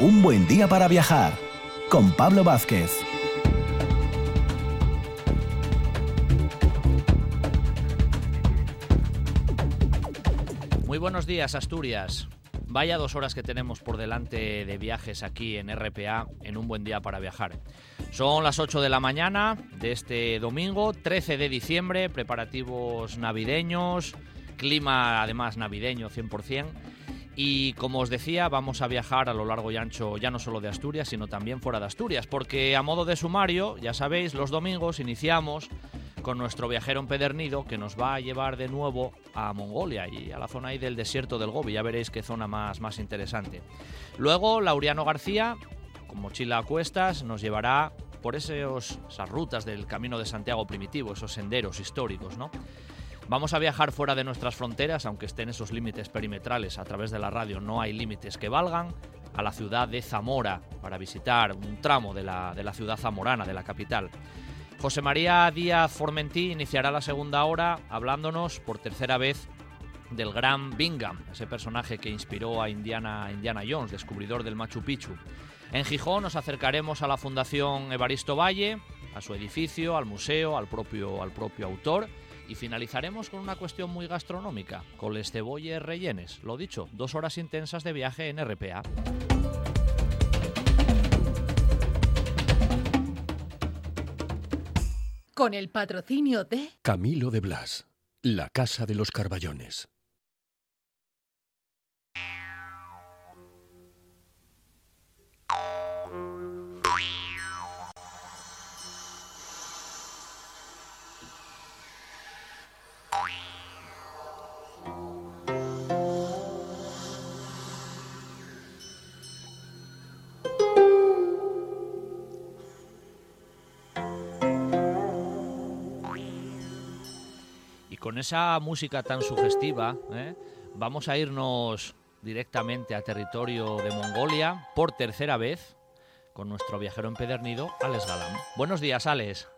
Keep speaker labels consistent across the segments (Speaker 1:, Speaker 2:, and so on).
Speaker 1: Un buen día para viajar con Pablo Vázquez.
Speaker 2: Muy buenos días, Asturias. Vaya dos horas que tenemos por delante de viajes aquí en RPA en un buen día para viajar. Son las 8 de la mañana de este domingo, 13 de diciembre, preparativos navideños, clima además navideño 100%. Y como os decía, vamos a viajar a lo largo y ancho ya no solo de Asturias, sino también fuera de Asturias, porque a modo de sumario, ya sabéis, los domingos iniciamos con nuestro viajero empedernido que nos va a llevar de nuevo a Mongolia y a la zona ahí del desierto del Gobi. Ya veréis qué zona más, más interesante. Luego, Laureano García, con mochila a cuestas, nos llevará por esos, esas rutas del Camino de Santiago primitivo, esos senderos históricos, ¿no? Vamos a viajar fuera de nuestras fronteras, aunque estén esos límites perimetrales a través de la radio, no hay límites que valgan, a la ciudad de Zamora para visitar un tramo de la, de la ciudad zamorana, de la capital. José María Díaz Formentí iniciará la segunda hora hablándonos por tercera vez del gran Bingham, ese personaje que inspiró a Indiana, Indiana Jones, descubridor del Machu Picchu. En Gijón nos acercaremos a la Fundación Evaristo Valle, a su edificio, al museo, al propio, al propio autor y finalizaremos con una cuestión muy gastronómica, con les cebolles rellenes. Lo dicho, dos horas intensas de viaje en RPA.
Speaker 3: Con el patrocinio de
Speaker 4: Camilo de Blas, la Casa de los Carballones.
Speaker 2: Con esa música tan sugestiva, ¿eh? vamos a irnos directamente a territorio de Mongolia por tercera vez con nuestro viajero empedernido, Alex Galán. Buenos días, Alex.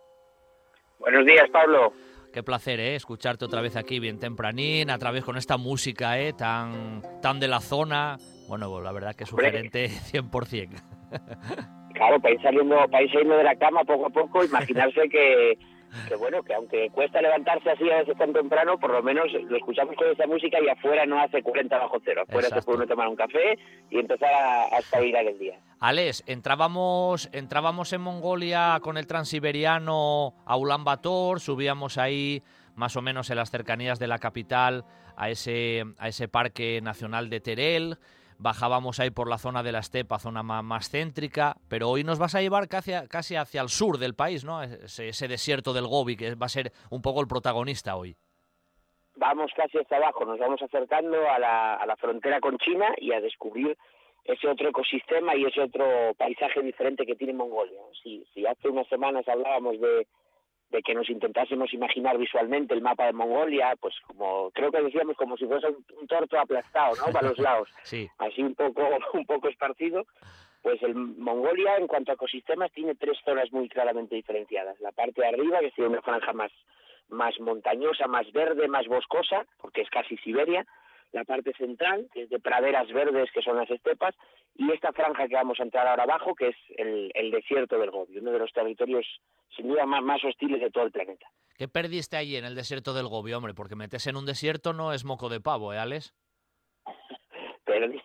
Speaker 5: Buenos días, Pablo.
Speaker 2: Qué placer, ¿eh? Escucharte otra vez aquí bien tempranín, a través con esta música, ¿eh? Tan, tan de la zona. Bueno, la verdad que sugerente 100%.
Speaker 5: Claro, para ir saliendo, para ir saliendo de la cama poco a poco, imaginarse que que bueno, que aunque cuesta levantarse así a veces tan temprano, por lo menos lo escuchamos con esa música y afuera no hace 40 bajo cero. Afuera se puede uno tomar un café y empezar a, a espabilar el día.
Speaker 2: Alex, entrábamos, entrábamos en Mongolia con el transiberiano a Ulan Bator, subíamos ahí más o menos en las cercanías de la capital a ese, a ese parque nacional de Terel bajábamos ahí por la zona de la estepa, zona más, céntrica, pero hoy nos vas a llevar casi, hacia el sur del país, ¿no? Ese, desierto del Gobi, que va a ser un poco el protagonista hoy.
Speaker 5: Vamos casi hasta abajo, nos vamos acercando a la, frontera con China y a descubrir ese otro ecosistema y ese otro paisaje diferente que tiene Mongolia. Si hace unas semanas hablábamos de, de que nos intentásemos imaginar visualmente el mapa de Mongolia, pues como creo que decíamos como si fuese un, torto aplastado, ¿no? Para los lados,
Speaker 2: sí.
Speaker 5: así un poco un poco esparcido. Pues el Mongolia en cuanto a ecosistemas tiene tres zonas muy claramente diferenciadas. La parte de arriba que tiene una franja más más montañosa, más verde, más boscosa, porque es casi Siberia, la parte central, que es de praderas verdes, que son las estepas, y esta franja que vamos a entrar ahora abajo, que es el, desierto del Gobi, uno de los territorios sin duda más, más, hostiles de todo el planeta.
Speaker 2: ¿Qué perdiste allí en el desierto del Gobi, hombre? Porque metes en un desierto no es moco de pavo, ¿eh, Alex?
Speaker 5: perdí,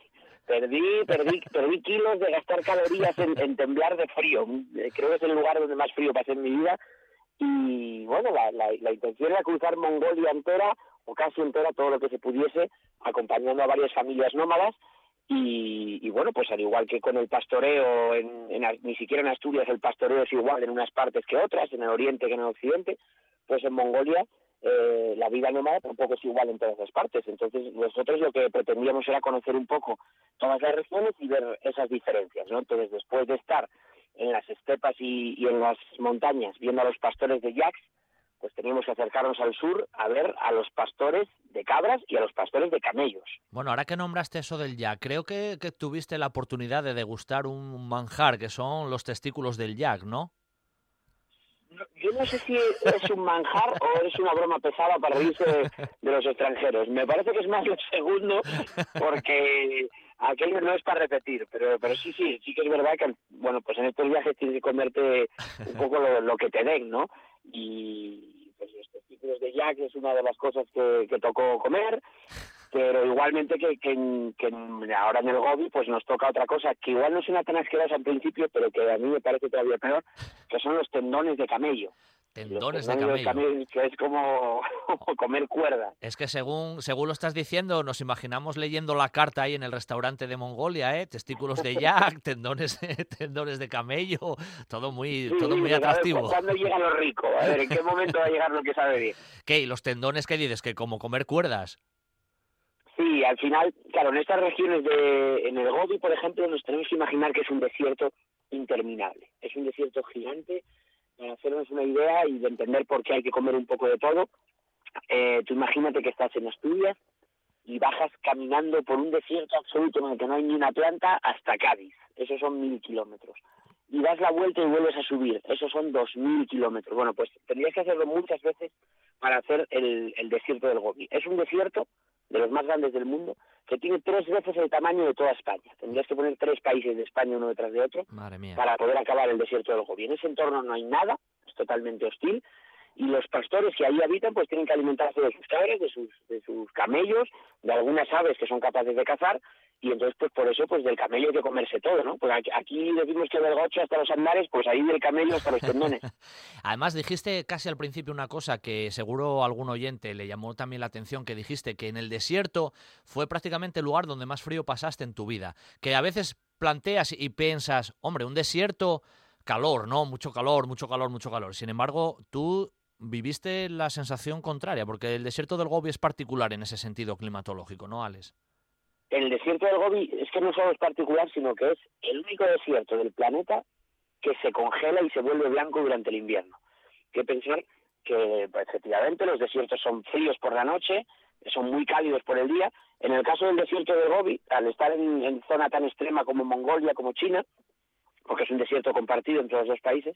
Speaker 5: perdí, perdí, perdí kilos de gastar calorías en, temblar de frío. Creo que es el lugar donde más frío pasé en mi vida. Y bueno, la, la, la intención era cruzar Mongolia entera o casi entera todo lo que se pudiese, acompañando a varias familias nómadas. Y, bueno, pues al igual que con el pastoreo, en, ni siquiera en Asturias el pastoreo es igual en unas partes que otras, en el oriente que en el occidente, pues en Mongolia eh, la vida nómada tampoco es igual en todas las partes. Entonces nosotros lo que pretendíamos era conocer un poco todas las regiones y ver esas diferencias. ¿no? Entonces después de estar en las estepas y, y en las montañas viendo a los pastores de yaks, pues teníamos que acercarnos al sur a ver a los pastores de cabras y a los pastores de camellos.
Speaker 2: Bueno, ahora que nombraste eso del yak, creo que, tuviste la oportunidad de degustar un manjar que son los testículos del yak, ¿no?
Speaker 5: Yo no sé si es un manjar o es una broma pesada para reírse de, los extranjeros. Me parece que es más lo segundo, porque aquello no es para repetir, pero pero sí, sí, sí que es verdad que, bueno, pues en estos viajes tienes que comerte un poco lo, que te den, ¿no? Y pues los testículos de Jack es una de las cosas que, que tocó comer, pero igualmente que, que, ahora en el Gobi pues nos toca otra cosa, que igual no suena tan asquerosa al principio, pero que a mí me parece todavía peor, que son los tendones de camello.
Speaker 2: Tendones de camello.
Speaker 5: Que es como comer cuerda.
Speaker 2: Es que según, según lo estás diciendo, nos imaginamos leyendo la carta ahí en el restaurante de Mongolia, ¿eh? Testículos de yak, tendones, tendones de camello, todo muy, todo muy atractivo.
Speaker 5: ¿Cuándo llega lo rico? A ver, ¿en qué momento va a llegar lo que sabe bien?
Speaker 2: ¿Qué? ¿Y los tendones qué dices? ¿Que como comer cuerdas?
Speaker 5: Sí, al final, claro, en estas regiones de, en el Gobi, por ejemplo, nos tenemos que imaginar que es un desierto interminable. Es un desierto gigante para hacernos una idea y de entender por qué hay que comer un poco de todo, eh, tú imagínate que estás en Asturias y bajas caminando por un desierto absoluto en el que no hay ni una planta hasta Cádiz. Esos son mil kilómetros. Y das la vuelta y vuelves a subir. Esos son dos mil kilómetros. Bueno, pues tendrías que hacerlo muchas veces para hacer el, el desierto del Gobi. Es un desierto de los más grandes del mundo, que tiene tres veces el tamaño de toda España. Tendrías que poner tres países de España uno detrás de otro para poder acabar el desierto del Gobi. En ese entorno no hay nada, es totalmente hostil, y los pastores que ahí habitan pues tienen que alimentarse de sus cabras, de sus, de sus camellos, de algunas aves que son capaces de cazar y entonces pues por eso pues del camello hay que comerse todo, ¿no? Pues aquí, decimos que del gocho hasta los andares, pues ahí del camello hasta los tendones.
Speaker 2: Además dijiste casi al principio una cosa que seguro algún oyente le llamó también la atención, que dijiste que en el desierto fue prácticamente el lugar donde más frío pasaste en tu vida, que a veces planteas y piensas, hombre, un desierto, calor, ¿no? Mucho calor, mucho calor, mucho calor. Sin embargo, tú viviste la sensación contraria, porque el desierto del Gobi es particular en ese sentido climatológico, ¿no, Alex?
Speaker 5: El desierto del Gobi es que no solo es particular, sino que es el único desierto del planeta que se congela y se vuelve blanco durante el invierno. Que pensar que pues, efectivamente los desiertos son fríos por la noche, son muy cálidos por el día. En el caso del desierto del Gobi, al estar en, en zona tan extrema como Mongolia, como China, porque es un desierto compartido entre los dos países,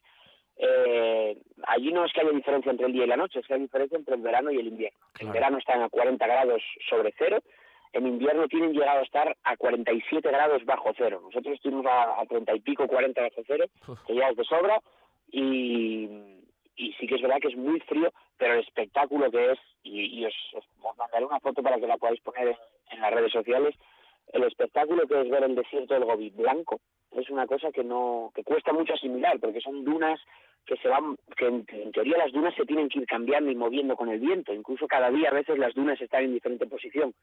Speaker 5: eh, allí no es que haya diferencia entre el día y la noche, es que hay diferencia entre el verano y el invierno. En El verano están a 40 grados sobre cero, en invierno tienen llegado a estar a 47 grados bajo cero. Nosotros estuvimos a, a 30 y pico, 40 bajo cero, que ya es de sobra, y, y sí que es verdad que es muy frío, pero el espectáculo que es, y, os, mandaré una foto para que la podáis poner en, las redes sociales, el espectáculo que es ver el desierto del Gobi blanco, es una cosa que no que cuesta mucho asimilar porque son dunas que se van que en, teoría las dunas se tienen que ir cambiando y moviendo con el viento. Incluso cada día a veces las dunas están en diferente posición.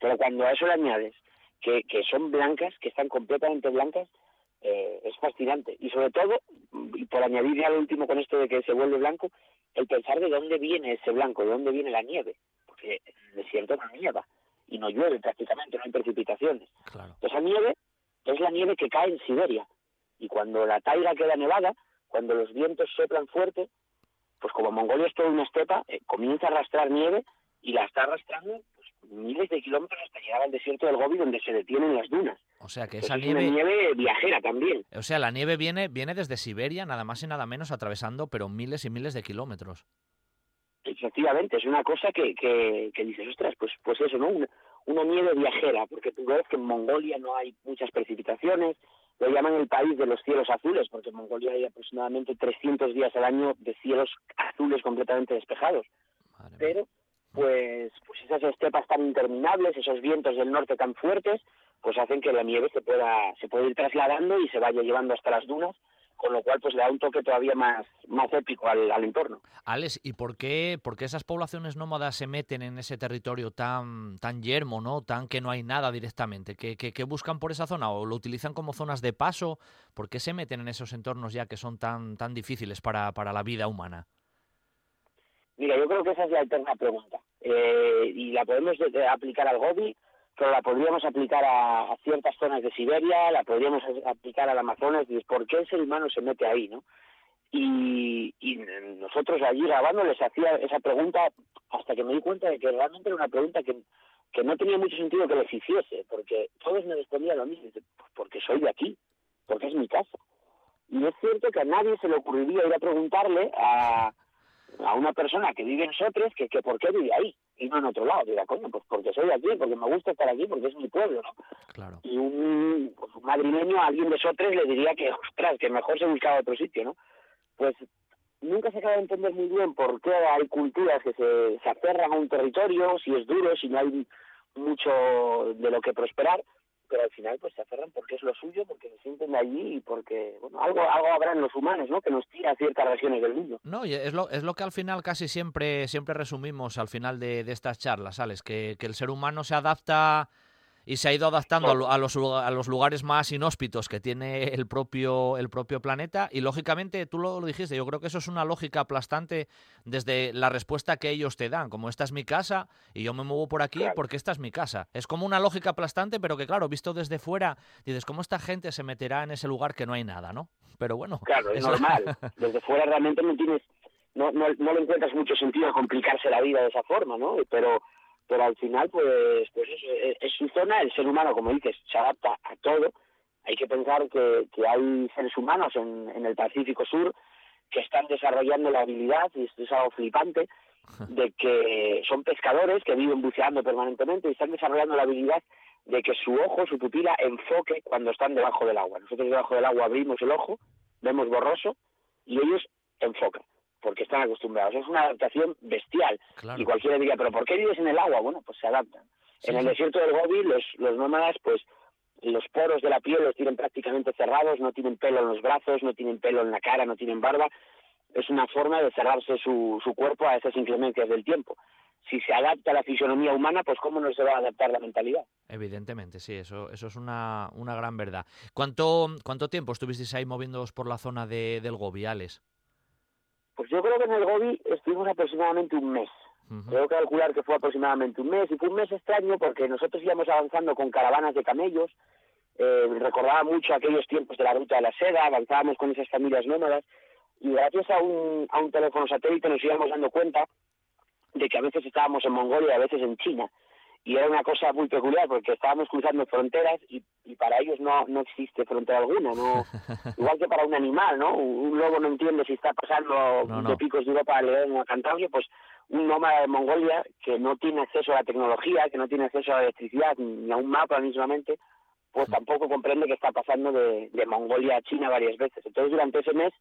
Speaker 5: Pero cuando a eso le añades que, que son blancas que están completamente blancas eh, es fascinante. Y sobre todo y por añadir ya lo último con esto de que se vuelve blanco el pensar de dónde viene ese blanco de dónde viene la nieve. Porque el desierto no nieva y no llueve prácticamente no hay precipitaciones esa nieve es la nieve que cae en Siberia. Y cuando la taiga queda nevada, cuando los vientos soplan fuerte, pues como Mongolia es toda una estepa, eh, comienza a arrastrar nieve y la está arrastrando pues, miles de kilómetros hasta llegar al desierto del Gobi donde se detienen las dunas.
Speaker 2: O sea que esa
Speaker 5: nieve... Es una nieve viajera también.
Speaker 2: O sea, la nieve viene, viene desde Siberia, nada más y nada menos, atravesando, pero miles y miles de kilómetros.
Speaker 5: Efectivamente, es una cosa que, que, que dices, ostras, pues, pues eso, ¿no? una nieve viajera, porque tú ves que en Mongolia no hay muchas precipitaciones, lo llaman el país de los cielos azules, porque en Mongolia hay aproximadamente 300 días al año de cielos azules completamente despejados. Pero, pues, pues esas estepas tan interminables, esos vientos del norte tan fuertes, pues hacen que la nieve se pueda, se pueda ir trasladando y se vaya llevando hasta las dunas con lo cual pues le da un toque todavía más, más épico al, al entorno.
Speaker 2: Alex, ¿y por qué, por qué esas poblaciones nómadas se meten en ese territorio tan, tan yermo, ¿no? tan que no hay nada directamente? ¿Qué, qué, buscan por esa zona? ¿O lo utilizan como zonas de paso? ¿Por qué se meten en esos entornos ya que son tan, tan difíciles para, para la vida humana?
Speaker 5: Mira, yo creo que esa es la eterna pregunta. Eh, y la podemos aplicar al Gobi pero la podríamos aplicar a, ciertas zonas de Siberia, la podríamos aplicar al Amazonas, y ¿por qué el ser humano se mete ahí, no? Y, nosotros allí grabando les hacía esa pregunta hasta que me di cuenta de que realmente era una pregunta que, que no tenía mucho sentido que les hiciese, porque todos me respondían lo mismo, pues porque soy de aquí, porque es mi casa. Y es cierto que a nadie se le ocurriría ir a preguntarle a, a una persona que vive en Sotres que, que por qué vive ahí y no en otro lado. Dirá, coño, pues porque soy de aquí, porque me gusta estar aquí, porque es mi pueblo, ¿no?
Speaker 2: Claro.
Speaker 5: Y un, pues, un madrileño a alguien de Sotres le diría que, ostras, que mejor se buscaba otro sitio, ¿no? Pues nunca se acaba de entender muy bien por qué hay culturas que se, se aferran a un territorio, si es duro, si no hay mucho de lo que prosperar, pero al final pues se aferran porque es lo suyo, porque se sienten de allí y porque bueno, algo algo habrá en los humanos, ¿no? Que nos tira a ciertas regiones del mundo.
Speaker 2: No, y es lo, es lo que al final casi siempre, siempre resumimos al final de, de estas charlas, ¿sabes? Que, que el ser humano se adapta y se ha ido adaptando a, lo- a los, a los lugares más inhóspitos que tiene el propio, el propio planeta y lógicamente tú lo, lo dijiste, yo creo que eso es una lógica aplastante desde la respuesta que ellos te dan, como esta es mi casa y yo me muevo por aquí
Speaker 5: Claro.
Speaker 2: porque esta es mi casa. Es como una lógica aplastante, pero que claro, visto desde fuera, dices, ¿cómo esta gente se meterá en ese lugar que no hay nada, no? Pero bueno,
Speaker 5: Claro, es normal. Desde fuera realmente no tienes, no, no, no le encuentras mucho sentido a complicarse la vida de esa forma, ¿no? Pero, pero al final, pues, pues es, es su zona, el ser humano, como dices, se adapta a todo. Hay que pensar que, que hay seres humanos en, en el Pacífico Sur que están desarrollando la habilidad, y esto es algo flipante, de que son pescadores que viven buceando permanentemente y están desarrollando la habilidad de que su ojo, su pupila, enfoque cuando están debajo del agua. Nosotros debajo del agua abrimos el ojo, vemos borroso y ellos enfocan, porque están acostumbrados. Es una adaptación bestial.
Speaker 2: Claro.
Speaker 5: Y cualquiera diría, ¿pero por qué vives en el agua? Bueno, pues se adaptan.
Speaker 2: Sí,
Speaker 5: en el
Speaker 2: sí.
Speaker 5: desierto del Gobi, los, los nómadas, pues los poros de la piel los tienen prácticamente cerrados, no tienen pelo en los brazos, no tienen pelo en la cara, no tienen barba. Es una forma de cerrarse su, su cuerpo a esas inclemencias del tiempo. Si se adapta a la fisonomía humana, pues ¿cómo no se va a adaptar la mentalidad?
Speaker 2: Evidentemente, sí, eso, eso es una, una gran verdad. ¿Cuánto, ¿Cuánto tiempo estuvisteis ahí moviéndoos por la zona de, del Gobi, Alex?
Speaker 5: Pues yo creo que en el Gobi estuvimos aproximadamente un mes.
Speaker 2: Ujú.
Speaker 5: Creo calcular que fue aproximadamente un mes, y fue un mes extraño porque nosotros íbamos avanzando con caravanas de camellos, eh, recordaba mucho aquellos tiempos de la ruta de la seda, avanzábamos con esas familias nómadas, y gracias a un, a un teléfono satélite nos íbamos dando cuenta de que a veces estábamos en Mongolia y a veces en China. Y era una cosa muy peculiar porque estábamos cruzando fronteras y, y para ellos no, no existe frontera alguna, no igual que para un animal, ¿no? Un un lobo no entiende si está pasando
Speaker 2: No, no.
Speaker 5: de picos de Europa a León o a Cantabria, pues un nómada de Mongolia que no tiene acceso a la tecnología, que no tiene acceso a la electricidad ni a un mapa mismamente, pues tampoco comprende que está pasando de, de Mongolia a China varias veces. Entonces durante ese mes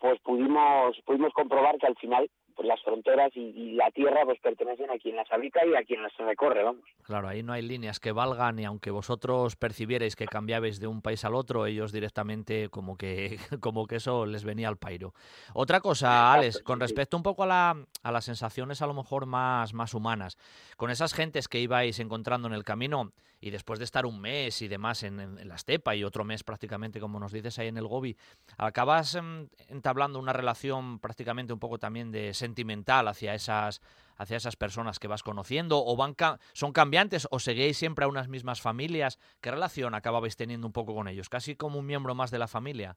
Speaker 5: pues pudimos pudimos comprobar que al final pues las fronteras y, y la tierra pues pertenecen a quien las habita y a quien las recorre, vamos.
Speaker 2: Claro, ahí no hay líneas que valgan y aunque vosotros percibierais que cambiabais de un país al otro, ellos directamente como que, como que eso les venía al pairo. Otra cosa, Alex, con
Speaker 5: sí.
Speaker 2: respecto un poco a, la, a las sensaciones a lo mejor más, más humanas, con esas gentes que ibais encontrando en el camino y después de estar un mes y demás en, la estepa y otro mes prácticamente, como nos dices ahí en el Gobi, acabas em, entablando una relación prácticamente un poco también de sentimental hacia esas hacia esas personas que vas conociendo o van ca- son cambiantes o seguís siempre a unas mismas familias. Qué relación acababais teniendo un poco con ellos casi como un miembro más de la familia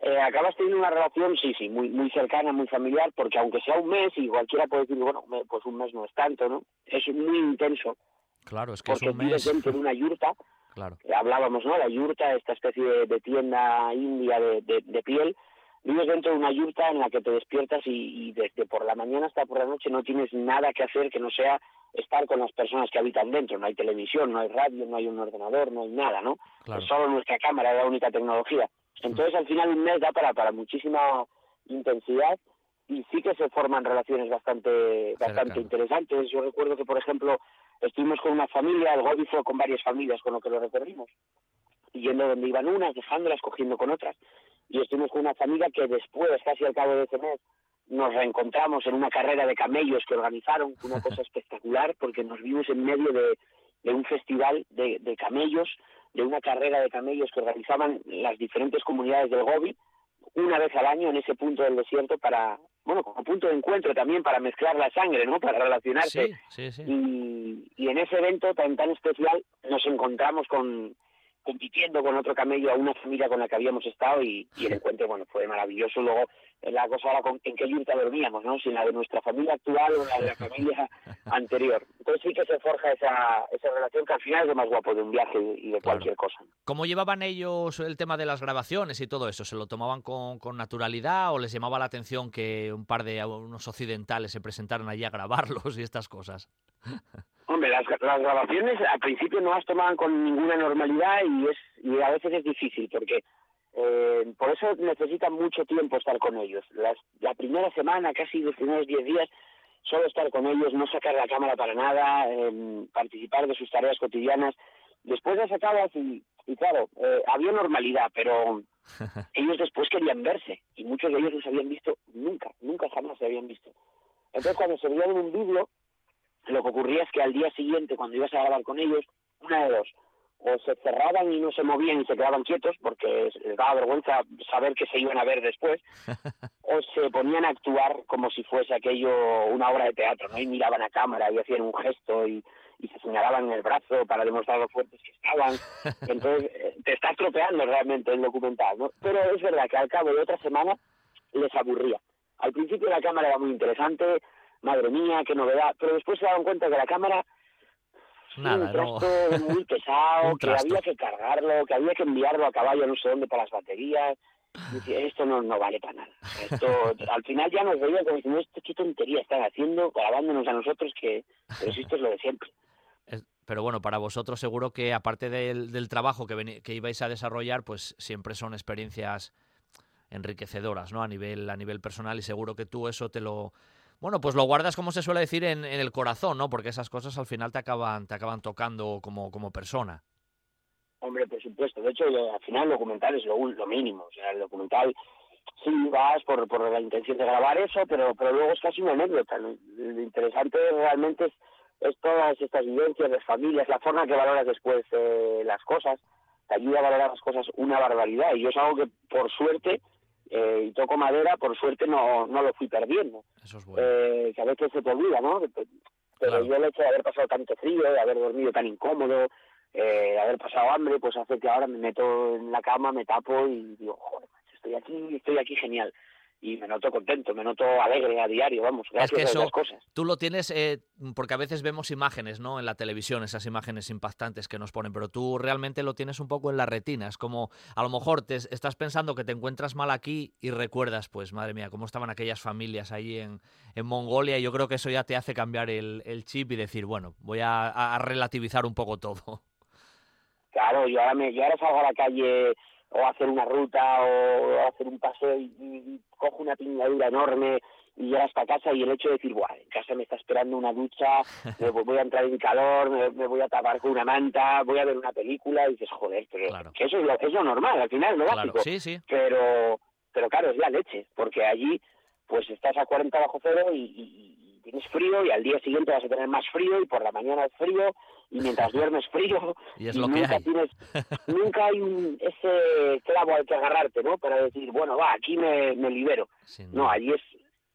Speaker 5: Eh, acabas teniendo una relación, sí, sí, muy muy cercana, muy familiar, porque aunque sea un mes, y cualquiera puede decir, bueno, pues un mes no es tanto, ¿no? Es muy intenso,
Speaker 2: claro es que es
Speaker 5: porque
Speaker 2: un
Speaker 5: vives
Speaker 2: mes
Speaker 5: dentro de una yurta,
Speaker 2: claro
Speaker 5: hablábamos, ¿no? La yurta, esta especie de, de tienda india de, de, de piel, vives dentro de una yurta en la que te despiertas y, y desde por la mañana hasta por la noche no tienes nada que hacer que no sea estar con las personas que habitan dentro. No hay televisión, no hay radio, no hay un ordenador, no hay nada, ¿no?
Speaker 2: claro
Speaker 5: solo nuestra cámara, es la única tecnología. Entonces, al final, un mes da para, para muchísima intensidad y sí que se forman relaciones bastante, bastante interesantes. Yo recuerdo que, por ejemplo, estuvimos con una familia, el Gobi fue con varias familias con lo que lo recorrimos, yendo donde iban unas, dejándolas, cogiendo con otras, y estuvimos con una familia que después, casi al cabo de ese mes, nos reencontramos en una carrera de camellos que organizaron, una cosa espectacular, porque nos vimos en medio de, de un festival de, de camellos, de una carrera de camellos que organizaban las diferentes comunidades del Gobi, una vez al año en ese punto del desierto para, bueno, como punto de encuentro también para mezclar la sangre, ¿no? Para relacionarse
Speaker 2: sí sí sí
Speaker 5: y, y en ese evento tan tan especial nos encontramos con compitiendo con otro camello a una familia con la que habíamos estado y, y el encuentro bueno fue maravilloso luego eh, la cosa era con, en qué yurta dormíamos no si en la de nuestra familia actual o en la de la familia anterior entonces sí que se forja esa, esa relación que al final es lo más guapo de un viaje y de cualquier cosa.
Speaker 2: ¿Cómo llevaban ellos el tema de las grabaciones y todo eso? ¿Se lo tomaban con, con naturalidad o les llamaba la atención que un par de unos occidentales se presentaran allí a grabarlos y estas cosas?
Speaker 5: Hombre, las, las grabaciones al principio no las tomaban con ninguna normalidad y, es, y a veces es difícil porque eh, por eso necesitan mucho tiempo estar con ellos. Las, la primera semana, casi los primeros 10 días, solo estar con ellos, no sacar la cámara para nada, eh, participar de sus tareas cotidianas. Después las sacabas y, y claro, eh, había normalidad, pero ellos después querían verse y muchos de ellos no se habían visto nunca, nunca jamás se habían visto. Entonces cuando se veían en un vídeo, lo que ocurría es que al día siguiente, cuando ibas a grabar con ellos, una de dos, o se cerraban y no se movían y se quedaban quietos porque les daba vergüenza saber que se iban a ver después, o se ponían a actuar como si fuese aquello una obra de teatro, ¿no? Y miraban a cámara y hacían un gesto y, y se señalaban en el brazo para demostrar lo fuertes que estaban. Entonces, eh, te está estropeando realmente el documental, ¿no? Pero es verdad que al cabo de otra semana les aburría. Al principio la cámara era muy interesante, madre mía, qué novedad, pero después se daban cuenta que la cámara
Speaker 2: Nada,
Speaker 5: un trasto muy pesado, que había que cargarlo, que había que enviarlo a caballo no sé dónde para las baterías. Y decía, esto no, no vale para nada. Esto, al final ya nos veían como diciendo, esto qué tontería están haciendo, grabándonos a nosotros, que pero si esto es lo de siempre.
Speaker 2: Pero bueno, para vosotros seguro que aparte del, del trabajo que, veni- que ibais a desarrollar, pues siempre son experiencias enriquecedoras, ¿no? A nivel, a nivel personal y seguro que tú eso te lo... Bueno, pues lo guardas, como se suele decir, en, en el corazón, ¿no? Porque esas cosas al final te acaban, te acaban tocando como, como persona.
Speaker 5: Hombre, por supuesto. De hecho, lo- al final el documental es lo, lo mínimo. O sea, el documental sí vas por, por la intención de grabar eso, pero, pero luego es casi una anécdota. ¿no? Lo interesante realmente es, es todas estas vivencias, las familias, la forma que valoras después eh, las cosas. Te ayuda a valorar las cosas una barbaridad. Y yo es algo que, por suerte, eh, y toco madera, por suerte no, no lo fui perdiendo.
Speaker 2: Eso es bueno.
Speaker 5: Eh, que a veces se te olvida, ¿no? Pero
Speaker 2: Claro.
Speaker 5: yo el hecho de haber pasado tanto frío, de haber dormido tan incómodo, eh, de haber pasado hambre, pues hace que ahora me meto en la cama, me tapo y digo, joder, estoy aquí, estoy aquí genial. Y me noto contento, me noto alegre a diario, vamos, gracias
Speaker 2: que
Speaker 5: a
Speaker 2: eso-
Speaker 5: esas cosas.
Speaker 2: Tú lo tienes, eh, porque a veces vemos imágenes, ¿no? En la televisión, esas imágenes impactantes que nos ponen, pero tú realmente lo tienes un poco en la retina. Es como, a lo mejor te estás pensando que te encuentras mal aquí y recuerdas, pues, madre mía, cómo estaban aquellas familias ahí en, en Mongolia. Y yo creo que eso ya te hace cambiar el, el chip y decir, bueno, voy a, a relativizar un poco todo.
Speaker 5: Claro, yo ahora, me, yo ahora salgo a la calle o hacer una ruta o hacer un paseo y, cojo una piñadura enorme y llego hasta casa y el hecho de decir, Buah, en casa me está esperando una ducha, me voy a entrar en calor, me, me voy a tapar con una manta, voy a ver una película y dices, joder, pero
Speaker 2: Claro.
Speaker 5: que eso es, lo, es lo normal, al final, lo
Speaker 2: Claro,
Speaker 5: básico.
Speaker 2: sí, sí.
Speaker 5: Pero, pero claro, es la leche, porque allí pues estás a 40 bajo cero y tienes frío y al día siguiente vas a tener más frío y por la mañana es frío y mientras duermes frío
Speaker 2: Y es lo que
Speaker 5: nunca
Speaker 2: hay.
Speaker 5: tienes nunca hay un- ese clavo al que agarrarte no para decir bueno va aquí me, me libero
Speaker 2: Sin
Speaker 5: no allí es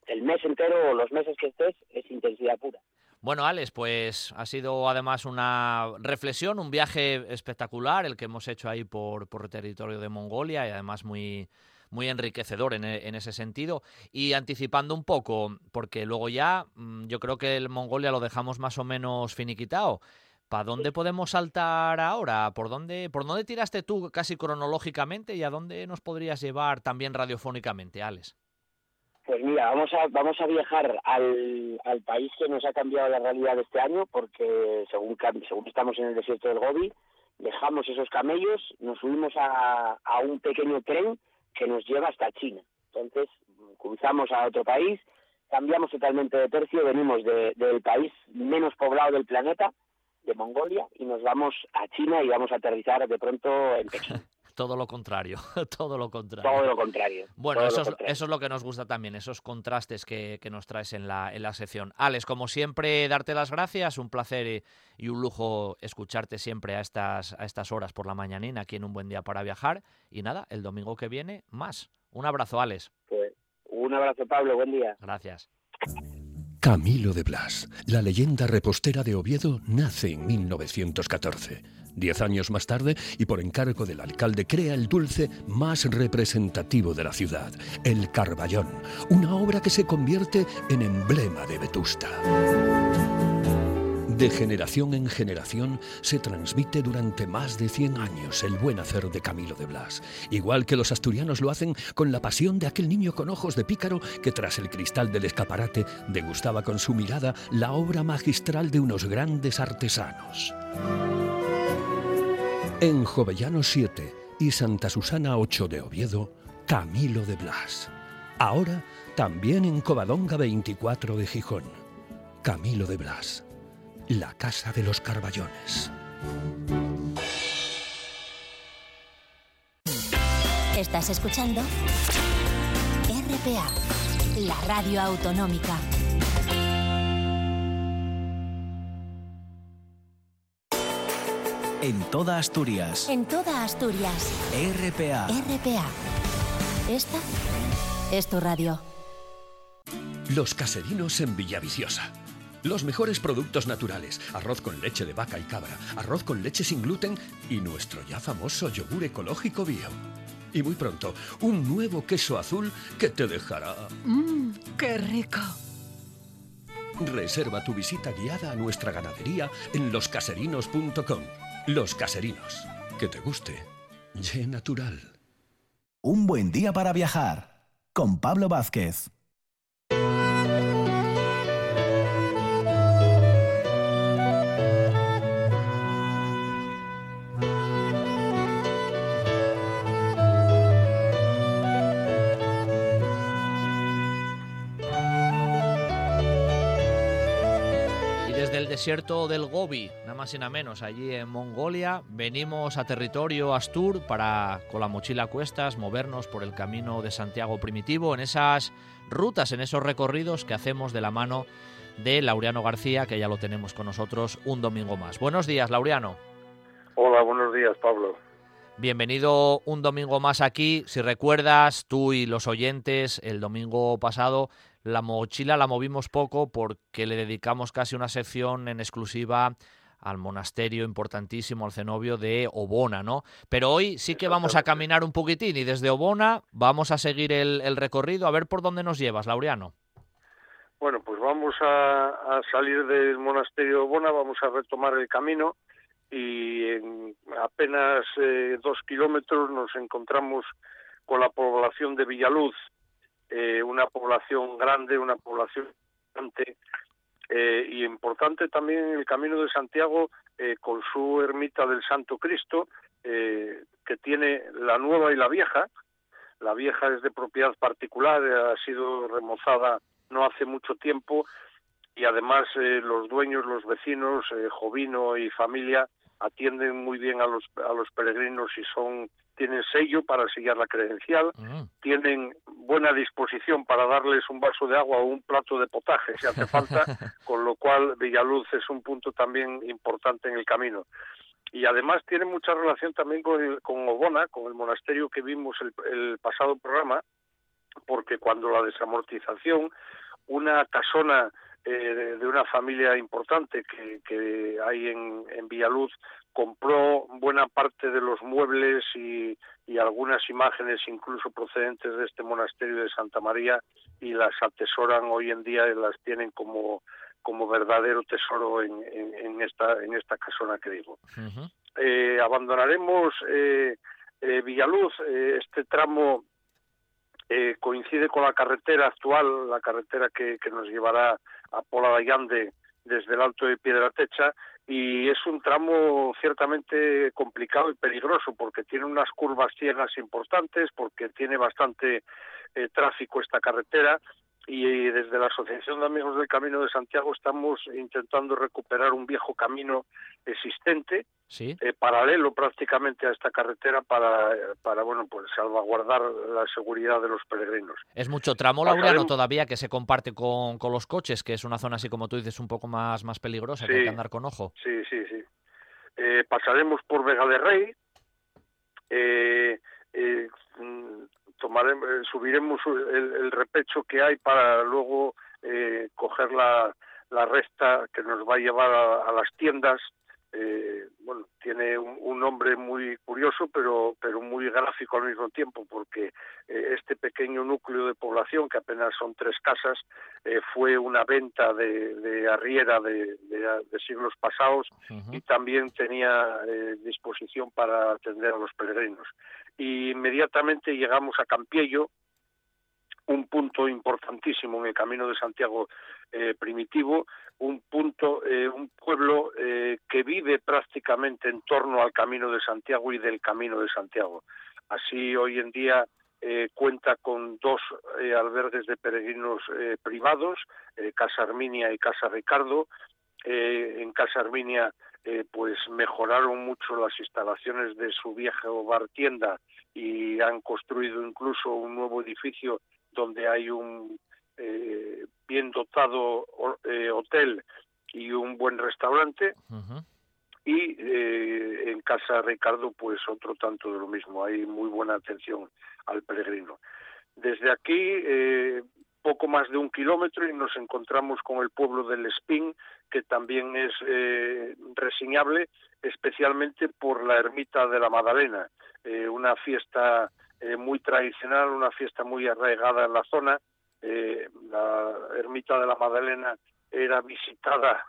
Speaker 5: el mes entero o los meses que estés es intensidad pura.
Speaker 2: Bueno, Alex, pues ha sido además una reflexión, un viaje espectacular el que hemos hecho ahí por, por territorio de Mongolia y además muy, muy enriquecedor en, e- en ese sentido. Y anticipando un poco, porque luego ya mm, yo creo que el Mongolia lo dejamos más o menos finiquitado. ¿Para dónde podemos saltar ahora? ¿Por dónde, ¿Por dónde tiraste tú casi cronológicamente y a dónde nos podrías llevar también radiofónicamente, Alex?
Speaker 5: Pues mira, vamos a, vamos a viajar al, al país que nos ha cambiado la realidad este año, porque según, según estamos en el desierto del Gobi, dejamos esos camellos, nos subimos a, a un pequeño tren que nos lleva hasta China. Entonces, cruzamos a otro país, cambiamos totalmente de tercio, venimos de- del país menos poblado del planeta, de Mongolia, y nos vamos a China y vamos a aterrizar de pronto en Pekín.
Speaker 2: Todo lo contrario, todo lo contrario.
Speaker 5: Todo lo contrario.
Speaker 2: Bueno,
Speaker 5: lo
Speaker 2: eso es,
Speaker 5: contrario.
Speaker 2: eso es lo que nos gusta también, esos contrastes que, que nos traes en la, en la sección. Alex, como siempre, darte las gracias, un placer y, y un lujo escucharte siempre a estas, a estas horas por la mañanina aquí en Un Buen Día para Viajar. Y nada, el domingo que viene, más. Un abrazo, Alex.
Speaker 5: Pues, un abrazo, Pablo, buen día.
Speaker 2: Gracias.
Speaker 4: Camilo de Blas, la leyenda repostera de Oviedo, nace en 1914. Diez años más tarde, y por encargo del alcalde, crea el dulce más representativo de la ciudad, el Carballón, una obra que se convierte en emblema de Vetusta. De generación en generación se transmite durante más de 100 años el buen hacer de Camilo de Blas, igual que los asturianos lo hacen con la pasión de aquel niño con ojos de pícaro que tras el cristal del escaparate degustaba con su mirada la obra magistral de unos grandes artesanos. En Jovellano 7 y Santa Susana 8 de Oviedo, Camilo de Blas. Ahora también en Covadonga 24 de Gijón. Camilo de Blas la Casa de los Carballones.
Speaker 6: Estás escuchando RPA, la radio autonómica.
Speaker 1: En toda Asturias.
Speaker 6: En toda Asturias.
Speaker 1: RPA.
Speaker 6: RPA. Esta es tu radio.
Speaker 4: Los caserinos en Villaviciosa los mejores productos naturales, arroz con leche de vaca y cabra, arroz con leche sin gluten y nuestro ya famoso yogur ecológico bio. Y muy pronto, un nuevo queso azul que te dejará...
Speaker 3: Mmm, qué rico.
Speaker 4: Reserva tu visita guiada a nuestra ganadería en loscaserinos.com. Los Caserinos. Que te guste. Ye natural.
Speaker 1: Un buen día para viajar con Pablo Vázquez.
Speaker 2: Desierto del Gobi, nada más y nada menos, allí en Mongolia. Venimos a territorio Astur para, con la mochila a cuestas, movernos por el camino de Santiago primitivo, en esas rutas, en esos recorridos que hacemos de la mano de Laureano García, que ya lo tenemos con nosotros un domingo más. Buenos días, Laureano.
Speaker 7: Hola, buenos días, Pablo.
Speaker 2: Bienvenido un domingo más aquí. Si recuerdas, tú y los oyentes, el domingo pasado la mochila la movimos poco porque le dedicamos casi una sección en exclusiva al monasterio importantísimo, al cenobio de Obona, ¿no? Pero hoy sí que vamos a caminar un poquitín y desde Obona vamos a seguir el, recorrido, a ver por dónde nos llevas, Laureano.
Speaker 7: Bueno, pues vamos a, salir del monasterio de Obona, vamos a retomar el camino y en apenas eh, dos kilómetros nos encontramos con la población de Villaluz, eh, una población grande, una población importante eh, y importante también el Camino de Santiago eh, con su ermita del Santo Cristo, que tiene la nueva y la vieja. La vieja es de propiedad particular, ha sido remozada no hace mucho tiempo y además los dueños, los vecinos, Jovino y familia, atienden muy bien a los, a los peregrinos y son tienen sello para sellar la credencial, ah. tienen buena disposición para darles un vaso de agua o un plato de potaje si hace falta, con lo cual Villaluz es un punto también importante en el camino. Y además tiene mucha relación también con, con Obona, con el monasterio que vimos el, el pasado programa, porque cuando la desamortización, una casona eh, de, una familia importante que, que hay en, en, Villaluz compró buena parte de los muebles y, y, algunas imágenes incluso procedentes de este monasterio de Santa María y las atesoran hoy en día y las tienen como como verdadero tesoro en, en, esta en esta casona que digo. Eh, abandonaremos eh, eh Villaluz eh, este tramo eh, coincide con la carretera actual, la carretera que, nos llevará a Pola de Allande desde el Alto de Piedra Techa y es un tramo ciertamente complicado y peligroso porque tiene unas curvas ciegas importantes, porque tiene bastante eh, tráfico esta carretera y desde la Asociación de Amigos del Camino de Santiago estamos intentando recuperar un viejo camino existente, eh, paralelo prácticamente a esta carretera para, para bueno pues salvaguardar la seguridad de los peregrinos.
Speaker 2: Es mucho tramo, Laureano, todavía que se comparte con, con, los coches, que es una zona así como tú dices un poco más, más peligrosa, que hay que andar con ojo.
Speaker 7: Sí, sí, sí. Eh, pasaremos por Vega de Rey, eh, eh subiremos el, repecho que hay para luego eh, coger la, recta que nos va a llevar a, las tiendas, eh, bueno, tiene un, nombre muy curioso, pero, pero muy gráfico al mismo tiempo, porque eh, este pequeño núcleo de población, que apenas son tres casas, eh, fue una venta de, arriera de, siglos pasados y también tenía disposición para atender a los peregrinos. Y inmediatamente llegamos a Campiello, un punto importantísimo en el Camino de Santiago eh, primitivo, un punto, eh, un pueblo eh, que vive prácticamente en torno al Camino de Santiago y del Camino de Santiago. Así hoy en día cuenta con dos albergues de peregrinos privados, Casa Arminia y Casa Ricardo. en Casa Arminia pues mejoraron mucho las instalaciones de su vieja hogar tienda y han construido incluso un nuevo edificio donde hay un eh, bien dotado eh, hotel y un buen restaurante. Y eh, en Casa Ricardo, pues otro tanto de lo mismo. Hay muy buena atención al peregrino. Desde aquí, poco más de un kilómetro y nos encontramos con el pueblo del Espín, que también es reseñable, especialmente por la ermita de la Magdalena, una fiesta eh, muy tradicional, una fiesta muy arraigada en la zona. Eh, la ermita de la Magdalena era visitada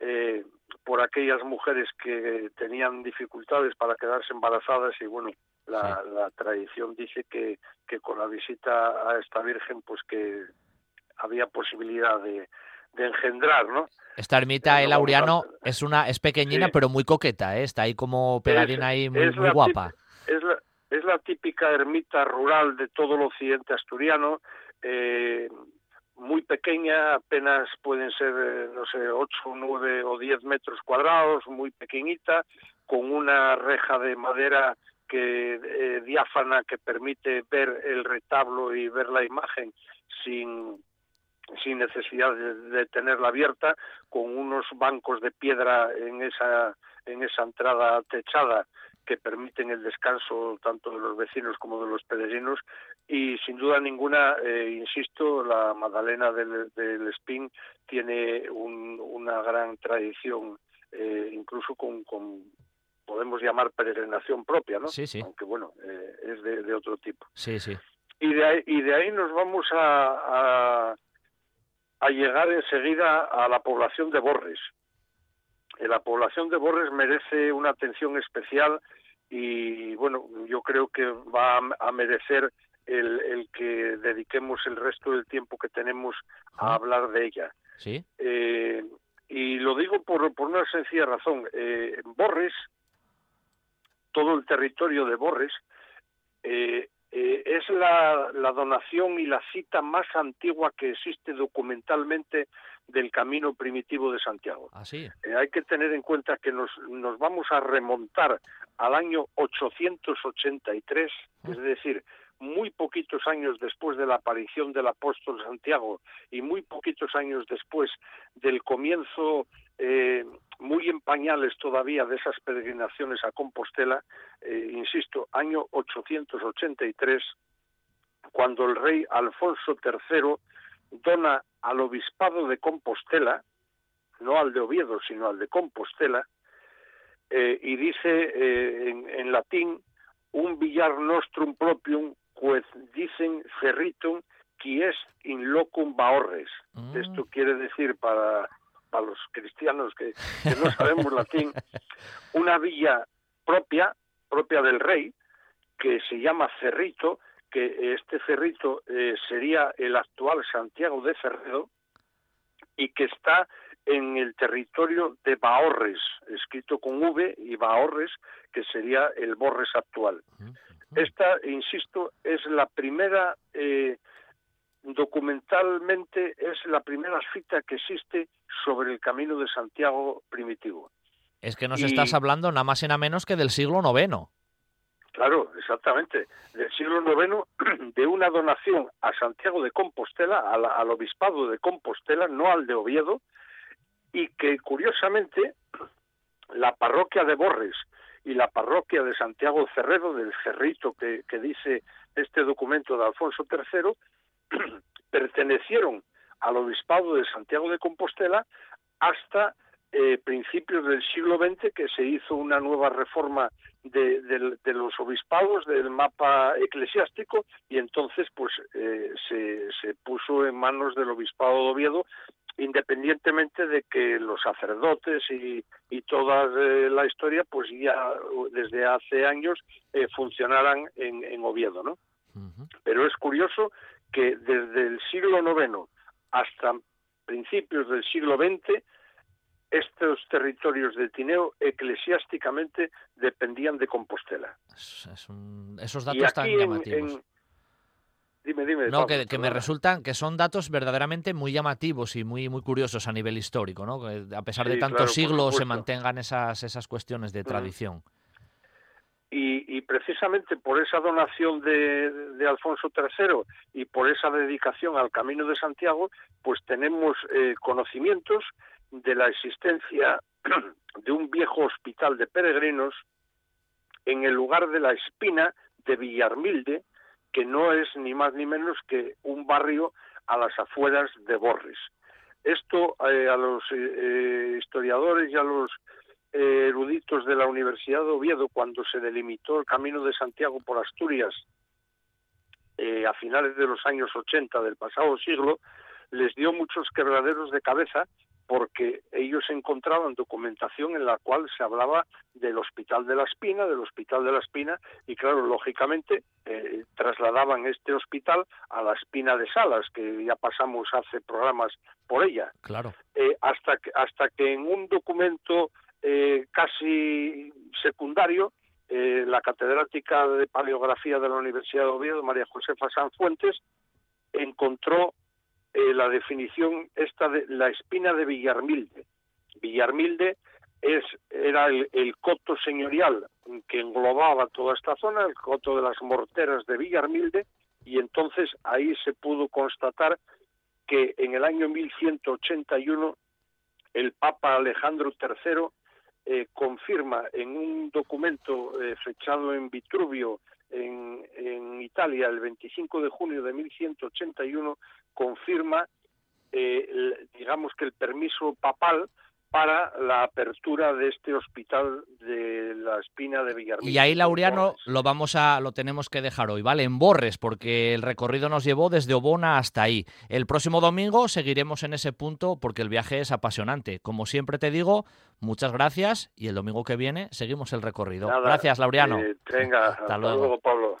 Speaker 7: eh, por aquellas mujeres que tenían dificultades para quedarse embarazadas y bueno, la, tradición dice que, que con la visita a esta Virgen pues que había posibilidad de, engendrar, ¿no?
Speaker 2: Esta ermita, el Laureano, es una es pequeñina pero muy coqueta, está ahí como pegadina ahí muy, muy guapa.
Speaker 7: Es la, típica ermita rural de todo el occidente asturiano, eh, muy pequeña, apenas pueden ser, eh, no sé, 8, 9 o 10 metros cuadrados, muy pequeñita, con una reja de madera que eh, diáfana que permite ver el retablo y ver la imagen sin sin necesidad de, de, tenerla abierta, con unos bancos de piedra en esa en esa entrada techada que permiten el descanso tanto de los vecinos como de los peregrinos y sin duda ninguna, eh, insisto, la Magdalena del, del Espín tiene una gran tradición, eh, incluso con, podemos llamar peregrinación propia, ¿no?
Speaker 2: Sí, sí.
Speaker 7: Aunque bueno, eh, es de, otro tipo.
Speaker 2: Sí, sí.
Speaker 7: Y de ahí, y de ahí nos vamos a, a, a llegar enseguida a la población de Borres. La población de Borres merece una atención especial y bueno, yo creo que va a merecer el, el que dediquemos el resto del tiempo que tenemos a hablar de ella.
Speaker 2: Sí.
Speaker 7: Eh, y lo digo por, por una sencilla razón. Eh, Borres, todo el territorio de Borres, eh, eh, es la, la, donación y la cita más antigua que existe documentalmente del camino primitivo de Santiago.
Speaker 2: Ah, sí.
Speaker 7: Eh, hay que tener en cuenta que nos, nos vamos a remontar al año 883, es decir, muy poquitos años después de la aparición del apóstol Santiago y muy poquitos años después del comienzo eh, muy en pañales todavía de esas peregrinaciones a Compostela, eh, insisto, año 883, cuando el rey Alfonso III dona al obispado de Compostela, no al de Oviedo, sino al de Compostela, eh, y dice en, latín un villar nostrum propium pues dicen ferritum qui est in locum baorres. Mm. Esto quiere decir para, para los cristianos que, no sabemos latín, una villa propia, propia del rey, que se llama Cerrito, que este Cerrito eh, sería el actual Santiago de Ferredo y que está en el territorio de Baorres, escrito con V y Baorres, que sería el Borres actual. Esta, insisto, es la primera, eh, documentalmente, es la primera cita que existe sobre el camino de Santiago primitivo.
Speaker 2: Es que nos estás hablando nada más y nada menos que del siglo IX.
Speaker 7: Claro, exactamente. Del siglo IX, de una donación a Santiago de Compostela, al obispado de Compostela, no al de Oviedo, y que curiosamente la parroquia de Borres, y la parroquia de Santiago Cerrero, del Cerrito que, dice este documento de Alfonso III, pertenecieron al obispado de Santiago de Compostela hasta eh, principios del siglo XX que se hizo una nueva reforma de, los obispados, del mapa eclesiástico, y entonces pues eh, se, se puso en manos del obispado de Oviedo independientemente de que los sacerdotes y, y toda eh, la historia, pues ya desde hace años eh, funcionaran en, en, Oviedo, ¿no? Pero es curioso que desde el siglo IX hasta principios del siglo XX estos territorios de Tineo eclesiásticamente dependían de Compostela.
Speaker 2: esos datos están llamativos.
Speaker 7: Dime, dime.
Speaker 2: No, que, me resultan que son datos verdaderamente muy llamativos y muy muy curiosos a nivel histórico, ¿no? Que a pesar de tantos siglos se mantengan esas esas cuestiones de tradición.
Speaker 7: Y, precisamente por esa donación de, Alfonso III y por esa dedicación al Camino de Santiago, pues tenemos eh, conocimientos de la existencia de un viejo hospital de peregrinos en el lugar de la Espina de Villarmilde, que no es ni más ni menos que un barrio a las afueras de Borres. Esto eh, a los eh, eh, historiadores y a los eruditos de la Universidad de Oviedo, cuando se delimitó el Camino de Santiago por Asturias a finales de los años 80 del pasado siglo, les dio muchos quebraderos de cabeza porque ellos encontraban documentación en la cual se hablaba del Hospital de la Espina, del Hospital de la Espina, y claro, lógicamente eh, trasladaban este hospital a la Espina de Salas, que ya pasamos hace programas por ella.
Speaker 2: Claro.
Speaker 7: Eh, hasta, que, hasta que en un documento eh, casi secundario, la catedrática de paleografía de la Universidad de Oviedo, María Josefa Sanfuentes, encontró eh, la definición esta de la espina de Villarmilde. Villarmilde era el, coto señorial que englobaba toda esta zona, el coto de las morteras de Villarmilde, y entonces ahí se pudo constatar que en el año 1181 el Papa Alejandro III eh, confirma en un documento eh, fechado en Vitruvio, en, en, Italia, el 25 de junio de 1181, confirma, eh, digamos que el permiso papal para la apertura de este hospital de la Espina de Villarmil.
Speaker 2: Y ahí, Laureano, lo vamos a, lo tenemos que dejar hoy, ¿vale? En Borres, porque el recorrido nos llevó desde Obona hasta ahí. El próximo domingo seguiremos en ese punto porque el viaje es apasionante. Como siempre te digo, muchas gracias y el domingo que viene seguimos el recorrido. gracias, Laureano.
Speaker 7: Eh, venga, hasta, luego, Pablo.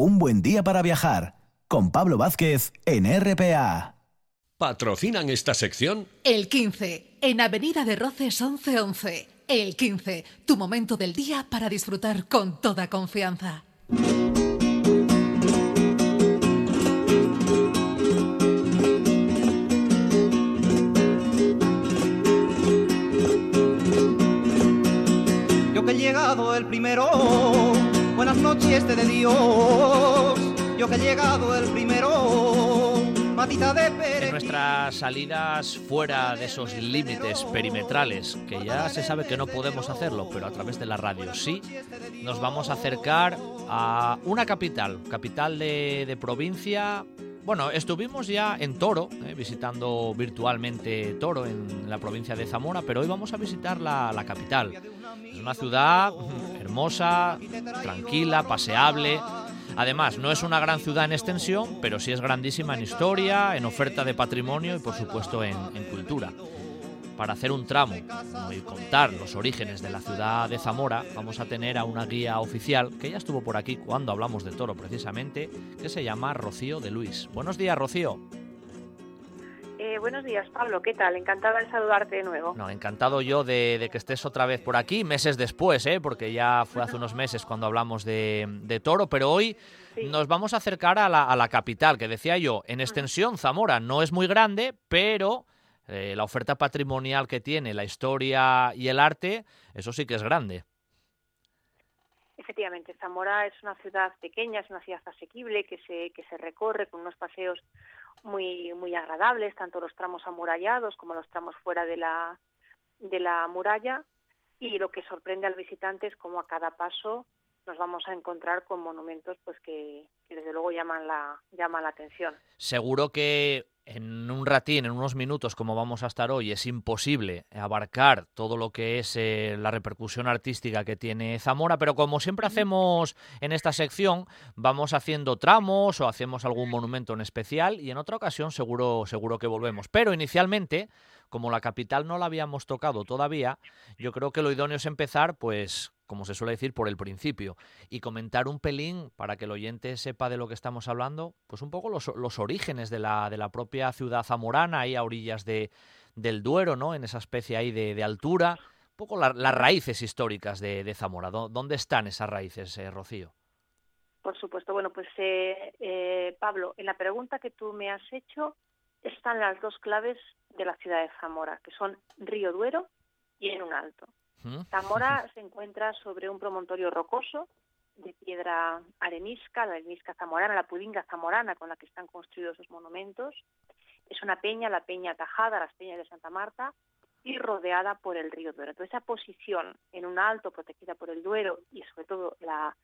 Speaker 1: Un buen día para viajar con Pablo Vázquez en RPA.
Speaker 4: ¿Patrocinan esta sección?
Speaker 3: El 15, en Avenida de Roces 1111. El 15, tu momento del día para disfrutar con toda confianza.
Speaker 8: Yo que he llegado el primero buenas noches te de Dios, yo que he llegado el primero, patita de
Speaker 2: nuestras salidas fuera de esos límites perimetrales, que ya se sabe que no podemos hacerlo, pero a través de la radio sí, nos vamos a acercar a una capital, capital de provincia. Bueno, estuvimos ya en Toro, eh, visitando virtualmente Toro en la provincia de Zamora, pero hoy vamos a visitar la, capital. Es una ciudad hermosa, tranquila, paseable. Además, no es una gran ciudad en extensión, pero sí es grandísima en historia, en oferta de patrimonio y por supuesto en cultura. Para hacer un tramo y contar los orígenes de la ciudad de Zamora, vamos a tener a una guía oficial que ya estuvo por aquí cuando hablamos de toro precisamente, que se llama Rocío de Luis. Buenos días, Rocío.
Speaker 9: Eh, buenos días, Pablo. ¿Qué tal? Encantada de saludarte de nuevo.
Speaker 2: No, encantado yo de, de que estés otra vez por aquí, meses después, ¿eh? porque ya fue hace unos meses cuando hablamos de, de toro, pero hoy
Speaker 9: Sí.
Speaker 2: nos vamos a acercar a la, a la capital, que decía yo, en extensión Zamora no es muy grande, pero eh, la oferta patrimonial que tiene, la historia y el arte, eso sí que es grande.
Speaker 9: Efectivamente, Zamora es una ciudad pequeña, es una ciudad asequible que se, que se recorre con unos paseos muy, muy agradables, tanto los tramos amurallados como los tramos fuera de la, de la muralla. Y lo que sorprende al visitante es cómo a cada paso nos vamos a encontrar con monumentos pues que, que desde luego llaman la, llaman la atención.
Speaker 2: Seguro que en un ratín, en unos minutos, como vamos a estar hoy, es imposible abarcar todo lo que es eh, la repercusión artística que tiene Zamora, pero como siempre hacemos en esta sección, vamos haciendo tramos o hacemos algún monumento en especial y en otra ocasión seguro, seguro que volvemos. Pero inicialmente, como la capital no la habíamos tocado todavía, yo creo que lo idóneo es empezar, pues, como se suele decir, por el principio y comentar un pelín para que el oyente sepa de lo que estamos hablando, pues un poco los, los orígenes de la, de la propia ciudad zamorana, ahí a orillas de, del Duero, ¿no? En esa especie ahí de, de altura, un poco la- las raíces históricas de, de Zamora. ¿Dó- ¿Dónde están esas raíces, eh, Rocío?
Speaker 9: Por supuesto. Bueno, pues eh, eh, Pablo, en la pregunta que tú me has hecho están las dos claves de la ciudad de Zamora, que son Río Duero y en un alto. Zamora se encuentra sobre un promontorio rocoso de piedra arenisca, la arenisca zamorana, la pudinga zamorana con la que están construidos los monumentos. Es una peña, la peña Tajada, las peñas de Santa Marta, y rodeada por el río Duero. Entonces, esa posición en un alto protegida por el Duero y sobre todo la,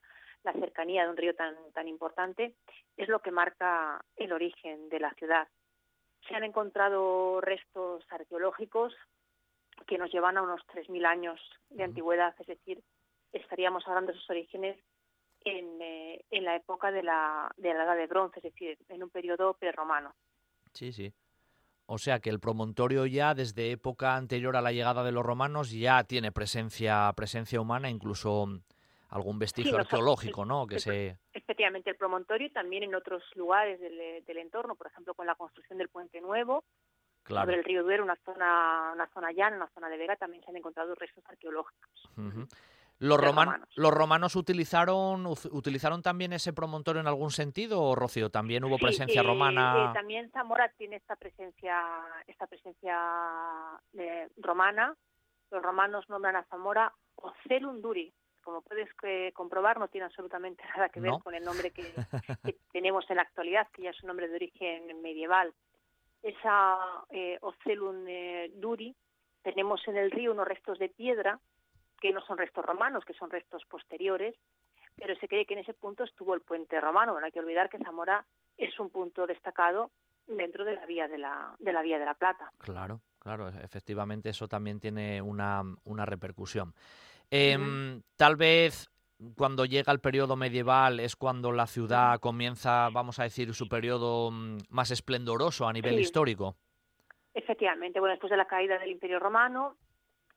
Speaker 9: la cercanía de un río tan, tan importante es lo que marca el origen de la ciudad. Se han encontrado restos arqueológicos que nos llevan a unos 3.000 años de antigüedad, es decir, estaríamos hablando de sus orígenes en, eh, en la época de la, de la Edad de Bronce, es decir, en un periodo prerromano.
Speaker 2: Sí, sí. O sea que el promontorio ya desde época anterior a la llegada de los romanos ya tiene presencia, presencia humana, incluso mm, algún vestigio arqueológico, ¿no? Que
Speaker 9: el-
Speaker 2: se...
Speaker 9: Efectivamente, el promontorio y también en otros lugares del, del entorno, por ejemplo, con la construcción del Puente Nuevo,
Speaker 2: Claro.
Speaker 9: sobre el río Duero, una zona, una zona llana, una zona de vega, también se han encontrado restos arqueológicos.
Speaker 2: Los, roman-
Speaker 9: romanos.
Speaker 2: ¿Los romanos utilizaron, utilizaron también ese promontorio en algún sentido, o Rocío? ¿También hubo
Speaker 9: Sí,
Speaker 2: presencia
Speaker 9: eh,
Speaker 2: romana?
Speaker 9: eh, también Zamora tiene esta presencia, esta presencia eh, romana. Los romanos nombran a Zamora Ocelum Duri. Como puedes eh, comprobar, no tiene absolutamente nada que ver
Speaker 2: No.
Speaker 9: con el nombre que, que tenemos en la actualidad, que ya es un nombre de origen medieval. Esa eh, Ocelum eh, Duri, tenemos en el río unos restos de piedra, que no son restos romanos, que son restos posteriores, pero se cree que en ese punto estuvo el puente romano. No hay que olvidar que Zamora es un punto destacado dentro de la vía de la, de la vía de la Plata.
Speaker 2: Claro, claro, efectivamente eso también tiene una, una repercusión. Em, Tal vez cuando llega el periodo medieval es cuando la ciudad comienza, vamos a decir, su periodo mm, más esplendoroso a nivel
Speaker 9: Sí.
Speaker 2: histórico.
Speaker 9: Efectivamente, bueno, después de la caída del Imperio Romano,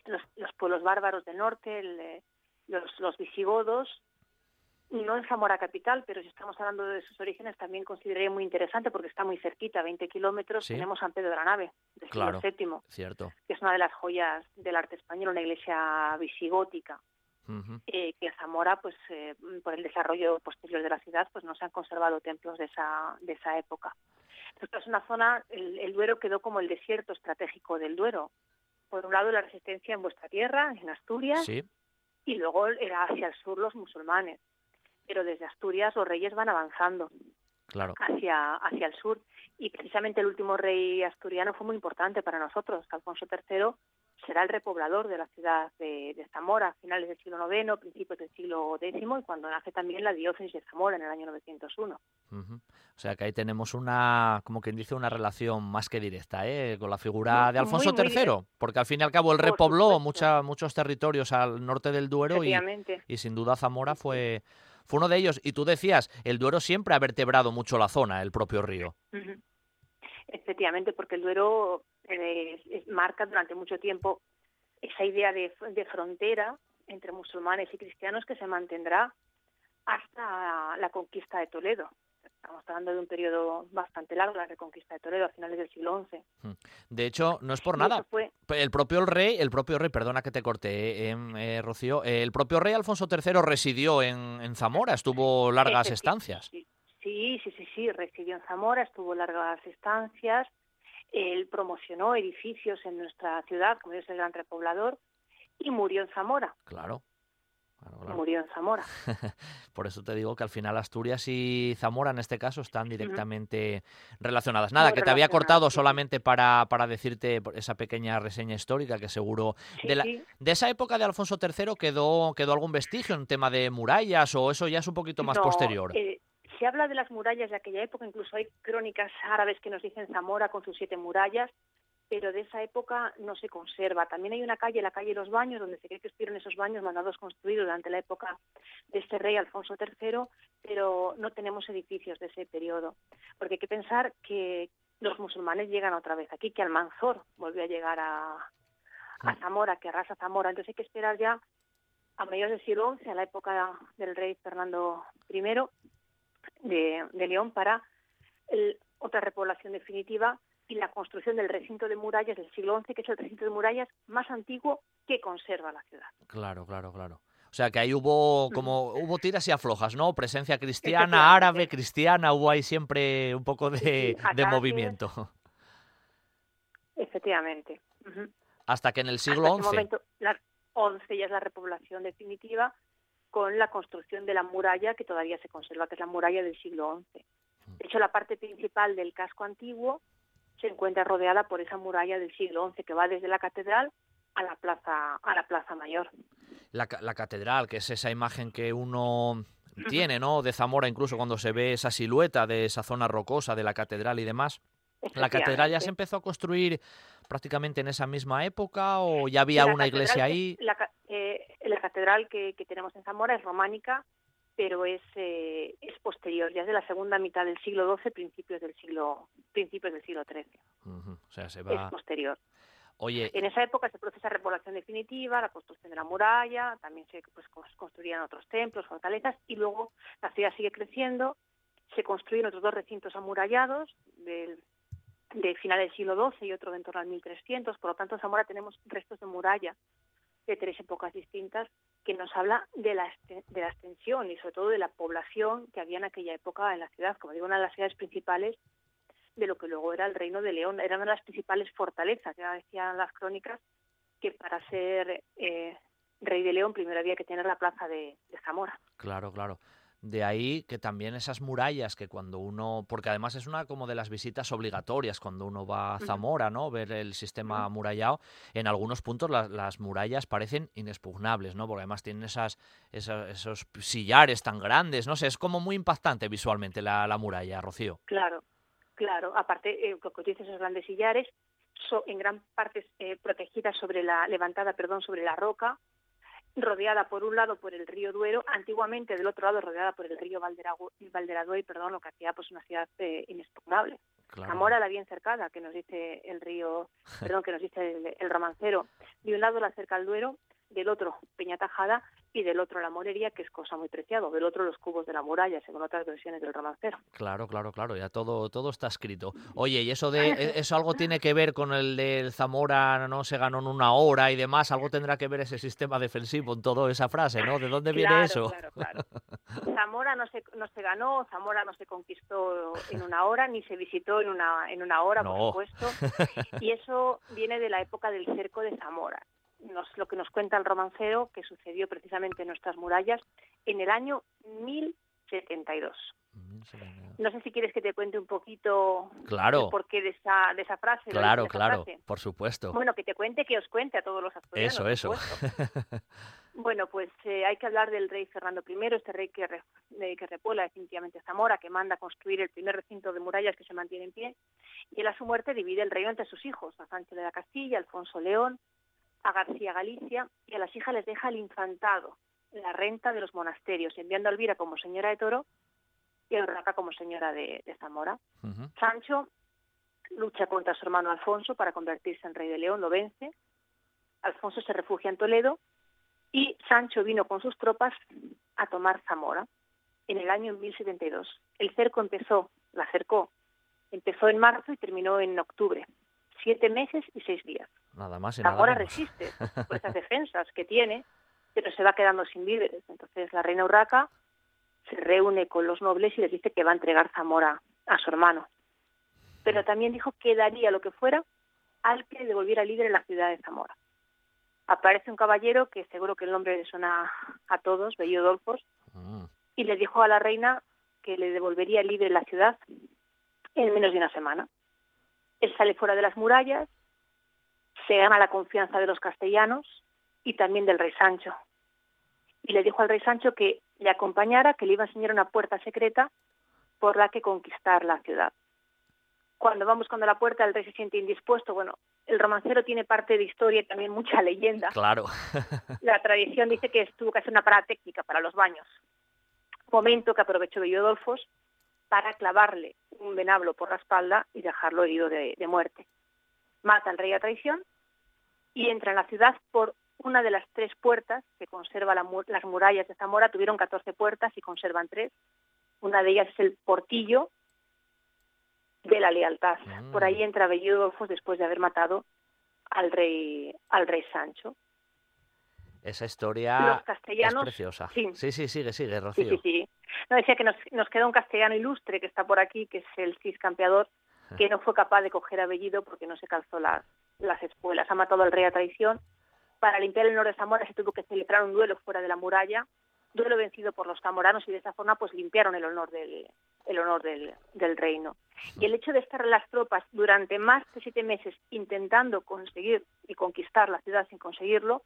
Speaker 9: los, los pueblos bárbaros del norte, el, eh, los, los visigodos, no en Zamora capital, pero si estamos hablando de sus orígenes, también consideraría muy interesante porque está muy cerquita, 20 kilómetros,
Speaker 2: Sí.
Speaker 9: tenemos San Pedro de la Nave, del
Speaker 2: Claro.
Speaker 9: siglo VII,
Speaker 2: Cierto.
Speaker 9: que es una de las joyas del arte español, una iglesia visigótica.
Speaker 2: Ujú.
Speaker 9: eh, que en Zamora, pues eh, por el desarrollo posterior de la ciudad, pues no se han conservado templos de esa, de esa época. Esta es una zona, el, el Duero quedó como el desierto estratégico del Duero. Por un lado la resistencia en vuestra tierra, en Asturias,
Speaker 2: Sí,
Speaker 9: y luego era hacia el sur los musulmanes. Pero desde Asturias los reyes van avanzando. hacia, hacia el sur. Y precisamente el último rey asturiano fue muy importante para nosotros. Alfonso III será el repoblador de la ciudad de, Zamora a finales del siglo IX, principios del siglo X y cuando nace también la diócesis de Zamora en el año 901.
Speaker 2: O sea que ahí tenemos una, como quien dice, una relación más que directa ¿eh? con la figura de Alfonso III, porque al fin y al cabo él repobló mucha, muchos territorios al norte del Duero y, y, sin duda Zamora fue, fue uno de ellos. Y tú decías, el Duero siempre ha vertebrado mucho la zona, el propio río.
Speaker 9: Efectivamente, porque el Duero eh, marca durante mucho tiempo esa idea de, frontera entre musulmanes y cristianos que se mantendrá hasta la conquista de Toledo. Estamos hablando de un periodo bastante largo, la reconquista de Toledo a finales del siglo XI.
Speaker 2: De hecho, no es por nada. El propio rey, el propio rey, perdona que te corté, eh, em, eh, Rocío, el propio rey Alfonso III residió en, Zamora, estuvo largas estancias.
Speaker 9: Sí, sí, sí, sí, residió en Zamora, estuvo largas estancias. Él promocionó edificios en nuestra ciudad, como es el gran repoblador, y murió en Zamora.
Speaker 2: Claro.
Speaker 9: Murió en Zamora.
Speaker 2: Por eso te digo que al final Asturias y Zamora en este caso están directamente relacionadas. Nada, que te había cortado solamente para, para decirte esa pequeña reseña histórica que seguro... de, la, de esa época de Alfonso III quedó, quedó algún vestigio en tema de murallas o eso ya es un poquito más posterior.
Speaker 9: Eh, se habla de las murallas de aquella época, incluso hay crónicas árabes que nos dicen Zamora con sus siete murallas, pero de esa época no se conserva. También hay una calle, la calle Los Baños, donde se cree que estuvieron esos baños mandados construir durante la época de este rey Alfonso III, pero no tenemos edificios de ese periodo. Porque hay que pensar que los musulmanes llegan otra vez aquí, que Almanzor volvió a llegar a, a Zamora, que arrasa Zamora. Entonces hay que esperar ya a mediados del siglo XI, a la época del rey Fernando I, de, León para otra repoblación definitiva y la construcción del recinto de murallas del siglo XI, que es el recinto de murallas más antiguo que conserva la ciudad.
Speaker 2: Claro, claro, claro. O sea que ahí hubo como hubo tiras y aflojas, ¿no? Presencia cristiana, árabe, cristiana, hubo ahí siempre un poco de, movimiento.
Speaker 9: Efectivamente.
Speaker 2: Hasta que en el siglo XI.
Speaker 9: momento, la XI ya es la repoblación definitiva con la construcción de la muralla que todavía se conserva, que es la muralla del siglo XI. De hecho, la parte principal del casco antiguo se encuentra rodeada por esa muralla del siglo XI que va desde la catedral a la plaza a la plaza mayor.
Speaker 2: La, la catedral, que es esa imagen que uno tiene, ¿no? De Zamora, incluso cuando se ve esa silueta de esa zona rocosa de la catedral y demás. ¿La catedral ya se empezó a construir prácticamente en esa misma época o ya había una iglesia ahí?
Speaker 9: La, eh, la catedral que, tenemos en Zamora es románica, pero es, eh, es posterior, ya es de la segunda mitad del siglo XII, principios del siglo, principios del siglo XIII.
Speaker 2: o sea, se va...
Speaker 9: Es posterior.
Speaker 2: Oye,
Speaker 9: en esa época se procesa repoblación definitiva, la construcción de la muralla, también se pues, construían otros templos, fortalezas, y luego la ciudad sigue creciendo, se construyen otros dos recintos amurallados del, de final del siglo XII y otro en torno al 1300, por lo tanto en Zamora tenemos restos de muralla de tres épocas distintas que nos habla de la, de la extensión y sobre todo de la población que había en aquella época en la ciudad, como digo, una de las ciudades principales de lo que luego era el reino de León, era una de las principales fortalezas, ya decían las crónicas que para ser eh, rey de León primero había que tener la plaza de Zamora.
Speaker 2: Claro, claro. De ahí que también esas murallas que cuando uno, porque además es una como de las visitas obligatorias cuando uno va a Zamora, ¿no? Ver el sistema amurallado, en algunos puntos las murallas parecen inexpugnables, ¿no? Porque además tienen esas, esos sillares tan grandes, no sé, es como muy impactante visualmente la, la muralla, Rocío.
Speaker 9: Claro, claro. Aparte, eh, lo que dices, esos grandes sillares, son en gran parte eh, protegidas sobre la, levantada, perdón, sobre la roca, rodeada por un lado por el río Duero, antiguamente del otro lado rodeada por el río Valderaduey, perdón, lo que hacía pues una ciudad eh, inexpugnable. Zamora la bien cercada, que nos dice el río, perdón, que nos dice el, el romancero. De un lado la cerca al Duero, del otro Peña Tajada y del otro la morería, que es cosa muy preciada, del otro los cubos de la muralla, según otras versiones del romancero.
Speaker 2: Claro, claro, claro, ya todo, todo está escrito. Oye, ¿y eso de e, eso algo tiene que ver con el del Zamora no se ganó en una hora y demás? ¿Algo tendrá que ver ese sistema defensivo en toda esa frase, no? ¿De dónde viene eso?
Speaker 9: Claro, claro. Zamora no se, no se ganó, Zamora no se conquistó en una hora, ni se visitó en una, en una hora, por supuesto. Y eso viene de la época del cerco de Zamora lo que nos cuenta el romancero, que sucedió precisamente en nuestras murallas en el año 1072. No sé si quieres que te cuente un poquito
Speaker 2: claro.
Speaker 9: el porqué de esa, de esa frase.
Speaker 2: Claro, claro, por supuesto.
Speaker 9: Bueno, que te cuente, que os cuente a todos los asturianos.
Speaker 2: Eso, eso.
Speaker 9: bueno, pues eh, hay que hablar del rey Fernando I, este rey que, re, que repuela definitivamente Zamora, que manda a construir el primer recinto de murallas que se mantiene en pie, y él a su muerte divide el reino entre sus hijos, a Sánchez de la Castilla, Alfonso León, a García Galicia, y a las hijas les deja el infantado, la renta de los monasterios, enviando a Elvira como señora de Toro y a Urraca como señora de, Zamora. Sancho lucha contra su hermano Alfonso para convertirse en rey de León, lo vence. Alfonso se refugia en Toledo y Sancho vino con sus tropas a tomar Zamora en el año 1072. El cerco empezó, la cercó, empezó en marzo y terminó en octubre. Siete meses y seis días.
Speaker 2: Nada más
Speaker 9: Zamora resiste por esas defensas que tiene, pero se va quedando sin víveres. Entonces la reina Urraca se reúne con los nobles y les dice que va a entregar Zamora a su hermano. Pero también dijo que daría lo que fuera al que devolviera libre la ciudad de Zamora. Aparece un caballero que seguro que el nombre le suena a todos, Bello Dolfos, mm. y le dijo a la reina que le devolvería libre la ciudad en menos de una semana. Él sale fuera de las murallas, se gana la confianza de los castellanos y también del rey Sancho. Y le dijo al rey Sancho que le acompañara, que le iba a enseñar una puerta secreta por la que conquistar la ciudad. Cuando vamos buscando la puerta, el rey se siente indispuesto. Bueno, el romancero tiene parte de historia y también mucha leyenda.
Speaker 2: Claro.
Speaker 9: la tradición dice que tuvo que hacer una parada técnica para los baños. Momento que aprovechó Bellodolfos para clavarle un venablo por la espalda y dejarlo herido de, de muerte. Mata al rey a traición y entra en la ciudad por una de las tres puertas que conserva las murallas de Zamora. Tuvieron 14 puertas y conservan tres. Una de ellas es el portillo de la lealtad. Por ahí entra Belludolfos después de haber matado al rey, al rey Sancho.
Speaker 2: Esa historia es preciosa.
Speaker 9: Sí.
Speaker 2: sí, sigue, sigue, Rocío.
Speaker 9: Sí, sí, No, decía que nos, nos queda un castellano ilustre que está por aquí, que es el Cis Campeador, que no fue capaz de coger a Bellido porque no se calzó las, las espuelas. Ha matado al rey a traición para limpiar el norte de Zamora se tuvo que celebrar un duelo fuera de la muralla, duelo vencido por los zamoranos y de esa forma pues limpiaron el honor del, el honor del, del reino. Y el hecho de estar las tropas durante más de siete meses intentando conseguir y conquistar la ciudad sin conseguirlo,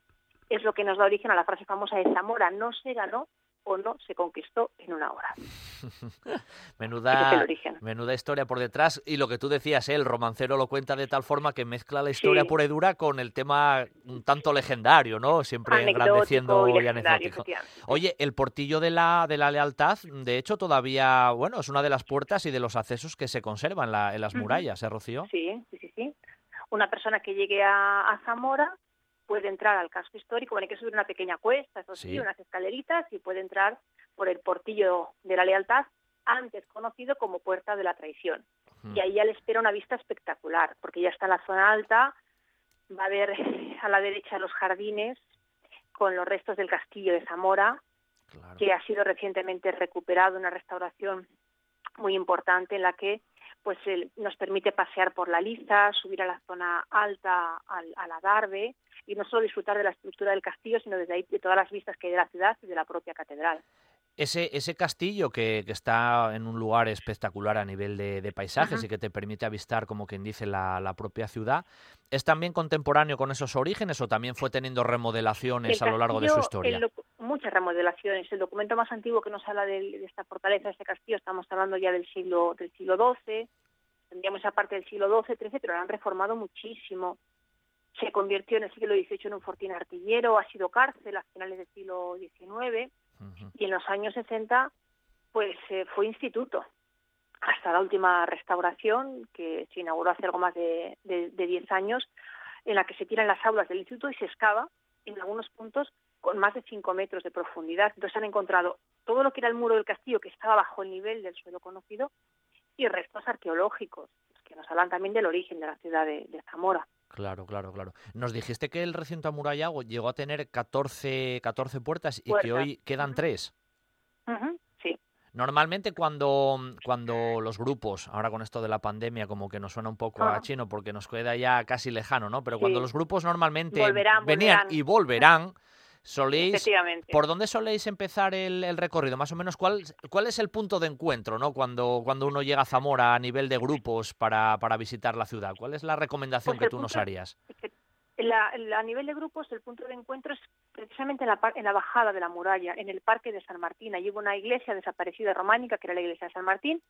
Speaker 9: es lo que nos da origen a la frase famosa de Zamora, no se ganó o no se conquistó en una hora.
Speaker 2: menuda, menuda historia por detrás. Y lo que tú decías, ¿eh? el romancero lo cuenta de tal forma que mezcla la historia pura y dura con el tema un tanto legendario, ¿no? Siempre engrandeciendo y, anecdótico. Oye, el portillo de la, de la lealtad, de hecho, todavía, bueno, es una de las puertas y de los accesos que se conservan en, las murallas, ¿eh, Rocío?
Speaker 9: Sí, sí, sí, Una persona que llegue a Zamora puede entrar al casco histórico, bueno, hay que subir una pequeña cuesta, eso sí, unas escaleritas, y puede entrar por el portillo de la lealtad, antes conocido como Puerta de la Traición. Y ahí ya le espera una vista espectacular, porque ya está en la zona alta, va a ver a la derecha los jardines con los restos del castillo de Zamora, que ha sido recientemente recuperado, una restauración muy importante en la que pues nos permite pasear por la liza, subir a la zona alta, al, a la Darbe, y no solo disfrutar de la estructura del castillo, sino desde ahí de todas las vistas que hay de la ciudad y de la propia catedral.
Speaker 2: Ese, ese castillo que, que está en un lugar espectacular a nivel de, paisajes y que te permite avistar, como quien dice, la, la, propia ciudad, ¿es también contemporáneo con esos orígenes o también fue teniendo remodelaciones a lo largo de su historia?
Speaker 9: muchas remodelaciones. El documento más antiguo que nos habla de, esta fortaleza, de este castillo, estamos hablando ya del siglo, del siglo XII, tendríamos esa parte del siglo XII, XIII, pero lo han reformado muchísimo se convirtió en el siglo XVIII en un fortín artillero, ha sido cárcel a finales del siglo XIX y en los años 60 pues eh, fue instituto hasta la última restauración que se inauguró hace algo más de, de, 10 años en la que se tiran las aulas del instituto y se excava en algunos puntos con más de 5 metros de profundidad. Entonces han encontrado todo lo que era el muro del castillo que estaba bajo el nivel del suelo conocido y restos arqueológicos que nos hablan también del origen de la ciudad de Zamora.
Speaker 2: Claro, claro, claro. Nos dijiste que el recinto amurallado llegó a tener 14, 14 puertas y que hoy quedan tres.
Speaker 9: Sí.
Speaker 2: Normalmente cuando, cuando los grupos, ahora con esto de la pandemia como que nos suena un poco a chino porque nos queda ya casi lejano, ¿no? Pero cuando los grupos normalmente venían y volverán, Soléis, ¿Por dónde soléis empezar el, recorrido? Más o menos, ¿cuál, ¿cuál es el punto de encuentro ¿no? cuando, cuando uno llega a Zamora a nivel de grupos para, para visitar la ciudad? ¿Cuál es la recomendación
Speaker 9: pues
Speaker 2: que tú nos harías?
Speaker 9: a nivel de grupos, el punto de encuentro es precisamente en la, en la bajada de la muralla, en el Parque de San Martín. Allí hubo una iglesia desaparecida románica, que era la iglesia de San Martín,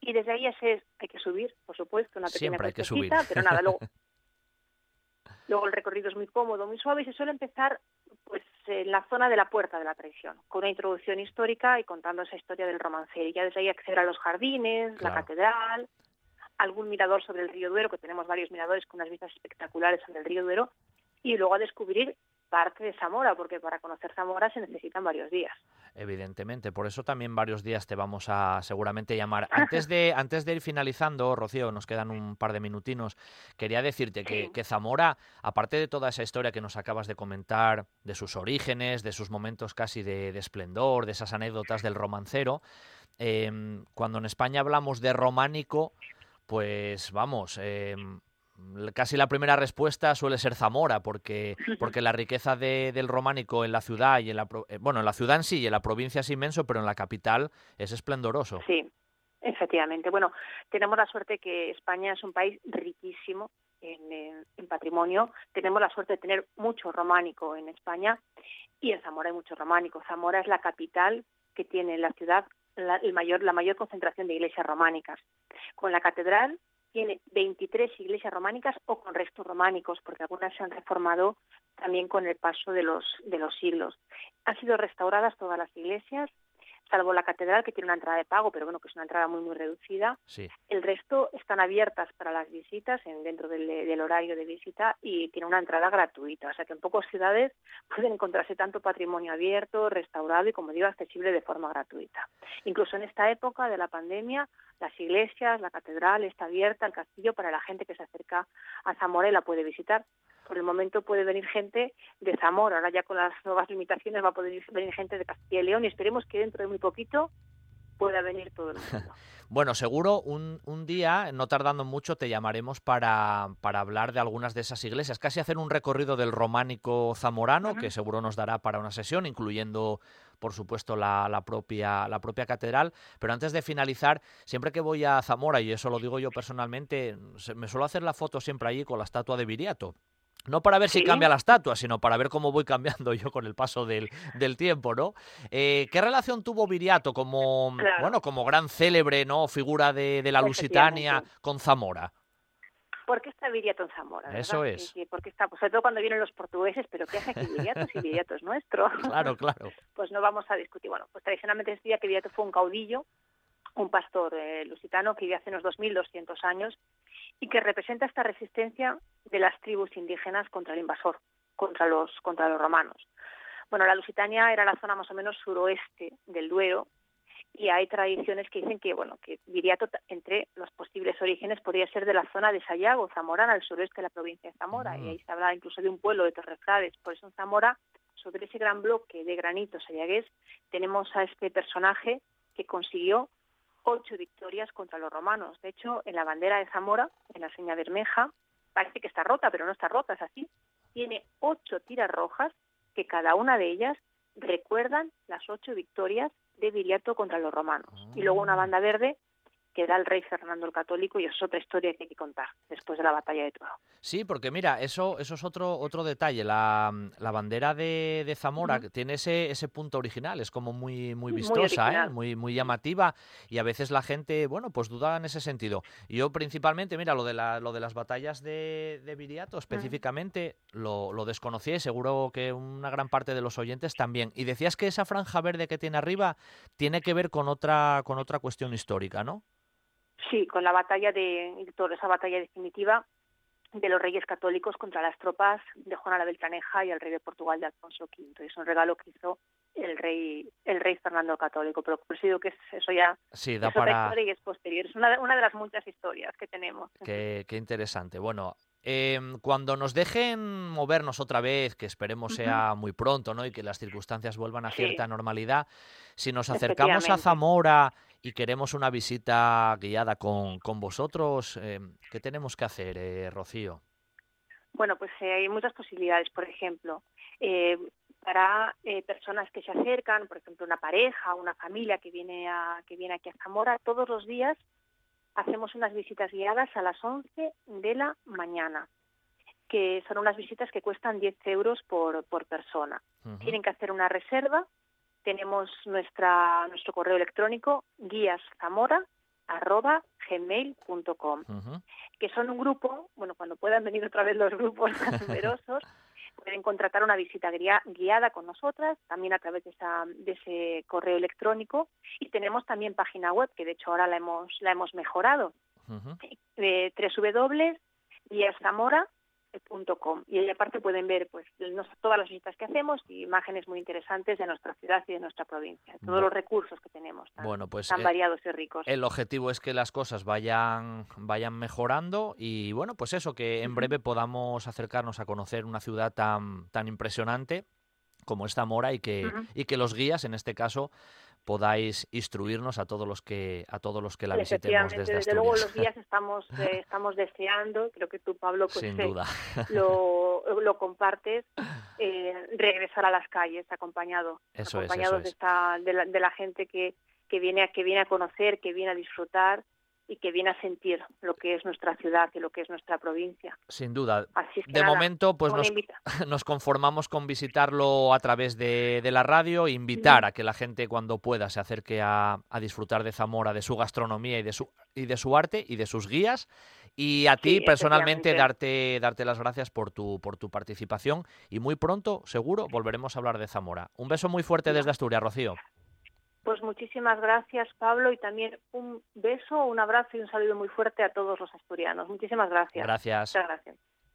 Speaker 9: y desde ahí es, hay que subir, por supuesto, una pequeña
Speaker 2: Siempre hay que subir.
Speaker 9: pero nada, luego, luego el recorrido es muy cómodo, muy suave, y se suele empezar pues en la zona de la Puerta de la Traición, con una introducción histórica y contando esa historia del romancero. Y ya desde ahí acceder a los jardines, la catedral, algún mirador sobre el río Duero, que tenemos varios miradores con unas vistas espectaculares sobre el río Duero, y luego a descubrir parte de Zamora, porque para conocer Zamora se necesitan varios días.
Speaker 2: Evidentemente, por eso también varios días te vamos a seguramente llamar. Antes de, antes de ir finalizando, Rocío, nos quedan un par de minutinos, quería decirte que, que, Zamora, aparte de toda esa historia que nos acabas de comentar, de sus orígenes, de sus momentos casi de, de esplendor, de esas anécdotas del romancero, em, cuando en España hablamos de románico, pues vamos, em, casi la primera respuesta suele ser Zamora, porque, porque la riqueza de, del románico en la ciudad y en la eh, bueno, en la ciudad en sí y en la provincia es inmenso, pero en la capital es esplendoroso.
Speaker 9: Sí, efectivamente. Bueno, tenemos la suerte que España es un país riquísimo en, en, patrimonio. Tenemos la suerte de tener mucho románico en España y en Zamora hay mucho románico. Zamora es la capital que tiene la ciudad la, el mayor, la mayor concentración de iglesias románicas. Con la catedral tiene 23 iglesias románicas o con restos románicos, porque algunas se han reformado también con el paso de los, de los siglos. Han sido restauradas todas las iglesias, salvo la catedral que tiene una entrada de pago, pero bueno, que es una entrada muy muy reducida. El resto están abiertas para las visitas en, dentro del, horario de visita y tiene una entrada gratuita, o sea que en pocas ciudades pueden encontrarse tanto patrimonio abierto, restaurado y como digo accesible de forma gratuita. Incluso en esta época de la pandemia, las iglesias, la catedral está abierta, el castillo para la gente que se acerca a Zamora y la puede visitar. Por el momento puede venir gente de Zamora, ahora ya con las nuevas limitaciones va a poder venir gente de Castilla y León y esperemos que dentro de muy poquito pueda venir todo el mundo.
Speaker 2: Bueno, seguro un, día, no tardando mucho, te llamaremos para, para, hablar de algunas de esas iglesias, casi hacer un recorrido del románico zamorano, que seguro nos dará para una sesión, incluyendo, por supuesto, la, la, propia, la propia catedral. Pero antes de finalizar, siempre que voy a Zamora, y eso lo digo yo personalmente, me suelo hacer la foto siempre allí con la estatua de Viriato. No para ver si cambia la estatua, sino para ver cómo voy cambiando yo con el paso del, del tiempo, ¿no? Eh, ¿Qué relación tuvo Viriato como, bueno, como gran célebre, ¿no? Figura de, de la Lusitania con Zamora.
Speaker 9: ¿Por qué está Viriato en Zamora?
Speaker 2: Eso es.
Speaker 9: porque está, pues, sobre todo cuando vienen los portugueses, pero ¿qué hace aquí Viriato si Viriato es nuestro?
Speaker 2: Claro, claro.
Speaker 9: pues no vamos a discutir. Bueno, pues tradicionalmente se decía que Viriato fue un caudillo, un pastor eh, lusitano que vivió hace unos 2.200 años y que representa esta resistencia de las tribus indígenas contra el invasor, contra los, contra los romanos. Bueno, la Lusitania era la zona más o menos suroeste del Duero y hay tradiciones que dicen que, bueno, que Viriato, entre los posibles orígenes, podría ser de la zona de Sayago, Zamorana, al sureste de la provincia de Zamora, y mm. ahí se habla incluso de un pueblo de Torrefrades. Por eso en Zamora, sobre ese gran bloque de granito sayagués, tenemos a este personaje que consiguió ocho victorias contra los romanos. De hecho, en la bandera de Zamora, en la seña bermeja, parece que está rota, pero no está rota, es así. Tiene ocho tiras rojas que cada una de ellas recuerdan las ocho victorias de Viriato contra los romanos. Y luego una ah. banda verde que da el rey Fernando el Católico y es otra historia que hay que contar después de la batalla de Toro.
Speaker 2: Sí, porque mira, eso, eso es otro, otro detalle. La, la bandera de, de Zamora tiene ese, ese punto original, es como muy, muy vistosa, muy, ¿eh? muy, muy, llamativa y a veces la gente, bueno, pues duda en ese sentido. Yo principalmente, mira, lo de, la, lo de las batallas de, de Viriato específicamente lo, lo desconocí y seguro que una gran parte de los oyentes también. Y decías que esa franja verde que tiene arriba tiene que ver con otra, con otra cuestión histórica, ¿no?
Speaker 9: Sí, con la batalla de toda esa batalla definitiva de los reyes católicos contra las tropas de Juana la Beltraneja y el rey de Portugal de Alfonso V. Es un regalo que hizo el rey el rey Fernando Católico, pero digo que eso ya
Speaker 2: sí, da para...
Speaker 9: historia y es posterior. Es una, una de las muchas historias que tenemos.
Speaker 2: Qué, qué interesante. Bueno, eh, cuando nos dejen movernos otra vez, que esperemos sea muy pronto, ¿no? Y que las circunstancias vuelvan a cierta normalidad, si nos acercamos a Zamora y queremos una visita guiada con, con vosotros, eh, ¿qué tenemos que hacer, eh, Rocío?
Speaker 9: Bueno, pues eh, hay muchas posibilidades. Por ejemplo, para eh, personas que se acercan, por ejemplo, una pareja, una familia que viene, a, que viene aquí a Zamora, todos los días hacemos unas visitas guiadas a las 11 de la mañana, que son unas visitas que cuestan 10 euros por, por persona. Tienen que hacer una reserva. Tenemos nuestra, nuestro correo electrónico guíaszamora.gmail.com, que son un grupo, bueno, cuando puedan venir otra vez los grupos más numerosos, pueden contratar una visita guiada con nosotras, también a través de, esa, de ese correo electrónico. Y tenemos también página web, que de hecho ahora la hemos, la hemos mejorado, uh -huh. eh, y ahí aparte pueden ver pues todas las visitas que hacemos y imágenes muy interesantes de nuestra ciudad y de nuestra provincia, todos los recursos que tenemos tan,
Speaker 2: bueno, pues,
Speaker 9: tan
Speaker 2: eh,
Speaker 9: variados y ricos.
Speaker 2: El objetivo es que las cosas vayan vayan mejorando y bueno, pues eso que en breve podamos acercarnos a conocer una ciudad tan tan impresionante como esta Mora y que, uh -huh. y que los guías, en este caso, podáis instruirnos a todos los que a todos los que la visitemos desde
Speaker 9: Desde
Speaker 2: Asturias.
Speaker 9: luego los días estamos eh, estamos deseando, creo que tú Pablo pues
Speaker 2: Sin
Speaker 9: eh,
Speaker 2: duda.
Speaker 9: lo, lo compartes, eh, regresar a las calles acompañado,
Speaker 2: Eso es,
Speaker 9: acompañados
Speaker 2: eso
Speaker 9: de
Speaker 2: es.
Speaker 9: esta de la, de la gente que que viene a que viene a conocer, que viene a disfrutar y que viene a sentir lo que es nuestra ciudad y lo que es nuestra provincia.
Speaker 2: Sin duda.
Speaker 9: Así es que
Speaker 2: De
Speaker 9: nada,
Speaker 2: momento, pues nos, conformamos con visitarlo a través de, de la radio, invitar a que la gente cuando pueda se acerque a, a disfrutar de Zamora, de su gastronomía y de su, y de su arte y de sus guías. Y a ti
Speaker 9: Sí,
Speaker 2: personalmente darte, darte las gracias por tu, por tu participación y muy pronto, seguro, volveremos a hablar de Zamora. Un beso muy fuerte desde Asturias, Rocío.
Speaker 9: Pues muchísimas gracias, Pablo, y también un beso, un abrazo y un saludo muy fuerte a todos los asturianos. Muchísimas gracias.
Speaker 2: Gracias.
Speaker 9: Muchas gracias.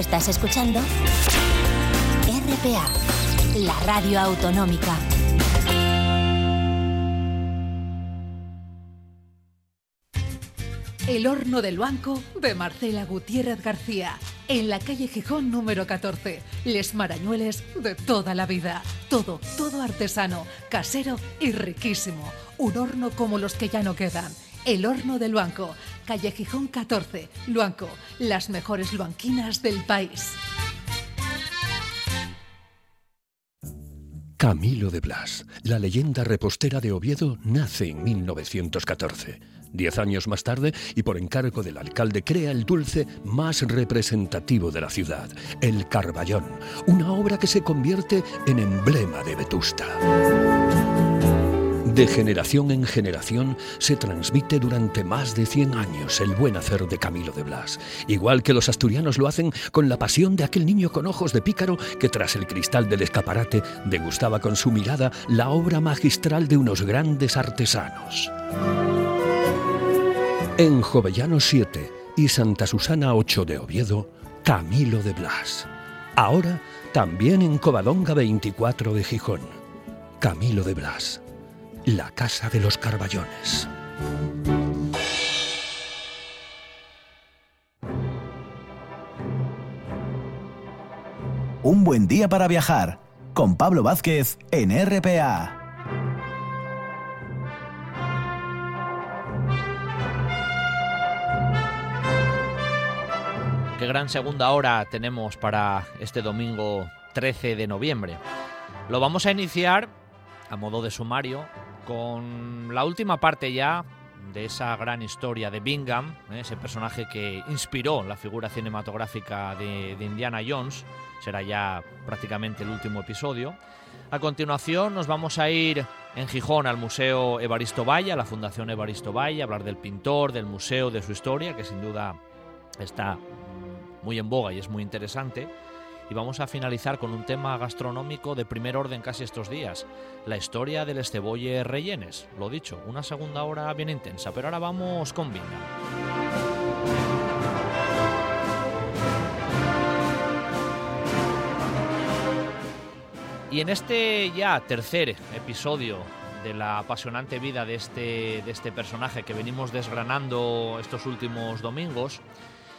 Speaker 6: Estás escuchando RPA, la radio autonómica.
Speaker 3: El horno del banco de Marcela Gutiérrez García, en la calle Gijón número 14. Les marañueles de toda la vida. Todo, todo artesano, casero y riquísimo. Un horno como los que ya no quedan. El horno del banco, calle Gijón 14, Luanco, las mejores luanquinas del país.
Speaker 4: Camilo de Blas, la leyenda repostera de Oviedo, nace en 1914. Diez años más tarde, y por encargo del alcalde, crea el dulce más representativo de la ciudad, el Carballón, una obra que se convierte en emblema de Vetusta. De generación en generación se transmite durante más de 100 años el buen hacer de Camilo de Blas, igual que los asturianos lo hacen con la pasión de aquel niño con ojos de pícaro que tras el cristal del escaparate degustaba con su mirada la obra magistral de unos grandes artesanos. En Jovellano 7 y Santa Susana 8 de Oviedo, Camilo de Blas. Ahora también en Covadonga 24 de Gijón. Camilo de Blas. La Casa de los Carballones.
Speaker 10: Un buen día para viajar con Pablo Vázquez en RPA.
Speaker 2: Qué gran segunda hora tenemos para este domingo 13 de noviembre. Lo vamos a iniciar a modo de sumario con la última parte ya de esa gran historia de Bingham, ¿eh? ese personaje que inspiró la figura cinematográfica de, de Indiana Jones. Será ya prácticamente el último episodio. A continuación nos vamos a ir en Gijón al Museo Evaristo Valle, a la Fundación Evaristo Valle, a hablar del pintor, del museo, de su historia, que sin duda está muy en boga y es muy interesante. Y vamos a finalizar con un tema gastronómico de primer orden casi estos días, la historia del estebolle rellenes. Lo dicho, una segunda hora bien intensa, pero ahora vamos con Bingham. Y en este ya tercer episodio de la apasionante vida de este, de este personaje que venimos desgranando estos últimos domingos,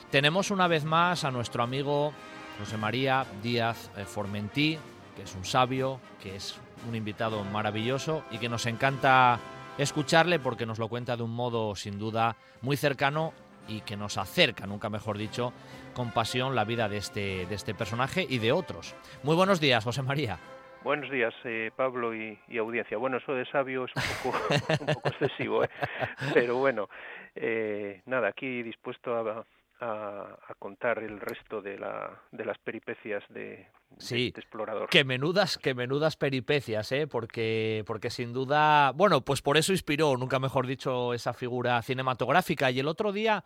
Speaker 2: tenemos una vez más a nuestro amigo José María Díaz eh, Formentí, que es un sabio, que es un invitado maravilloso y que nos encanta escucharle porque nos lo cuenta de un modo sin duda muy cercano y que nos acerca, nunca mejor dicho, con pasión la vida de este, de este personaje y de otros. Muy buenos días, José María.
Speaker 11: Buenos días, eh, Pablo y, audiencia. Bueno, eso de sabio es un poco, excesivo, ¿eh? pero bueno, eh, nada, aquí dispuesto a, a, contar el resto de, la, de las peripecias de,
Speaker 2: sí,
Speaker 11: este explorador.
Speaker 2: Que menudas, que menudas peripecias, ¿eh? porque, porque sin duda, bueno, pues por eso inspiró, nunca mejor dicho, esa figura cinematográfica. Y el otro día,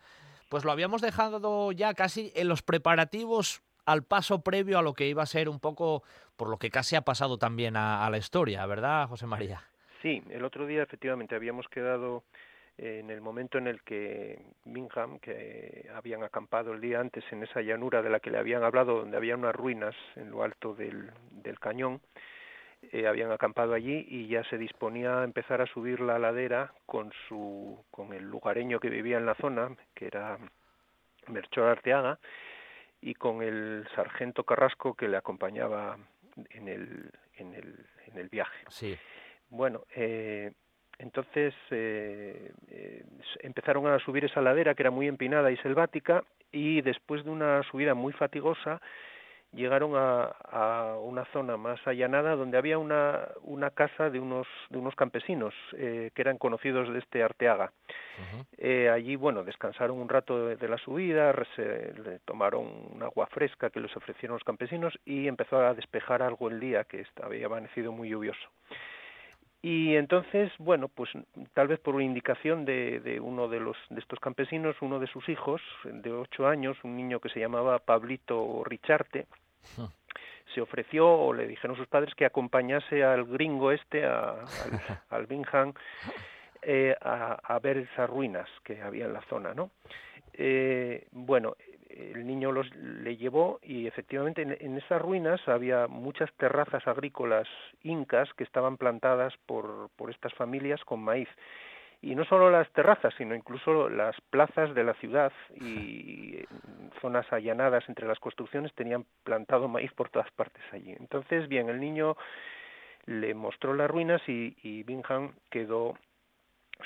Speaker 2: pues lo habíamos dejado ya casi en los preparativos al paso previo a lo que iba a ser un poco, por lo que casi ha pasado también a la historia, ¿verdad, José María?
Speaker 11: Sí, el otro día efectivamente habíamos quedado en el momento en el que Bingham, que habían acampado el día antes en esa llanura de la que le habían hablado, donde había unas ruinas en lo alto del, del cañón, eh, habían acampado allí y ya se disponía a empezar a subir la ladera con su con el lugareño que vivía en la zona, que era Melchor Arteaga, y con el sargento Carrasco que le acompañaba en el, en el, en el viaje.
Speaker 2: Sí.
Speaker 11: Bueno, eh, entonces eh, eh, empezaron a subir esa ladera que era muy empinada y selvática y después de una subida muy fatigosa llegaron a, una zona más allanada donde había una, una casa de unos, de unos campesinos eh, que eran conocidos de este Arteaga. allí, bueno, descansaron un rato de, la subida, se, tomaron un agua fresca que les ofrecieron los campesinos y empezó a despejar algo el día que había amanecido muy lluvioso. Y entonces, bueno, pues tal vez por una indicación de, de, uno de, los, de estos campesinos, uno de sus hijos, de ocho años, un niño que se llamaba Pablito Richarte, se ofreció o le dijeron sus padres que acompañase al gringo este, a, al, al Bingham, eh, a, a, ver esas ruinas que había en la zona, ¿no? Eh, bueno, el niño los, le llevó y efectivamente en, esas ruinas había muchas terrazas agrícolas incas que estaban plantadas por, por estas familias con maíz. Y no solo las terrazas, sino incluso las plazas de la ciudad y zonas allanadas entre las construcciones tenían plantado maíz por todas partes allí. Entonces, bien, el niño le mostró las ruinas y, y Bingham quedó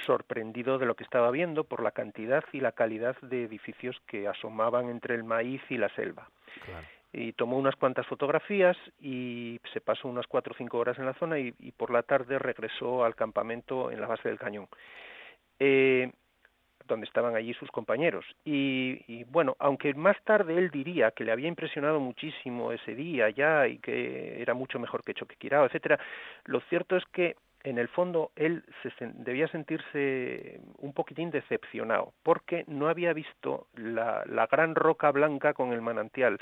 Speaker 11: sorprendido de lo que estaba viendo por la cantidad y la calidad de edificios que asomaban entre el maíz y la selva. Y tomó unas cuantas fotografías y se pasó unas cuatro o cinco horas en la zona y, por la tarde regresó al campamento en la base del cañón, eh, donde estaban allí sus compañeros. Y, y, bueno, aunque más tarde él diría que le había impresionado muchísimo ese día ya y que era mucho mejor que Choquequirao, etcétera, lo cierto es que en el fondo él se, debía sentirse un poquitín decepcionado porque no había visto la, la, gran roca blanca con el manantial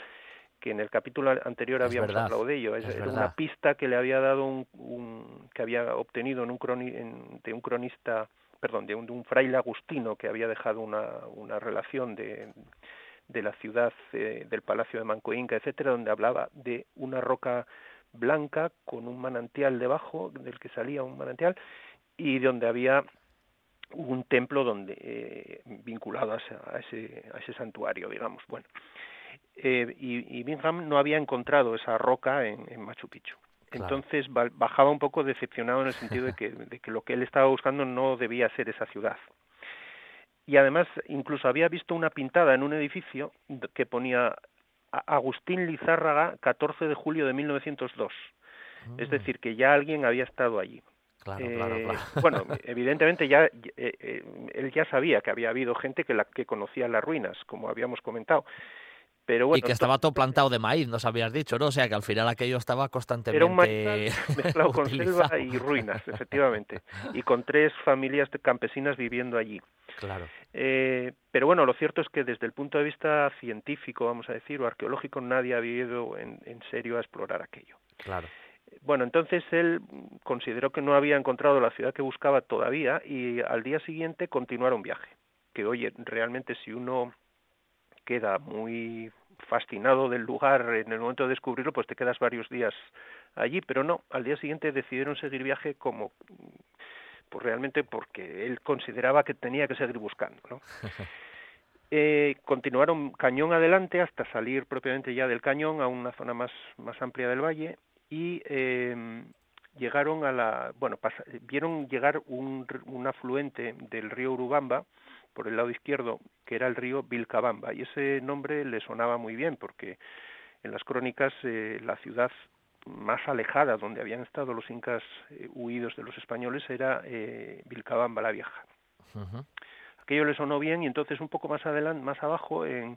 Speaker 11: que en el capítulo anterior habíamos hablado de ello. Es, era una pista que le había dado un, un que había obtenido en un croni, en, de un cronista, perdón, de un, de un, fraile agustino que había dejado una, una relación de, de la ciudad eh, del Palacio de Manco Inca, etcétera, donde hablaba de una roca blanca con un manantial debajo del que salía un manantial y donde había un templo donde eh, vinculado a, ese, a ese santuario digamos. Bueno eh, y, y, Bingham no había encontrado esa roca en, en Machu Picchu. Entonces bajaba un poco decepcionado en el sentido de que, de que lo que él estaba buscando no debía ser esa ciudad. Y además incluso había visto una pintada en un edificio que ponía Agustín Lizárraga, 14 de julio de 1902. Es mm. decir, que ya alguien había estado allí.
Speaker 2: Claro, claro,
Speaker 11: eh,
Speaker 2: claro.
Speaker 11: Bueno, evidentemente ya eh, eh, él ya sabía que había habido gente que la que conocía las ruinas, como habíamos comentado. Pero bueno,
Speaker 2: y que estaba todo plantado de maíz, nos habías dicho, ¿no? O sea, que al final aquello estaba constantemente
Speaker 11: Era un maíz mezclado con selva y ruinas, efectivamente. Y con tres familias campesinas viviendo allí.
Speaker 2: Claro.
Speaker 11: Eh, pero bueno, lo cierto es que desde el punto de vista científico, vamos a decir, o arqueológico, nadie ha ido en, en serio a explorar aquello.
Speaker 2: Claro.
Speaker 11: Bueno, entonces él consideró que no había encontrado la ciudad que buscaba todavía y al día siguiente continuaron viaje. Que oye, realmente si uno queda muy fascinado del lugar en el momento de descubrirlo, pues te quedas varios días allí, pero no, al día siguiente decidieron seguir viaje como pues realmente porque él consideraba que tenía que seguir buscando, ¿no? Eh, continuaron cañón adelante hasta salir propiamente ya del cañón a una zona más, más amplia del valle y eh, llegaron a la, bueno, vieron llegar un, un afluente del río Urubamba por el lado izquierdo, que era el río Vilcabamba, y ese nombre le sonaba muy bien porque en las crónicas eh, la ciudad más alejada donde habían estado los incas eh, huidos de los españoles era eh, Vilcabamba la Vieja. Aquello le sonó bien y entonces un poco más adelante, más abajo, en,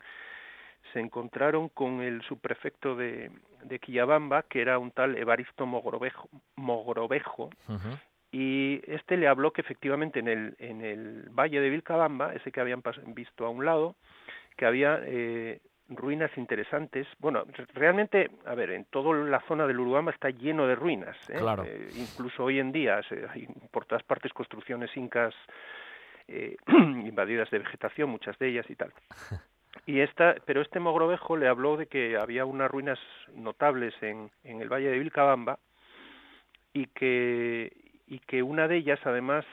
Speaker 11: se encontraron con el subprefecto de, de Quillabamba, que era un tal Evaristo Mogrovejo, Mogrovejo y este le habló que efectivamente en el, en el valle de Vilcabamba, ese que habían visto a un lado, que había eh, ruinas interesantes. Bueno, realmente, a ver, en toda la zona del Urubamba está lleno de ruinas. ¿eh? Eh, incluso hoy en día hay por todas partes construcciones incas eh, invadidas de vegetación, muchas de ellas y tal. Y esta, pero este Mogrovejo le habló de que había unas ruinas notables en, en el valle de Vilcabamba y que, y que una de ellas además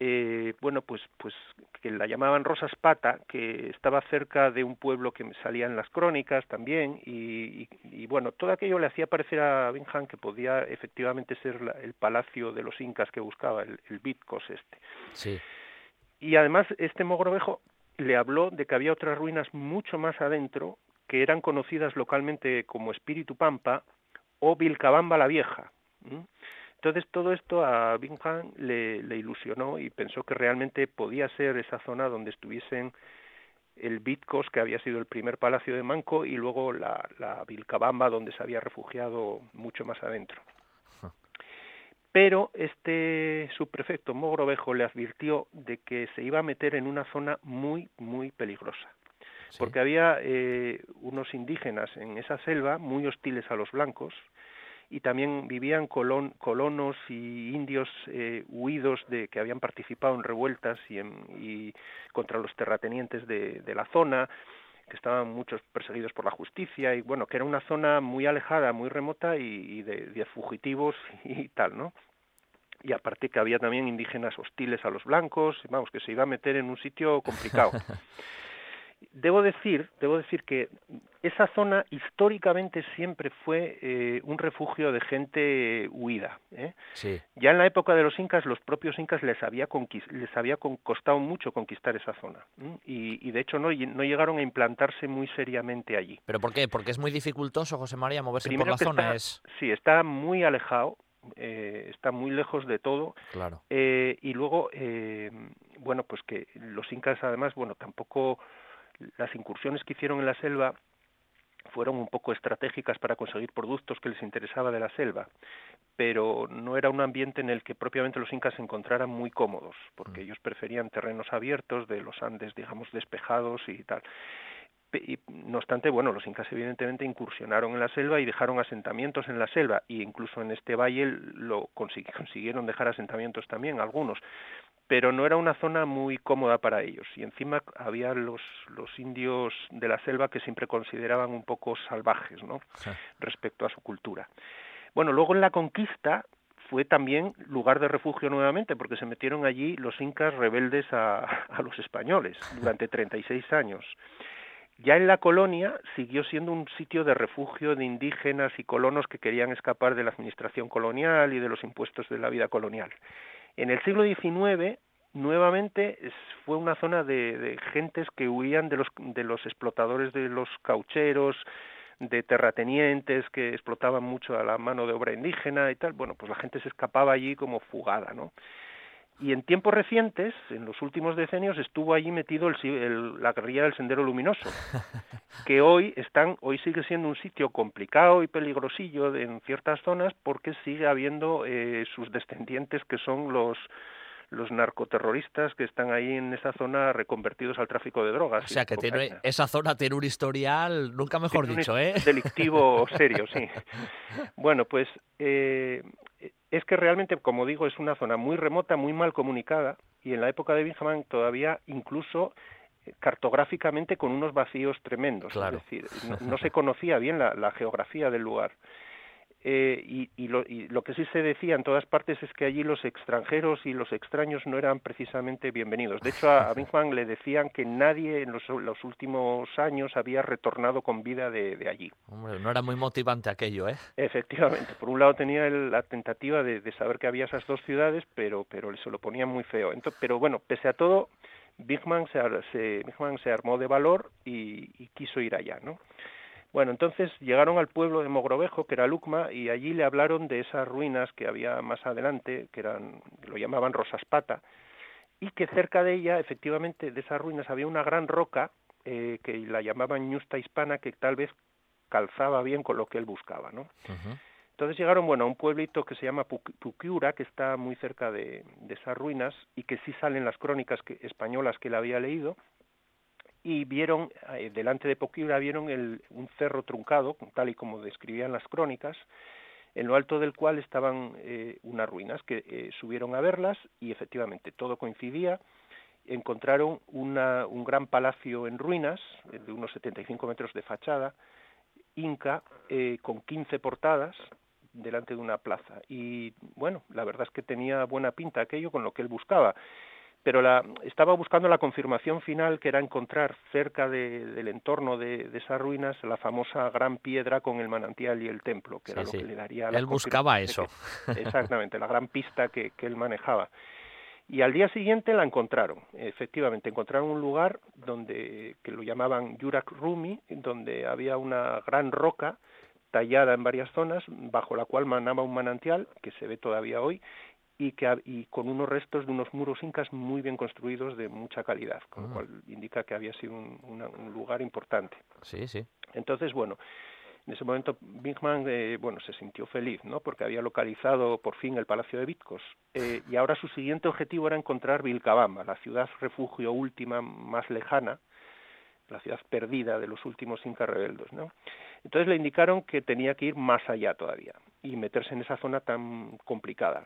Speaker 11: eh, bueno, pues, pues que la llamaban Rosa Espata, que estaba cerca de un pueblo que salía en las crónicas también, y, y, bueno, todo aquello le hacía parecer a Bingham que podía efectivamente ser el palacio de los incas que buscaba, el, el Bitcos este.
Speaker 2: Sí.
Speaker 11: Y además este Mogrovejo le habló de que había otras ruinas mucho más adentro que eran conocidas localmente como Espíritu Pampa o Vilcabamba la Vieja. Entonces todo esto a Bingham le, le, ilusionó y pensó que realmente podía ser esa zona donde estuviesen el Bitcos, que había sido el primer palacio de Manco, y luego la, la Vilcabamba, donde se había refugiado mucho más adentro. Pero este subprefecto Mogrovejo le advirtió de que se iba a meter en una zona muy, muy peligrosa. Porque había eh, unos indígenas en esa selva muy hostiles a los blancos, y también vivían colonos y indios eh, huidos de que habían participado en revueltas y, y contra los terratenientes de, la zona que estaban muchos perseguidos por la justicia y bueno que era una zona muy alejada muy remota y, y de, de, fugitivos y tal no y aparte que había también indígenas hostiles a los blancos vamos que se iba a meter en un sitio complicado debo decir, debo decir que esa zona históricamente siempre fue eh, un refugio de gente huida. ¿eh?
Speaker 2: Sí.
Speaker 11: Ya en la época de los incas, los propios incas les había, les había costado mucho conquistar esa zona y, y, de hecho no, no llegaron a implantarse muy seriamente allí.
Speaker 2: ¿Pero por qué? Porque es muy dificultoso, José María, moverse por la zona.
Speaker 11: Está,
Speaker 2: es...
Speaker 11: Sí, está muy alejado, eh, está muy lejos de todo.
Speaker 2: Claro.
Speaker 11: Eh, y luego, eh, bueno, pues que los incas además, bueno, tampoco las incursiones que hicieron en la selva fueron un poco estratégicas para conseguir productos que les interesaba de la selva, pero no era un ambiente en el que propiamente los incas se encontraran muy cómodos, porque ellos preferían terrenos abiertos, de los Andes, digamos, despejados y tal. Y, no obstante, bueno, los incas evidentemente incursionaron en la selva y dejaron asentamientos en la selva, e incluso en este valle lo consiguieron dejar asentamientos también, algunos pero no era una zona muy cómoda para ellos y encima había los, los indios de la selva que siempre consideraban un poco salvajes ¿no?
Speaker 2: Sí.
Speaker 11: respecto a su cultura. Bueno, luego en la conquista fue también lugar de refugio nuevamente porque se metieron allí los incas rebeldes a, a los españoles durante 36 años. Ya en la colonia siguió siendo un sitio de refugio de indígenas y colonos que querían escapar de la administración colonial y de los impuestos de la vida colonial. En el siglo XIX, nuevamente fue una zona de, de, gentes que huían de los, de los explotadores de los caucheros, de terratenientes que explotaban mucho a la mano de obra indígena y tal. Bueno, pues la gente se escapaba allí como fugada, ¿no? Y en tiempos recientes, en los últimos decenios, estuvo allí metido el, el, la guerrilla del Sendero Luminoso, que hoy están, hoy sigue siendo un sitio complicado y peligrosillo de, en ciertas zonas porque sigue habiendo eh, sus descendientes que son los los narcoterroristas que están ahí en esa zona reconvertidos al tráfico de drogas.
Speaker 2: O sea, que tiene, esa zona tiene un historial, nunca mejor
Speaker 11: tiene
Speaker 2: dicho, ¿eh?
Speaker 11: Delictivo serio, sí. Bueno, pues eh, es que realmente, como digo, es una zona muy remota, muy mal comunicada, y en la época de Bingham todavía incluso cartográficamente con unos vacíos tremendos, es decir, no, se conocía bien la geografía del lugar. Eh, y, lo, que sí se decía en todas partes es que allí los extranjeros y los extraños no eran precisamente bienvenidos. De hecho, a, a le decían que nadie en los, últimos años había retornado con vida de, allí.
Speaker 2: Hombre, no era muy motivante aquello, ¿eh?
Speaker 11: Efectivamente. Por un lado tenía la tentativa de, saber que había esas dos ciudades, pero, pero se lo ponía muy feo. pero bueno, pese a todo, Bigman se, se, se armó de valor y, y quiso ir allá, ¿no? Bueno, entonces llegaron al pueblo de Mogrovejo, que era Lucma, y allí le hablaron de esas ruinas que había más adelante, que eran, lo llamaban Rosaspata, y que cerca de ella, efectivamente, de esas ruinas había una gran roca eh, que la llamaban Ñusta Hispana, que tal vez calzaba bien con lo que él buscaba, ¿no? Entonces llegaron, bueno, a un pueblito que se llama Puquiura, que está muy cerca de, esas ruinas y que sí salen las crónicas españolas que él había leído, y vieron, eh, delante de Poquibra, vieron el, un cerro truncado, tal y como describían las crónicas, en lo alto del cual estaban eh, unas ruinas, que eh, subieron a verlas y efectivamente todo coincidía. Encontraron una, un gran palacio en ruinas, de unos 75 metros de fachada, inca, con 15 portadas, delante de una plaza. Y bueno, la verdad es que tenía buena pinta aquello con lo que él buscaba pero la, estaba buscando la confirmación final que era encontrar cerca del entorno de, esas ruinas la famosa gran piedra con el manantial y el templo, que era lo que le daría
Speaker 2: la Él buscaba eso.
Speaker 11: exactamente, la gran pista que, él manejaba. Y al día siguiente la encontraron, efectivamente, encontraron un lugar donde, que lo llamaban Yurak Rumi, donde había una gran roca tallada en varias zonas, bajo la cual manaba un manantial, que se ve todavía hoy, y, que, y con unos restos de unos muros incas muy bien construidos de mucha calidad, con lo ah. cual indica que había sido un, lugar importante.
Speaker 2: Sí, sí.
Speaker 11: Entonces, bueno, en ese momento Bigman eh, bueno, se sintió feliz, ¿no? porque había localizado por fin el Palacio de Vitcos. Eh, y ahora su siguiente objetivo era encontrar Vilcabamba, la ciudad refugio última más lejana, la ciudad perdida de los últimos incas rebeldes. ¿no? Entonces le indicaron que tenía que ir más allá todavía y meterse en esa zona tan complicada.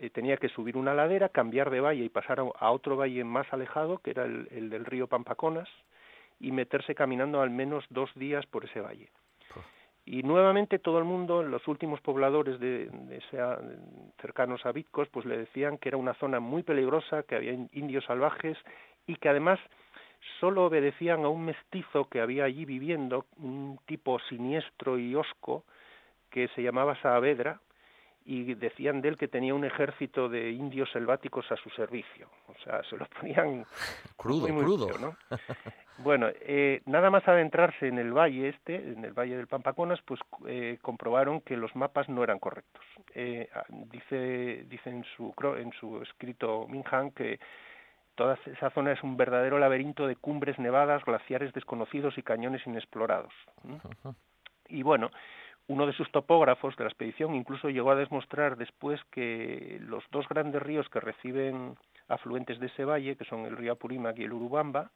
Speaker 11: Eh, tenía que subir una ladera, cambiar de valle y pasar a, otro valle más alejado, que era el, del río Pampaconas, y meterse caminando al menos dos días por ese valle. Y nuevamente todo el mundo, los últimos pobladores de, cercanos a Vitcos, pues le decían que era una zona muy peligrosa, que había indios salvajes y que además solo obedecían a un mestizo que había allí viviendo, un tipo siniestro y osco, que se llamaba Saavedra, y decían de él que tenía un ejército de indios selváticos a su servicio. O sea, se lo ponían
Speaker 2: crudo, crudo.
Speaker 11: ¿no? bueno, eh, nada más adentrarse en el valle este, en el valle del Pampaconas, pues eh, comprobaron que los mapas no eran correctos. Eh, dice, dice en su en su escrito Minhan que toda esa zona es un verdadero laberinto de cumbres nevadas, glaciares desconocidos y cañones inexplorados. Y bueno, uno de sus topógrafos de la expedición incluso llegó a demostrar después que los dos grandes ríos que reciben afluentes de ese valle, que son el río Apurímac y el Urubamba,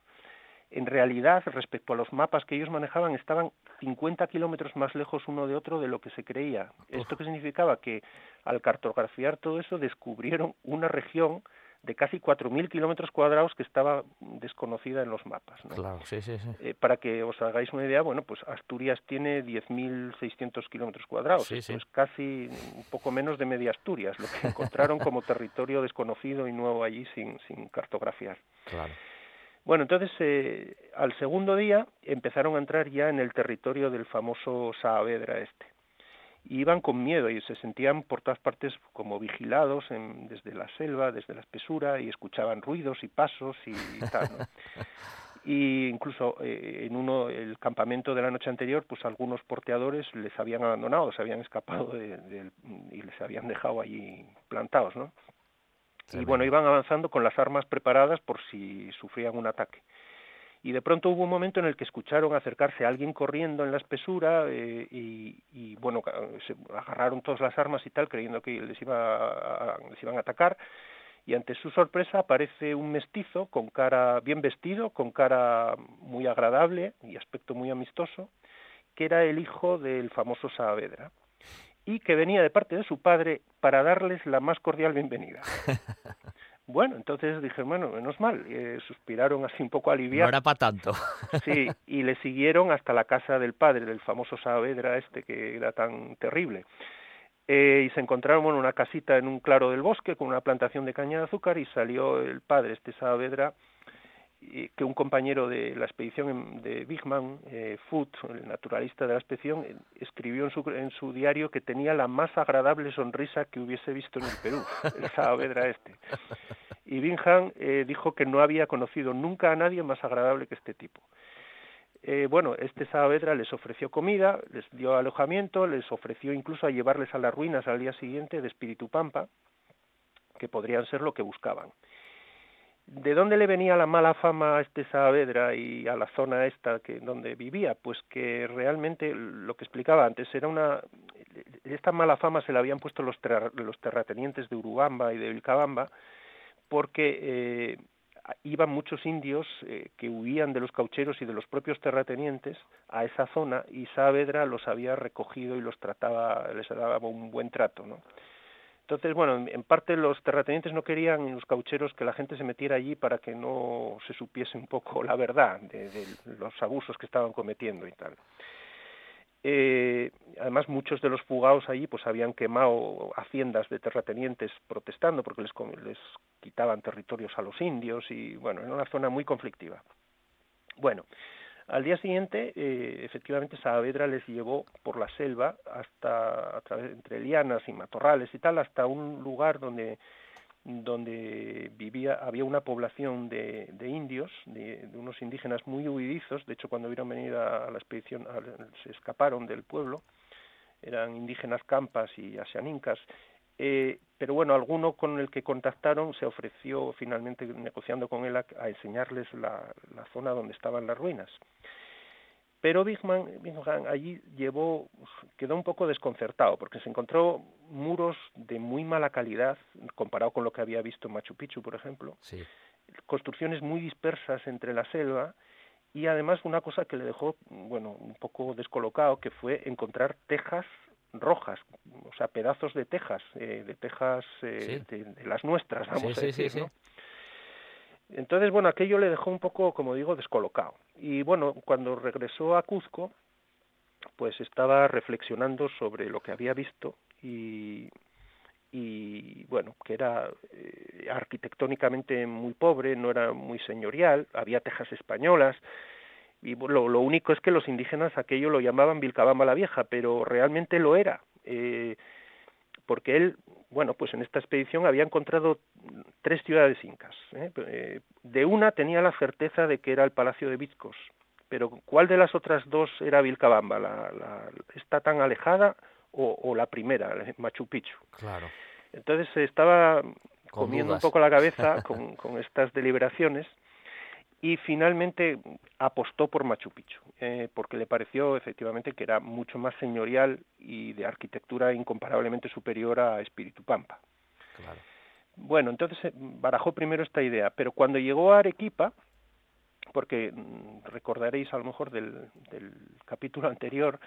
Speaker 11: en realidad, respecto a los mapas que ellos manejaban, estaban 50 kilómetros más lejos uno de otro de lo que se creía. ¿Esto qué significaba? Que al cartografiar todo eso descubrieron una región de casi 4.000 kilómetros cuadrados que estaba desconocida en los mapas.
Speaker 2: Claro, sí, sí, sí.
Speaker 11: Eh, para que os hagáis una idea, bueno, pues Asturias tiene 10.600 kilómetros cuadrados, es casi un poco menos de media Asturias, lo que encontraron como territorio desconocido y nuevo allí sin, sin cartografiar.
Speaker 2: Claro.
Speaker 11: Bueno, entonces eh, al segundo día empezaron a entrar ya en el territorio del famoso Saavedra este iban con miedo y se sentían por todas partes como vigilados desde la selva, desde la espesura y escuchaban ruidos y pasos y, tal. ¿no? y incluso eh, en uno el campamento de la noche anterior pues algunos porteadores les habían abandonado se habían escapado y les habían dejado allí plantados no y bueno iban avanzando con las armas preparadas por si sufrían un ataque y de pronto hubo un momento en el que escucharon acercarse a alguien corriendo en la espesura eh, y, bueno, se agarraron todas las armas y tal, creyendo que les, iba les iban a atacar, y ante su sorpresa aparece un mestizo con cara bien vestido, con cara muy agradable y aspecto muy amistoso, que era el hijo del famoso Saavedra y que venía de parte de su padre para darles la más cordial bienvenida. Bueno, entonces dije, bueno, menos mal, eh, suspiraron así un poco aliviados.
Speaker 2: No era para tanto.
Speaker 11: Sí, y le siguieron hasta la casa del padre, del famoso Saavedra este que era tan terrible. Eh, y se encontraron en una casita en un claro del bosque con una plantación de caña de azúcar y salió el padre, este Saavedra, que un compañero de la expedición de Bigman, eh, Foot, el naturalista de la expedición, eh, escribió en su, en su diario que tenía la más agradable sonrisa que hubiese visto en el Perú, el Saavedra este. Y Bingham eh, dijo que no había conocido nunca a nadie más agradable que este tipo. Eh, bueno, este Saavedra les ofreció comida, les dio alojamiento, les ofreció incluso a llevarles a las ruinas al día siguiente de Espíritu Pampa, que podrían ser lo que buscaban. ¿De dónde le venía la mala fama a este Saavedra y a la zona esta que donde vivía? Pues que realmente lo que explicaba antes era una esta mala fama se la habían puesto los, los terratenientes de Urubamba y de Vilcabamba porque eh, iban muchos indios eh, que huían de los caucheros y de los propios terratenientes a esa zona y Saavedra los había recogido y los trataba, les daba un buen trato, ¿no? Entonces, bueno, en parte los terratenientes no querían, los caucheros, que la gente se metiera allí para que no se supiese un poco la verdad de, los abusos que estaban cometiendo y tal. Eh, además, muchos de los fugados allí pues habían quemado haciendas de terratenientes protestando porque les, les quitaban territorios a los indios y, bueno, era una zona muy conflictiva. Bueno, al día siguiente, eh, efectivamente, Saavedra les llevó por la selva hasta a través entre lianas y matorrales y tal hasta un lugar donde donde vivía había una población de, indios, de, unos indígenas muy huidizos. De hecho, cuando vieron venir a, la expedición, se escaparon del pueblo. Eran indígenas campas y asianincas eh, pero bueno, alguno con el que contactaron se ofreció finalmente, negociando con él, a, a enseñarles la, la, zona donde estaban las ruinas. Pero Bigman, Bigman allí llevó, quedó un poco desconcertado porque se encontró muros de muy mala calidad comparado con lo que había visto en Machu Picchu, por ejemplo.
Speaker 2: Sí.
Speaker 11: Construcciones muy dispersas entre la selva y además una cosa que le dejó, bueno, un poco descolocado, que fue encontrar tejas rojas, o sea, pedazos de tejas, eh, de tejas eh, sí. de, de, las nuestras, vamos
Speaker 2: sí,
Speaker 11: a decir,
Speaker 2: sí,
Speaker 11: ¿no? Entonces, bueno, aquello le dejó un poco, como digo, descolocado. Y bueno, cuando regresó a Cuzco, pues estaba reflexionando sobre lo que había visto y, y bueno, que era eh, arquitectónicamente muy pobre, no era muy señorial, había tejas españolas, y lo, lo, único es que los indígenas aquello lo llamaban Vilcabamba la Vieja, pero realmente lo era, eh, porque él, bueno, pues en esta expedición había encontrado tres ciudades incas. ¿eh? De una tenía la certeza de que era el Palacio de Vizcos, pero ¿cuál de las otras dos era Vilcabamba? ¿La, la, ¿Está tan alejada o, o la primera, Machu Picchu?
Speaker 2: Claro.
Speaker 11: Entonces estaba comiendo un poco la cabeza con, con estas deliberaciones y finalmente apostó por Machu Picchu, eh, porque le pareció efectivamente que era mucho más señorial y de arquitectura incomparablemente superior a Espíritu Pampa.
Speaker 2: Claro.
Speaker 11: Bueno, entonces eh, barajó primero esta idea, pero cuando llegó a Arequipa, porque mm, recordaréis a lo mejor del, del capítulo anterior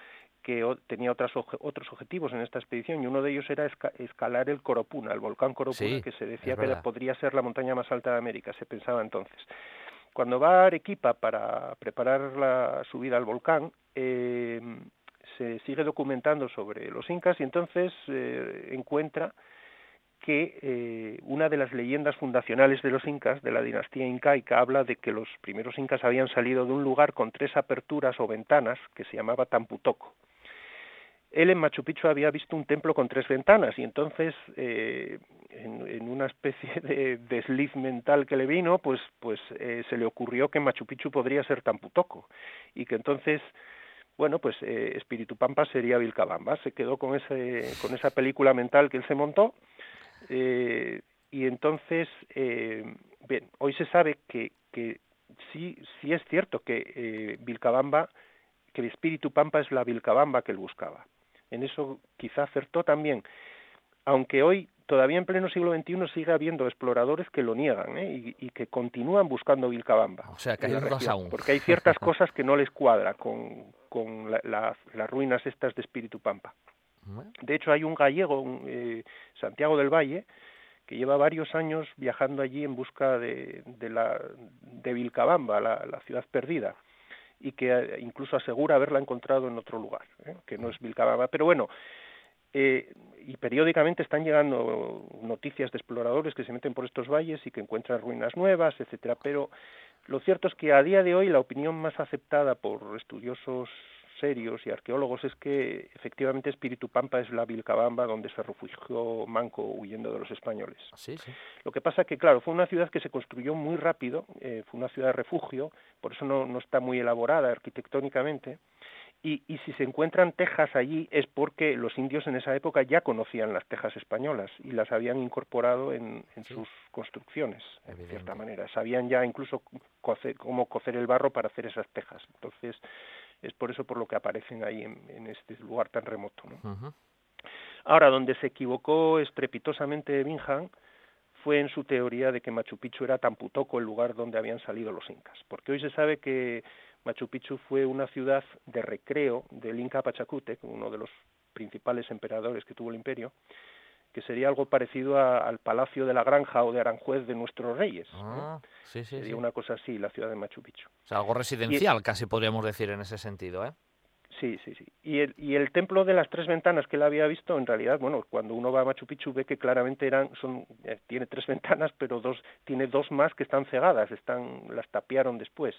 Speaker 11: que tenía otras, otros objetivos en esta expedición y uno de ellos era esca escalar el Coropuna, el volcán Coropuna,
Speaker 2: sí,
Speaker 11: que se decía que podría ser la montaña más alta de América, se pensaba entonces. Cuando va a Arequipa para preparar la subida al volcán, eh, se sigue documentando sobre los incas y entonces eh, encuentra que eh, una de las leyendas fundacionales de los incas, de la dinastía incaica, habla de que los primeros incas habían salido de un lugar con tres aperturas o ventanas que se llamaba Tamputoco él en Machu Picchu había visto un templo con tres ventanas y entonces eh, en, una especie de desliz mental que le vino pues pues eh, se le ocurrió que Machu Picchu podría ser Tamputoco y que entonces bueno pues eh, Espíritu Pampa sería Vilcabamba. Se quedó con ese con esa película mental que él se montó y entonces bien hoy se sabe que que sí sí es cierto que Vilcabamba que el Espíritu Pampa es la Vilcabamba que él buscaba en eso quizá acertó también, aunque hoy todavía en pleno siglo XXI sigue habiendo exploradores que lo niegan ¿eh? y, y, que continúan buscando Vilcabamba.
Speaker 2: O sea, que hay dudas aún.
Speaker 11: Porque hay ciertas cosas que no les cuadra con, con la, la, las ruinas estas de Espíritu Pampa. De hecho, hay un gallego, un, eh, Santiago del Valle, que lleva varios años viajando allí en busca de, de, la, de Vilcabamba, la, la ciudad perdida y que eh, incluso asegura haberla encontrado en otro lugar, ¿eh? que no es Vilcabamba. Pero bueno, eh, y periódicamente están llegando noticias de exploradores que se meten por estos valles y que encuentran ruinas nuevas, etcétera. Pero lo cierto es que a día de hoy la opinión más aceptada por estudiosos serios y arqueólogos es que efectivamente Espíritu Pampa es la Vilcabamba donde se refugió Manco huyendo de los españoles.
Speaker 2: Sí, sí.
Speaker 11: Lo que pasa que, claro, fue una ciudad que se construyó muy rápido, eh, fue una ciudad de refugio, por eso no, no está muy elaborada arquitectónicamente, y, y, si se encuentran tejas allí es porque los indios en esa época ya conocían las tejas españolas y las habían incorporado en, en sus construcciones, de cierta manera. Sabían ya incluso cómo cocer el barro para hacer esas tejas. Entonces, es por eso por lo que aparecen ahí en, en este lugar tan remoto. ¿no?
Speaker 2: Uh -huh.
Speaker 11: Ahora, donde se equivocó estrepitosamente Bingham fue en su teoría de que Machu Picchu era Tamputoco, el lugar donde habían salido los incas, porque hoy se sabe que Machu Picchu fue una ciudad de recreo del Inca Pachacútec, uno de los principales emperadores que tuvo el imperio, que sería algo parecido a, al Palacio de la Granja o de Aranjuez de nuestros reyes.
Speaker 2: Ah, sí, sí,
Speaker 11: sería
Speaker 2: sí.
Speaker 11: una cosa así, la ciudad de Machu Picchu.
Speaker 2: O sea, algo residencial, y, casi podríamos decir en ese sentido, ¿eh?
Speaker 11: Sí, sí, sí. Y el, y el templo de las tres ventanas que él había visto, en realidad, bueno, cuando uno va a Machu Picchu ve que claramente eran, son, eh, tiene tres ventanas, pero dos, tiene dos más que están cegadas, están, las tapiaron después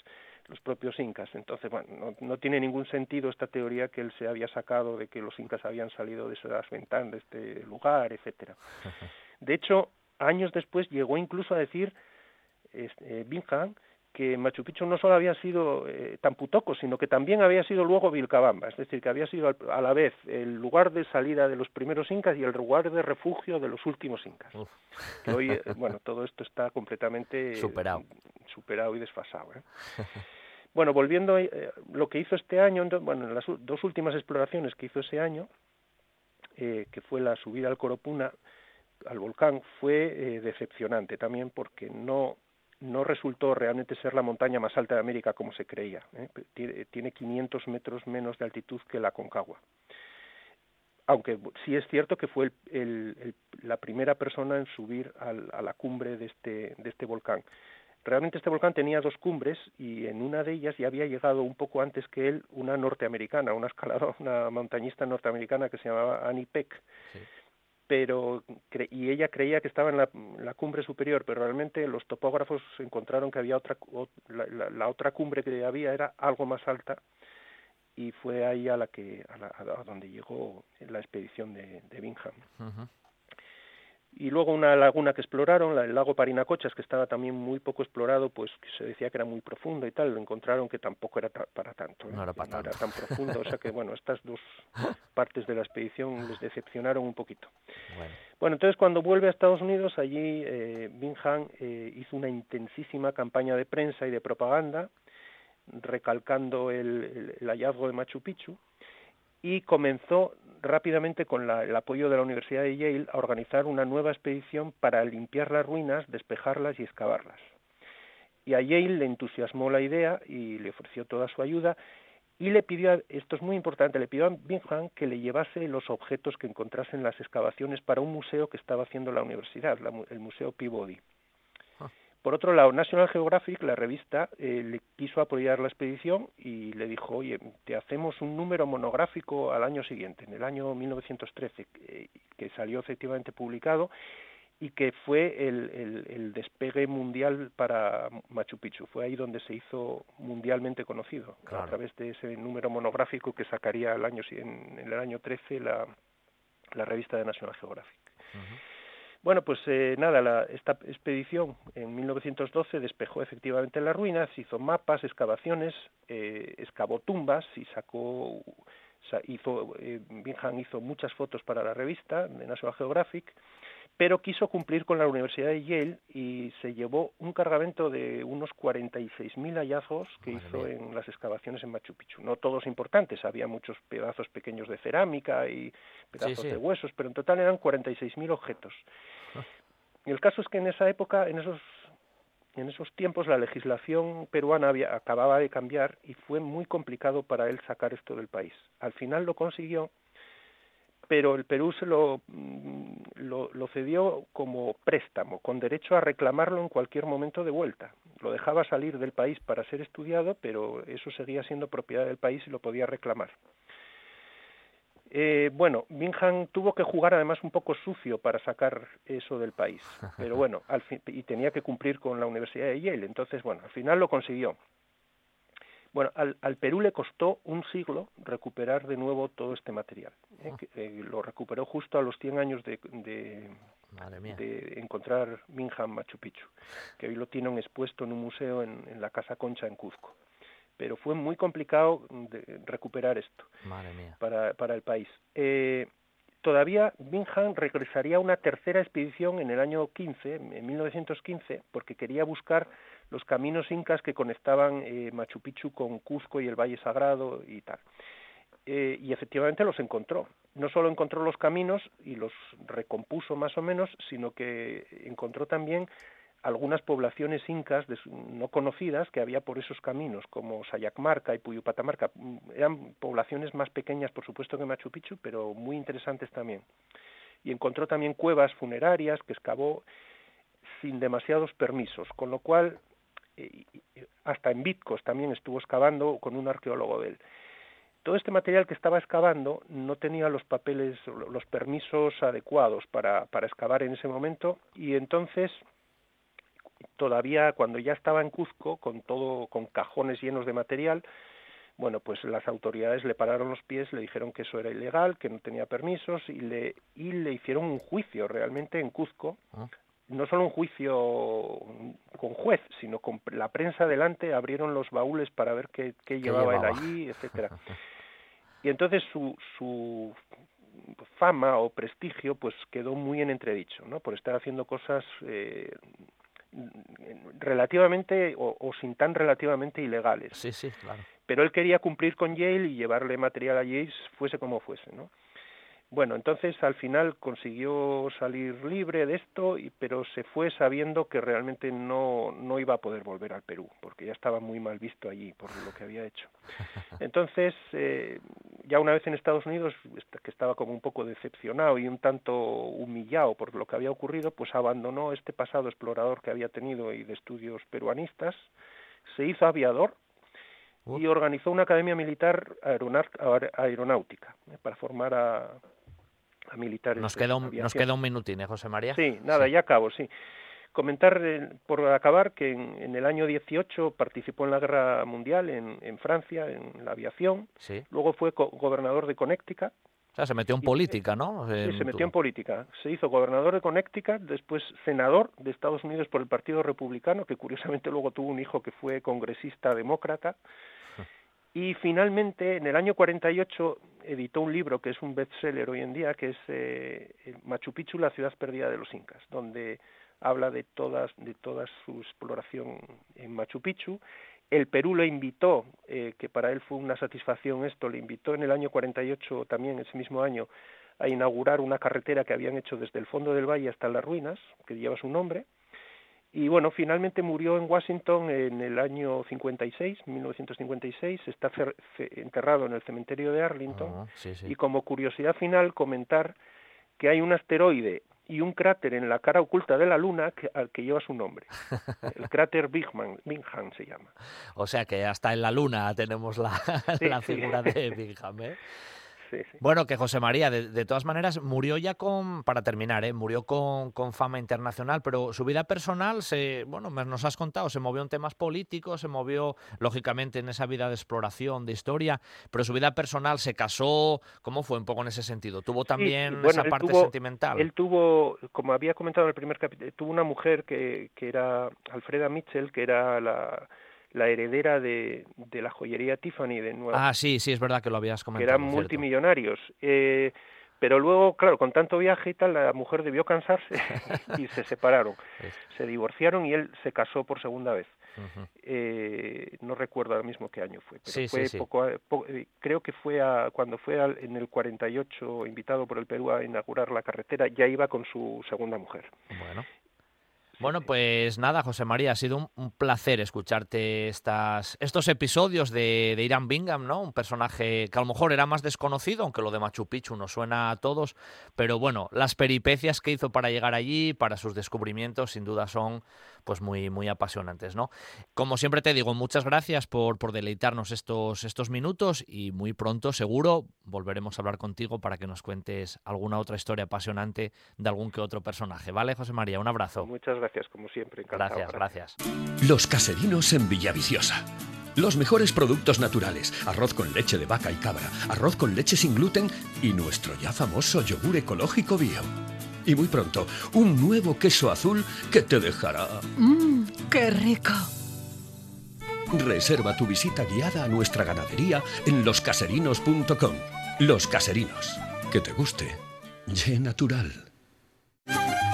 Speaker 11: los propios incas. Entonces, bueno, no, no, tiene ningún sentido esta teoría que él se había sacado de que los incas habían salido de esas ventanas, de este lugar, etcétera. De hecho, años después llegó incluso a decir este, Bingham que Machu Picchu no solo había sido eh, Tamputoco, sino que también había sido luego Vilcabamba, es decir, que había sido a la vez el lugar de salida de los primeros incas y el lugar de refugio de los últimos incas. Uf. Que hoy, eh, bueno, todo esto está completamente
Speaker 2: superado,
Speaker 11: superado y desfasado. ¿eh? bueno, volviendo a eh, lo que hizo este año, bueno, en las dos últimas exploraciones que hizo ese año, eh, que fue la subida al Coropuna, al volcán, fue decepcionante también porque no no resultó realmente ser la montaña más alta de América como se creía. ¿eh? Tiene, tiene 500 metros menos de altitud que la Concagua. Aunque sí es cierto que fue el, la primera persona en subir al, a la cumbre de este, de este volcán. Realmente este volcán tenía dos cumbres y en una de ellas ya había llegado un poco antes que él una norteamericana, una escaladora, una montañista norteamericana que se llamaba Annie Peck. Pero y ella creía que estaba en la, la, cumbre superior, pero realmente los topógrafos encontraron que había otra la, la, otra cumbre que había era algo más alta y fue ahí a la que a, a donde llegó la expedición de, de Bingham. Y luego una laguna que exploraron, el lago Parinacochas, que estaba también muy poco explorado, pues que se decía que era muy profundo y tal, lo encontraron que tampoco era ta para tanto. ¿eh?
Speaker 2: No, era, para
Speaker 11: no
Speaker 2: tanto.
Speaker 11: era tan profundo, o sea que bueno, estas dos partes de la expedición les decepcionaron un poquito.
Speaker 2: Bueno,
Speaker 11: bueno entonces cuando vuelve a Estados Unidos, allí eh, Bingham eh, hizo una intensísima campaña de prensa y de propaganda, recalcando el, el, el hallazgo de Machu Picchu, y comenzó rápidamente con el apoyo de la Universidad de Yale a organizar una nueva expedición para limpiar las ruinas, despejarlas y excavarlas. Y a Yale le entusiasmó la idea y le ofreció toda su ayuda y le pidió, esto es muy importante, le pidió a Bingham que le llevase los objetos que encontrase en las excavaciones para un museo que estaba haciendo la universidad, el Museo Peabody. Por otro lado, National Geographic, la revista, eh, le quiso apoyar la expedición y le dijo, oye, te hacemos un número monográfico al año siguiente, en el año 1913, que, que salió efectivamente publicado y que fue el, el, el, despegue mundial para Machu Picchu. Fue ahí donde se hizo mundialmente conocido, claro. a través de ese número monográfico que sacaría el año, en, en el año 13 la, la revista de National Geographic. Uh -huh. Bueno, pues eh, nada, la, esta expedición en 1912 despejó efectivamente las ruinas, hizo mapas, excavaciones, eh, excavó tumbas y sacó, hizo, eh, hizo muchas fotos para la revista de National Geographic, pero quiso cumplir con la Universidad de Yale y se llevó un cargamento de unos 46.000 hallazgos que Madre hizo mía. en las excavaciones en Machu Picchu. No todos importantes, había muchos pedazos pequeños de cerámica y pedazos
Speaker 2: sí, sí.
Speaker 11: de huesos, pero en total eran 46.000 objetos. Ah. Y el caso es que en esa época, en esos en esos tiempos la legislación peruana había, acababa de cambiar y fue muy complicado para él sacar esto del país. Al final lo consiguió, pero el Perú se lo lo, lo, cedió como préstamo, con derecho a reclamarlo en cualquier momento de vuelta. Lo dejaba salir del país para ser estudiado, pero eso seguía siendo propiedad del país y lo podía reclamar. Eh, bueno, Bingham tuvo que jugar además un poco sucio para sacar eso del país, pero bueno, al fin, y tenía que cumplir con la Universidad de Yale, entonces bueno, al final lo consiguió. Bueno, al, al Perú le costó un siglo recuperar de nuevo todo este material. ¿eh? Que, eh, lo recuperó justo a los 100 años de, de, de encontrar Bingham Machu Picchu, que hoy lo tienen expuesto en un museo en, en la Casa Concha en Cuzco pero fue muy complicado de recuperar esto Para, para el país. Eh, todavía Bingham regresaría a una tercera expedición en el año 15, en 1915, porque quería buscar los caminos incas que conectaban eh, Machu Picchu con Cuzco y el Valle Sagrado y tal. Eh, y efectivamente los encontró. No solo encontró los caminos y los recompuso más o menos, sino que encontró también algunas poblaciones incas no conocidas que había por esos caminos, como Sayacmarca y Puyupatamarca. Mm, eran poblaciones más pequeñas, por supuesto, que Machu Picchu, pero muy interesantes también. Y encontró también cuevas funerarias que excavó sin demasiados permisos, con lo cual hasta en Bitcos también estuvo excavando con un arqueólogo de él. Todo este material que estaba excavando no tenía los papeles, los permisos adecuados para, para excavar en ese momento y entonces todavía cuando ya estaba en Cuzco con todo con cajones llenos de material bueno pues las autoridades le pararon los pies le dijeron que eso era ilegal que no tenía permisos y le y le hicieron un juicio realmente en Cuzco ah. No solo un juicio con juez sino con la prensa delante abrieron los baúles para ver qué, qué, llevaba, él allí etcétera y entonces su su fama o prestigio pues quedó muy en entredicho no por estar haciendo cosas eh, relativamente o, o, sin tan relativamente ilegales.
Speaker 2: Sí, sí, claro.
Speaker 11: Pero él quería cumplir con Yale y llevarle material a Yale fuese como fuese, ¿no? Bueno, entonces al final consiguió salir libre de esto, y, pero se fue sabiendo que realmente no, no iba a poder volver al Perú, porque ya estaba muy mal visto allí por lo que había hecho. Entonces, eh, ya una vez en Estados Unidos, que estaba como un poco decepcionado y un tanto humillado por lo que había ocurrido, pues abandonó este pasado explorador que había tenido y de estudios peruanistas, se hizo aviador y organizó una academia militar aeronáutica eh, para formar a, militares.
Speaker 2: Nos queda un, nos queda un minutín, ¿eh, José María?
Speaker 11: Sí, nada, ya acabo, sí. Comentar, eh, por acabar, que en, el año 18 participó en la Guerra Mundial en, en Francia, en la aviación.
Speaker 2: Sí.
Speaker 11: Luego fue gobernador de Connecticut.
Speaker 2: O sea, se metió en política, ¿no?
Speaker 11: Sí, se metió en política. Se hizo gobernador de Connecticut, después senador de Estados Unidos por el Partido Republicano, que curiosamente luego tuvo un hijo que fue congresista demócrata. Y finalmente, en el año 48, editó un libro que es un bestseller hoy en día, que es eh, Machu Picchu, la ciudad perdida de los incas, donde habla de todas de toda su exploración en Machu Picchu. El Perú le invitó, eh, que para él fue una satisfacción esto, le invitó en el año 48, también ese mismo año, a inaugurar una carretera que habían hecho desde el fondo del valle hasta las ruinas, que lleva su nombre, y bueno, finalmente murió en Washington en el año 56, 1956, está enterrado en el cementerio de Arlington.
Speaker 2: Ah, sí, sí.
Speaker 11: Y como curiosidad final, comentar que hay un asteroide y un cráter en la cara oculta de la Luna que, al que lleva su nombre. El cráter Bingham, Bingham se llama.
Speaker 2: O sea que hasta en la Luna tenemos la,
Speaker 11: Sí,
Speaker 2: la figura de Bingham, ¿eh?
Speaker 11: Sí, sí.
Speaker 2: Bueno, que José María, de, de todas maneras, murió ya con, para terminar, ¿eh? murió con, con fama internacional, pero su vida personal, se, bueno, nos has contado, se movió en temas políticos, se movió, lógicamente, en esa vida de exploración, de historia, pero su vida personal se casó, ¿cómo fue un poco en ese sentido? ¿Tuvo
Speaker 11: Sí,
Speaker 2: también
Speaker 11: bueno,
Speaker 2: esa parte
Speaker 11: tuvo-
Speaker 2: sentimental?
Speaker 11: Él tuvo, como había comentado en el primer capítulo, tuvo una mujer que, que era Alfreda Mitchell, que era la, la heredera de, de la joyería Tiffany de Nueva
Speaker 2: Ah, sí, sí, es verdad que lo habías
Speaker 11: que
Speaker 2: comentado.
Speaker 11: eran
Speaker 2: cierto.
Speaker 11: multimillonarios. Eh, pero luego, claro, con tanto viaje y tal, la mujer debió cansarse y se separaron. Se divorciaron y él se casó por segunda vez. Eh, no recuerdo ahora mismo qué año fue, pero
Speaker 2: Sí,
Speaker 11: fue
Speaker 2: sí.
Speaker 11: poco, a- eh, creo que fue a, cuando fue al- en el 48 invitado por el Perú a inaugurar la carretera, ya iba con su segunda mujer.
Speaker 2: Bueno. Bueno, pues nada, José María, ha sido un, placer escucharte estas, estos episodios de, de, Irán Bingham, ¿no? Un personaje que a lo mejor era más desconocido, aunque lo de Machu Picchu nos suena a todos, pero bueno, las peripecias que hizo para llegar allí, para sus descubrimientos, sin duda son pues muy, muy apasionantes, ¿no? Como siempre te digo, muchas gracias por, por deleitarnos estos, estos minutos y muy pronto, seguro, volveremos a hablar contigo para que nos cuentes alguna otra historia apasionante de algún que otro personaje. ¿Vale, José María? Un abrazo.
Speaker 11: Muchas gracias, como siempre. Encantado.
Speaker 2: Gracias, gracias.
Speaker 4: Los caserinos en Villaviciosa. Los mejores productos naturales, arroz con leche de vaca y cabra, arroz con leche sin gluten y nuestro ya famoso yogur ecológico bio. Y muy pronto, un nuevo queso azul que te dejará...
Speaker 3: ¡Mmm, qué rico!
Speaker 4: Reserva tu visita guiada a nuestra ganadería en loscaserinos.com. Los Caserinos. Que te guste. Ye natural.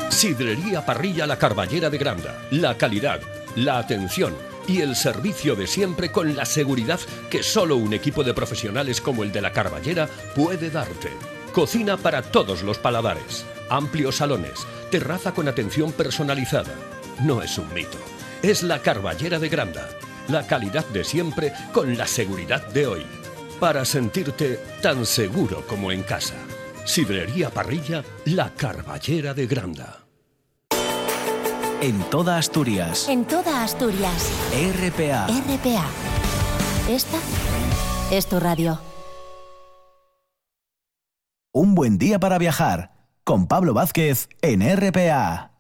Speaker 4: Sidrería Parrilla La Carballera de Granda. La calidad, la atención y el servicio de siempre con la seguridad que solo un equipo de profesionales como el de La Carballera puede darte. Cocina para todos los paladares amplios salones, terraza con atención personalizada. No es un mito, es la Carballera de Granda, la calidad de siempre con la seguridad de hoy, para sentirte tan seguro como en casa. Sidrería Parrilla, la Carballera de Granda.
Speaker 10: En toda Asturias.
Speaker 6: En toda Asturias.
Speaker 10: RPA.
Speaker 6: RPA. Esta es tu radio.
Speaker 10: Un buen día para viajar con Pablo Vázquez en RPA.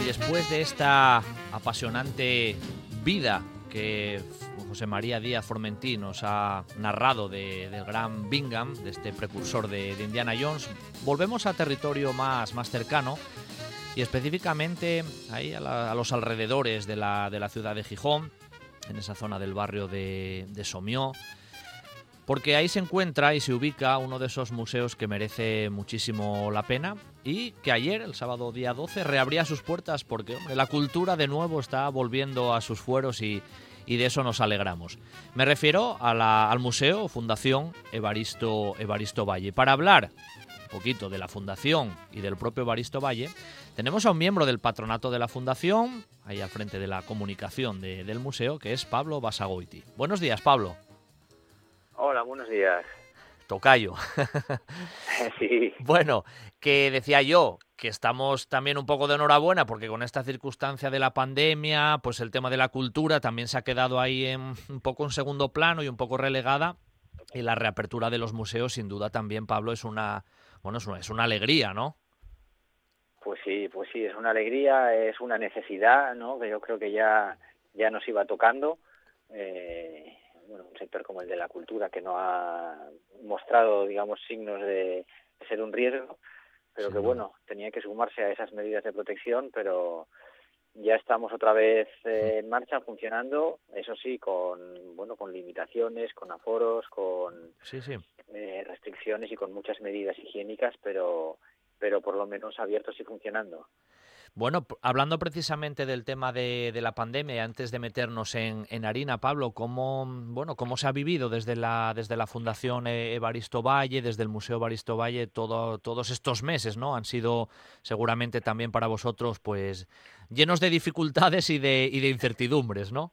Speaker 2: Y después de esta apasionante vida que José María Díaz Formentí nos ha narrado del gran Bingham, de este precursor de, Indiana Jones, volvemos a territorio más, más cercano y específicamente ahí a, los alrededores de la, ciudad de Gijón, en esa zona del barrio de, de Somió, porque ahí se encuentra y se ubica uno de esos museos que merece muchísimo la pena y que ayer, el sábado día 12, reabría sus puertas porque la cultura de nuevo está volviendo a sus fueros y, y de eso nos alegramos. Me refiero al Museo Fundación Evaristo, Evaristo Valle. Para hablar un poquito de la Fundación y del propio Evaristo Valle, tenemos a un miembro del patronato de la Fundación, ahí al frente de la comunicación del museo, que es Pablo Basagoiti. Buenos días, Pablo.
Speaker 12: Hola, buenos días.
Speaker 2: Tocayo.
Speaker 12: sí.
Speaker 2: Bueno, que decía yo que estamos también un poco de enhorabuena porque con esta circunstancia de la pandemia, pues el tema de la cultura también se ha quedado ahí en, un poco en segundo plano y un poco relegada. Y la reapertura de los museos, sin duda, también, Pablo, es una, bueno, es una, es una alegría, ¿no?
Speaker 12: Pues sí, pues sí, es una alegría, es una necesidad, ¿no? Que yo creo que ya, ya nos iba tocando. Eh, bueno, un sector como el de la cultura que no ha mostrado, digamos, signos de ser un riesgo pero que bueno, tenía que sumarse a esas medidas de protección, pero ya estamos otra vez eh, en marcha funcionando, eso sí, con bueno, con limitaciones, con aforos, con eh, restricciones y con muchas medidas higiénicas, pero pero por lo menos abiertos y funcionando.
Speaker 2: Bueno, hablando precisamente del tema de, la pandemia, antes de meternos en, harina, Pablo, ¿cómo, bueno, ¿cómo se ha vivido desde la, desde la Fundación e, Evaristo Valle, desde el Museo Evaristo Valle, todo, todos estos meses, ¿no? Han sido seguramente también para vosotros, pues, llenos de dificultades y de, y de incertidumbres, ¿no?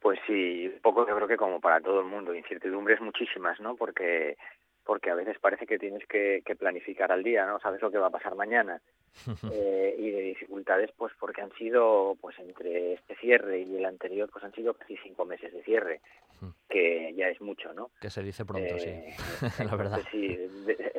Speaker 12: Pues sí, un poco yo creo que como para todo el mundo, incertidumbres muchísimas, ¿no? Porque porque a veces parece que tienes que, planificar al día, ¿no? Sabes lo que va a pasar mañana. Eh, y de dificultades, pues porque han sido, pues entre este cierre y el anterior, pues han sido casi cinco meses de cierre, que ya es mucho, ¿no?
Speaker 2: Que se dice pronto, sí, eh, la verdad.
Speaker 12: Sí, de,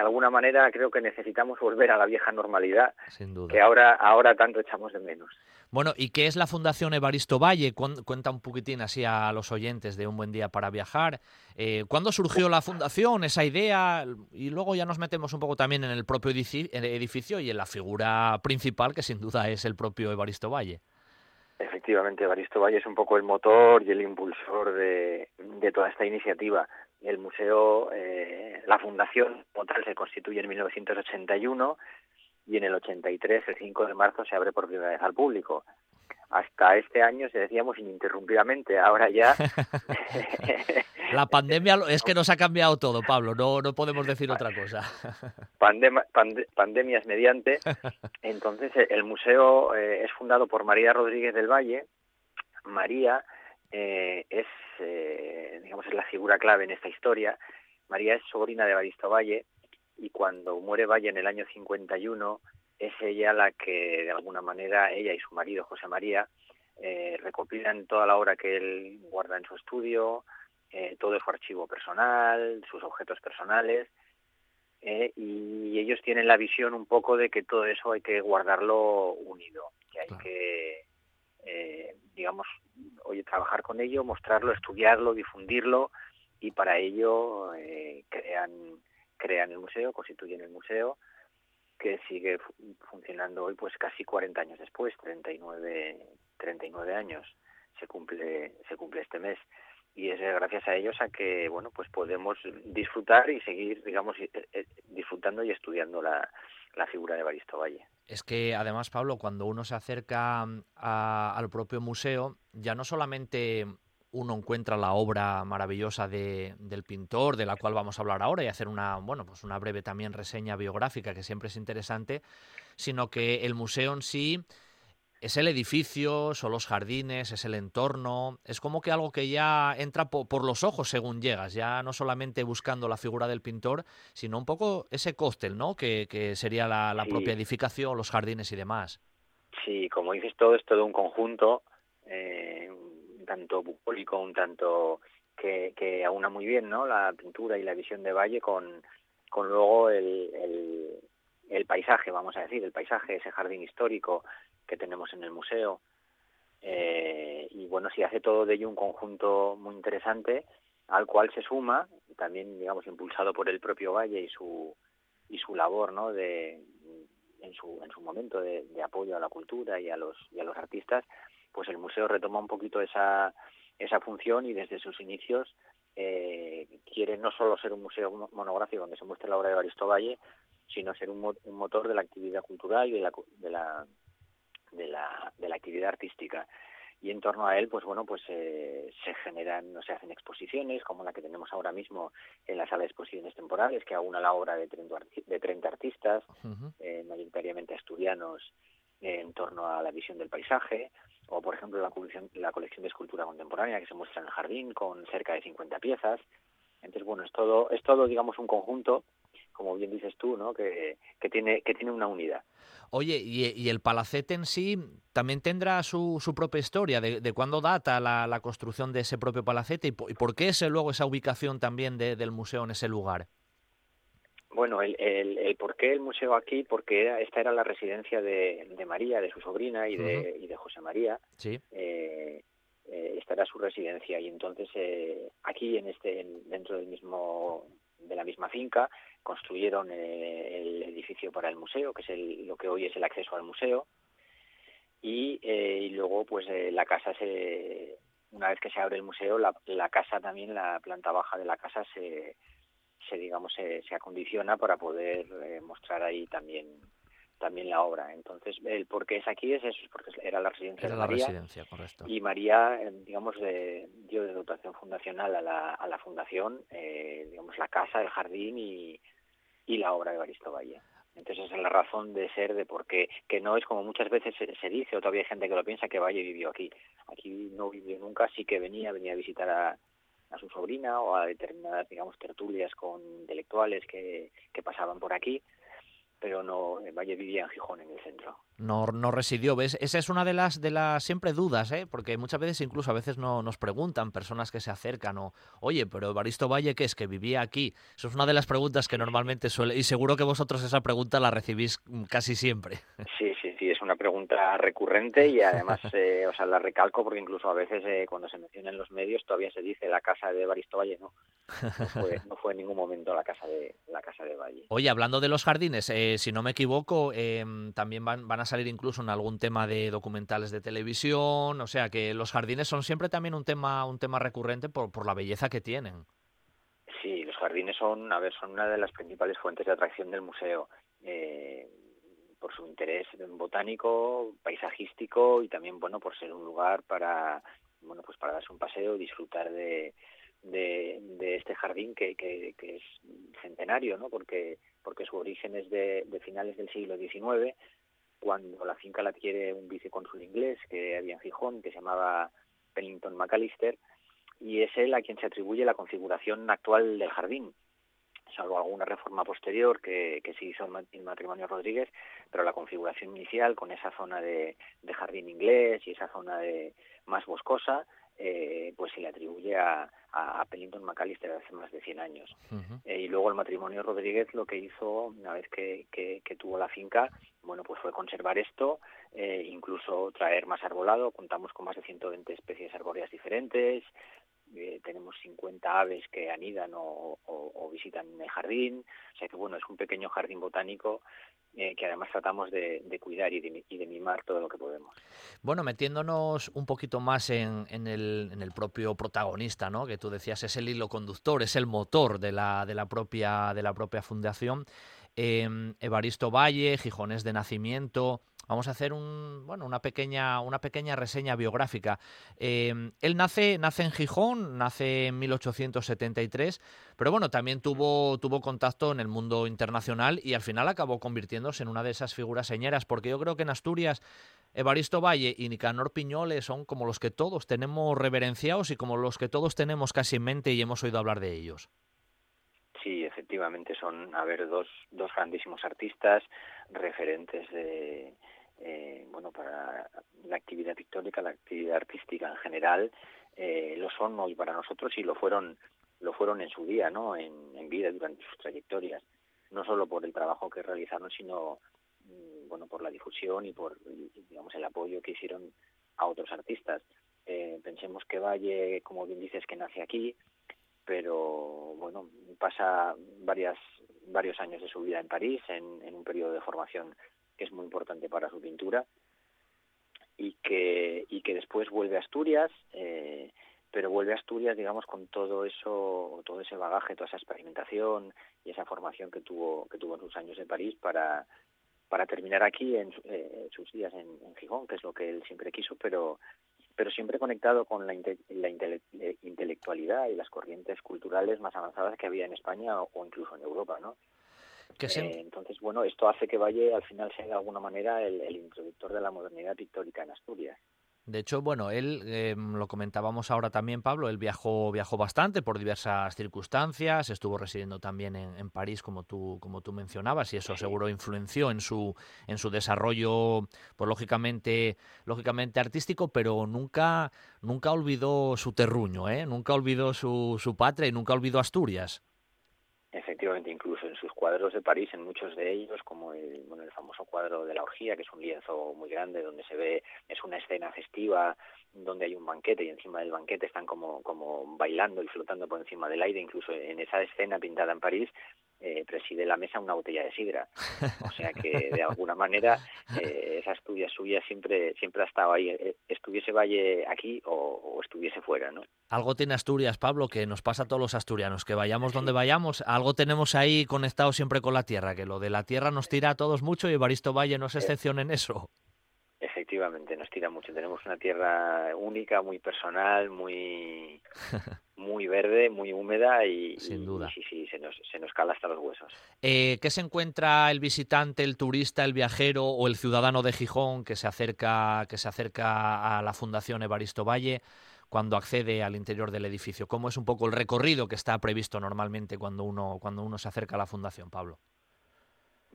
Speaker 12: alguna manera creo que necesitamos volver a la vieja normalidad,
Speaker 2: Sin duda.
Speaker 12: que ahora, ahora tanto echamos de menos.
Speaker 2: Bueno, ¿y qué es la Fundación Evaristo Valle? Cuenta un poquitín así a los oyentes de Un Buen Día para Viajar. Eh, ¿Cuándo surgió la fundación, esa idea? Y luego ya nos metemos un poco también en el propio edificio y en la figura principal, que sin duda es el propio Evaristo Valle.
Speaker 12: Efectivamente, Evaristo Valle es un poco el motor y el impulsor de, toda esta iniciativa. El museo, eh, la fundación como tal, se constituye en 1981 y en el 83, el 5 de marzo, se abre por primera vez al público. Hasta este año se decíamos ininterrumpidamente, ahora ya...
Speaker 2: La pandemia es que nos ha cambiado todo, Pablo, no, no podemos decir otra cosa.
Speaker 12: pandemias mediante. Entonces, el museo eh, es fundado por María Rodríguez del Valle. María eh, es, eh, digamos, es la figura clave en esta historia. María es sobrina de Baristo Valle y cuando muere Valle en el año 51 es ella la que de alguna manera, ella y su marido José María, eh, recopilan toda la obra que él guarda en su estudio, todo su archivo personal, sus objetos personales, eh, y ellos tienen la visión un poco de que todo eso hay que guardarlo unido, que hay que, eh, digamos, oye, trabajar con ello, mostrarlo, estudiarlo, difundirlo, y para ello eh, crean crean el museo, constituyen el museo, que sigue funcionando hoy pues casi 40 años después, 39, 39 años se cumple, se cumple este mes. Y es gracias a ellos a que bueno pues podemos disfrutar y seguir digamos eh, eh, disfrutando y estudiando la, la figura de Baristo Valle.
Speaker 2: Es que además Pablo cuando uno se acerca al propio museo ya no solamente uno encuentra la obra maravillosa de, del pintor, de la cual vamos a hablar ahora, y hacer una, bueno, pues una breve también reseña biográfica, que siempre es interesante, sino que el museo en sí es el edificio, son los jardines, es el entorno, es como que algo que ya entra por los ojos según llegas, ya no solamente buscando la figura del pintor, sino un poco ese cóctel, ¿no? Que, que sería la, la propia edificación, los jardines y demás.
Speaker 12: Sí, como dices, todo es todo un conjunto. Eh, tanto bucólico, un tanto que, que aúna muy bien ¿no? la pintura y la visión de Valle con, con luego el, el, el paisaje, vamos a decir, el paisaje, ese jardín histórico que tenemos en el museo. Eh, y bueno, si hace todo de ello un conjunto muy interesante al cual se suma, también digamos impulsado por el propio Valle y su y su labor, ¿no? De en su en su momento de, apoyo a la cultura y a los y a los artistas, pues el museo retoma un poquito esa, esa función y desde sus inicios eh, quiere no solo ser un museo monográfico donde se muestre la obra de Baristo Valle, sino ser un, motor de la actividad cultural y de de la, de la, de la actividad artística y en torno a él pues bueno pues eh, se generan no se hacen exposiciones como la que tenemos ahora mismo en la sala de exposiciones temporales que aúna la obra de 30, de 30 artistas eh, mayoritariamente asturianos en torno a la visión del paisaje o por ejemplo la colección, la colección de escultura contemporánea que se muestra en el jardín con cerca de 50 piezas. Entonces, bueno, es todo, es todo digamos, un conjunto, como bien dices tú, ¿no? que, que, tiene, que tiene una unidad.
Speaker 2: Oye, y, el palacete en sí también tendrá su, su propia historia, de, de cuándo data la, la, construcción de ese propio palacete y por, qué es luego esa ubicación también de, del museo en ese lugar.
Speaker 12: Bueno, el, el, el, por qué el museo aquí, porque era, esta era la residencia de, de María, de su sobrina y de, uh -huh. y de José María.
Speaker 2: Sí.
Speaker 12: Eh, eh, esta era su residencia y entonces eh, aquí en este en, dentro del mismo de la misma finca construyeron eh, el edificio para el museo que es el, lo que hoy es el acceso al museo y, eh, y luego pues eh, la casa se una vez que se abre el museo la, la casa también la planta baja de la casa se se digamos se, se acondiciona para poder eh, mostrar ahí también también la obra. Entonces, el por qué es aquí es eso, porque era la residencia
Speaker 2: era
Speaker 12: de
Speaker 2: la
Speaker 12: María.
Speaker 2: Residencia, correcto.
Speaker 12: Y María, eh, digamos, de, dio de dotación fundacional a la, a la fundación, eh, digamos, la casa, el jardín y, y la obra de Baristo Valle. Entonces esa es la razón de ser de por qué, que no es como muchas veces se, se, dice, o todavía hay gente que lo piensa, que Valle vivió aquí. Aquí no vivió nunca, sí que venía, venía a visitar a, a su sobrina o a determinadas, digamos, tertulias con intelectuales que, que pasaban por aquí, pero no, Valle vivía en Gijón, en el centro.
Speaker 2: No, no residió, ¿ves? Esa es una de las, de las siempre dudas, ¿eh? Porque muchas veces, incluso a veces no, nos preguntan personas que se acercan o, oye, pero Evaristo Valle, ¿qué es? Que vivía aquí. Eso es una de las preguntas que normalmente suele, y seguro que vosotros esa pregunta la recibís casi siempre.
Speaker 12: Sí, sí, sí, es una pregunta recurrente y además, eh, o sea, la recalco porque incluso a veces eh, cuando se menciona en los medios todavía se dice la casa de Evaristo Valle, no. No fue, no fue en ningún momento la casa de, la casa de Valle.
Speaker 2: Oye, hablando de los jardines, eh, si no me equivoco, eh, también van, van a salir incluso en algún tema de documentales de televisión, o sea que los jardines son siempre también un tema, un tema recurrente por, por la belleza que tienen.
Speaker 12: Sí, los jardines son, a ver, son una de las principales fuentes de atracción del museo. Eh, por su interés botánico, paisajístico y también, bueno, por ser un lugar para, bueno, pues para darse un paseo, disfrutar de, de, este jardín que, que, es centenario, ¿no? Porque, porque su origen es de, de finales del siglo XIX, cuando la finca la adquiere un vicecónsul inglés que había en Gijón, que se llamaba Pennington McAllister, y es él a quien se atribuye la configuración actual del jardín, salvo alguna reforma posterior que, que se hizo en matrimonio Rodríguez, pero la configuración inicial con esa zona de, de jardín inglés y esa zona de más boscosa eh, pues se le atribuye a, a, Pennington McAllister hace más de 100 años. Eh, y luego el matrimonio Rodríguez lo que hizo, una vez que, que, tuvo la finca, bueno, pues fue conservar esto, eh, incluso traer más arbolado, contamos con más de 120 especies arbóreas diferentes, tenemos 50 aves que anidan o, o, visitan el jardín, o sea que bueno, es un pequeño jardín botánico eh, que además tratamos de, cuidar y de, mimar todo lo que podemos.
Speaker 2: Bueno, metiéndonos un poquito más en, el, propio protagonista, ¿no? que tú decías es el hilo conductor, es el motor de la, de la, propia, de la propia fundación. Em, Evaristo Valle, Gijones de nacimiento, Vamos a hacer una, pequeña, reseña biográfica. Em, él nace, nace en Gijón, nace en 1873, pero bueno, también tuvo, tuvo contacto en el mundo internacional y al final acabó convirtiéndose en una de esas figuras señeras, porque yo creo que en Asturias Evaristo Valle y Nicanor Piñoles son como los que todos tenemos reverenciados y como los que todos tenemos casi en mente y hemos oído hablar de ellos.
Speaker 12: Efectivamente son, a ver, dos, dos grandísimos artistas, referentes de, eh, bueno, para la actividad pictórica, la actividad artística en general, eh, lo son hoy para nosotros y lo fueron, lo fueron en su día, ¿no? En, vida durante sus trayectorias, no solo por el trabajo que realizaron, sino mm, bueno, por la difusión y por, digamos, el apoyo que hicieron a otros artistas. Eh, pensemos que Valle, como bien dices, que nace aquí, pero bueno, pasa varias, varios años de su vida en París, en, un periodo de formación que es muy importante para su pintura, y que, y que después vuelve a Asturias, eh, pero vuelve a Asturias, digamos, con todo eso, todo ese bagaje, toda esa experimentación y esa formación que tuvo, que tuvo en sus años en París para, para terminar aquí en eh, sus días en, Gijón, que es lo que él siempre quiso, pero, pero siempre conectado con la, la intelectualidad y las corrientes culturales más avanzadas que había en España o, incluso en Europa, ¿no? Eh, entonces, bueno, esto hace que Valle al final sea de alguna manera el, introductor de la modernidad pictórica en Asturias.
Speaker 2: De hecho, bueno, él, em, lo comentábamos ahora también, Pablo, él viajó, viajó bastante por diversas circunstancias, estuvo residiendo también en, París, como tú, como tú mencionabas, y eso seguro influenció en su, en su desarrollo, pues lógicamente, lógicamente artístico, pero nunca, nunca olvidó su terruño, ¿eh? nunca olvidó su, su patria y nunca olvidó Asturias.
Speaker 12: Efectivamente, incluso en sus cuadros de París, en muchos de ellos, como el, bueno, el famoso cuadro de la orgía, que es un lienzo muy grande donde se ve, es una escena festiva donde hay un banquete y encima del banquete están como, como bailando y flotando por encima del aire, incluso en esa escena pintada en París eh, preside la mesa una botella de sidra. O sea que de alguna manera eh, esa estudia suya siempre siempre ha estado ahí, eh, estuviese Valle aquí o, estuviese fuera, ¿no?
Speaker 2: Algo tiene Asturias, Pablo, que nos pasa a todos los asturianos, que vayamos donde vayamos, algo tenemos ahí conectado siempre con la tierra, que lo de la tierra nos tira a todos mucho y Evaristo Valle no es excepción en eso.
Speaker 12: Efectivamente, nos tira mucho. Tenemos una tierra única, muy personal, muy muy verde, muy húmeda y,
Speaker 2: Sin duda.
Speaker 12: sí, sí, se nos, se nos cala hasta los huesos.
Speaker 2: Eh, ¿Qué se encuentra el visitante, el turista, el viajero o el ciudadano de Gijón que se acerca, que se acerca a la Fundación Evaristo Valle cuando accede al interior del edificio? ¿Cómo es un poco el recorrido que está previsto normalmente cuando uno, cuando uno se acerca a la Fundación, Pablo?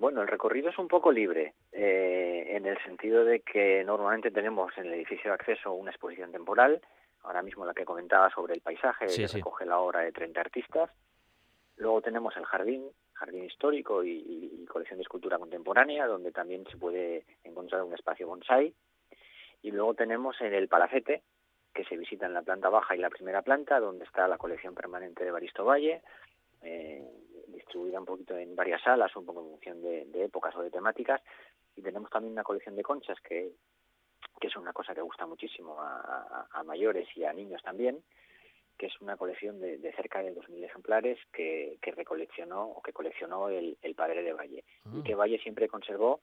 Speaker 12: Bueno, el recorrido es un poco libre, eh, en el sentido de que normalmente tenemos en el edificio de acceso una exposición temporal, ahora mismo la que comentaba sobre el paisaje, que recoge la obra de 30 artistas. Luego tenemos el jardín, jardín histórico y, colección de escultura contemporánea, donde también se puede encontrar un espacio bonsai. Y luego tenemos en el palacete, que se visita en la planta baja y la primera planta, donde está la colección permanente de Baristo Valle, eh, distribuida un poquito en varias salas, un poco en función de, épocas o de temáticas. Y tenemos también una colección de conchas que, que es una cosa que gusta muchísimo a, mayores y a niños también, que es una colección de, cerca de 2.000 ejemplares que, que recoleccionó o que coleccionó el, padre de Valle y mm. que Valle siempre conservó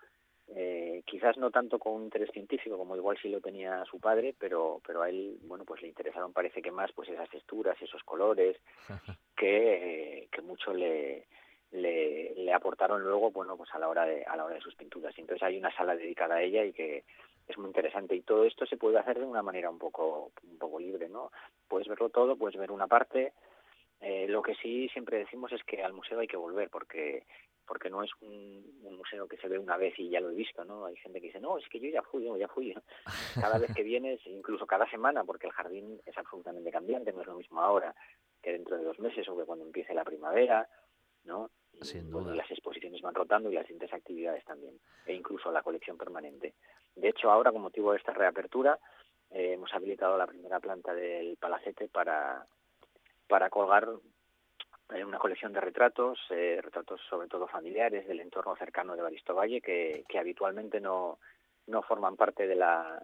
Speaker 12: eh, quizás no tanto con un interés científico como igual sí lo tenía su padre, pero pero a él bueno pues le interesaron parece que más pues esas texturas, esos colores que, que mucho le, le, le aportaron luego bueno pues a la hora de a la hora de sus pinturas. Y entonces hay una sala dedicada a ella y que es muy interesante y todo esto se puede hacer de una manera un poco un poco libre, ¿no? Puedes verlo todo, puedes ver una parte. Eh, lo que sí siempre decimos es que al museo hay que volver porque porque no es un, museo que se ve una vez y ya lo he visto, ¿no? Hay gente que dice, no, es que yo ya fui, yo ya fui. Cada vez que vienes, incluso cada semana, porque el jardín es absolutamente cambiante, no es lo mismo ahora que dentro de dos meses o que cuando empiece la primavera, ¿no?
Speaker 2: Sin
Speaker 12: duda. las exposiciones van rotando y las siguientes actividades también, e incluso la colección permanente. De hecho, ahora, con motivo de esta reapertura, eh, hemos habilitado la primera planta del palacete para, para colgar una colección de retratos, eh, retratos sobre todo familiares del entorno cercano de Baristo Valle que, que habitualmente no, no forman parte de la,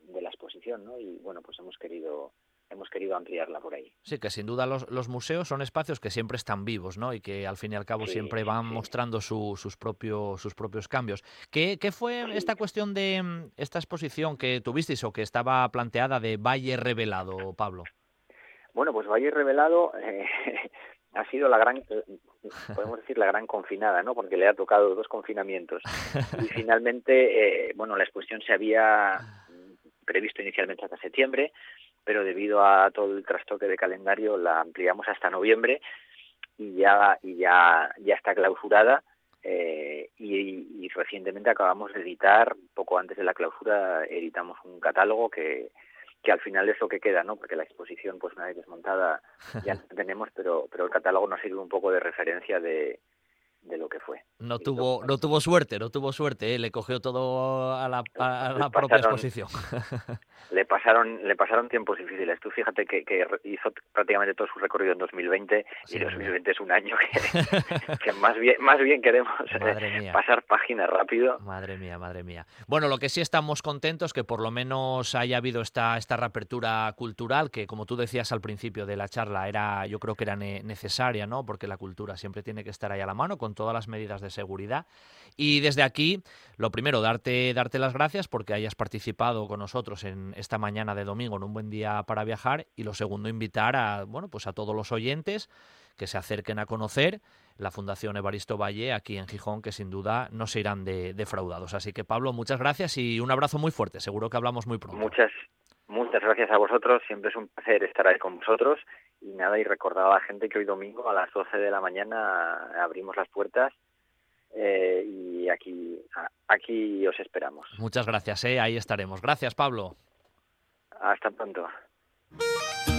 Speaker 12: de la exposición, ¿no? Y bueno, pues hemos querido hemos querido ampliarla por ahí.
Speaker 2: Sí, que sin duda los, los museos son espacios que siempre están vivos, ¿no? Y que al fin y al cabo siempre van mostrando su, sus, propios, sus propios cambios. ¿Qué, qué fue esta cuestión de mm, esta exposición que tuvisteis o que estaba planteada de Valle Revelado, Pablo?
Speaker 12: Bueno, pues Valle Revelado eh, ha sido la gran, podemos decir, la gran confinada, ¿no? Porque le ha tocado dos confinamientos. Y finalmente, eh, bueno, la exposición se había previsto inicialmente hasta septiembre, pero debido a todo el trastoque de calendario la ampliamos hasta noviembre y ya y ya ya está clausurada eh, y, y, recientemente acabamos de editar poco antes de la clausura editamos un catálogo que que al final es lo que queda, ¿no? Porque la exposición, pues una vez desmontada, ya la tenemos, pero, pero el catálogo nos sirve un poco de referencia de, de lo que fue.
Speaker 2: No tuvo, no tuvo suerte, no tuvo suerte, ¿eh? le cogió todo a la, a la propia exposición.
Speaker 12: le pasaron, le pasaron tiempos difíciles. Tú fíjate que, que hizo prácticamente todo su recorrido en 2020 y 2020 es un año que, que, más bien, más bien queremos eh, pasar página rápido.
Speaker 2: Madre mía, madre mía. Bueno, lo que sí estamos contentos que por lo menos haya habido esta, esta reapertura cultural que, como tú decías al principio de la charla, era, yo creo que era necesaria, ¿no? Porque la cultura siempre tiene que estar ahí a la mano con todas las medidas de seguridad. Y desde aquí, lo primero, darte, darte las gracias porque hayas participado con nosotros en esta mañana de domingo en un buen día para viajar. Y lo segundo, invitar a, bueno, pues a todos los oyentes que se acerquen a conocer la Fundación Evaristo Valle aquí en Gijón, que sin duda no se irán de, defraudados. Así que Pablo, muchas gracias y un abrazo muy fuerte. Seguro que hablamos muy pronto.
Speaker 12: Muchas, muchas gracias a vosotros. Siempre es un placer estar ahí con vosotros. Y nada, y recordar a la gente que hoy domingo a las 12 de la mañana abrimos las puertas eh, y aquí, aquí os esperamos.
Speaker 2: Muchas gracias, eh, ahí estaremos. Gracias, Pablo.
Speaker 12: Hasta pronto.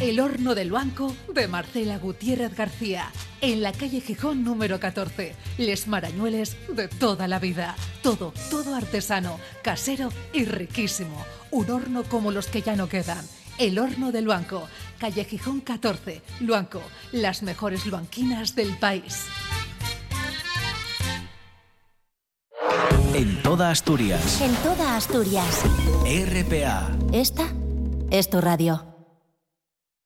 Speaker 3: El horno del banco de Marcela Gutiérrez García, en la calle Gijón número 14. Les marañueles de toda la vida. Todo, todo artesano, casero y riquísimo. Un horno como los que ya no quedan. El horno del banco, calle Gijón 14, Luanco, las mejores luanquinas del país.
Speaker 10: En toda Asturias.
Speaker 6: En toda Asturias.
Speaker 10: RPA.
Speaker 6: Esta es tu radio.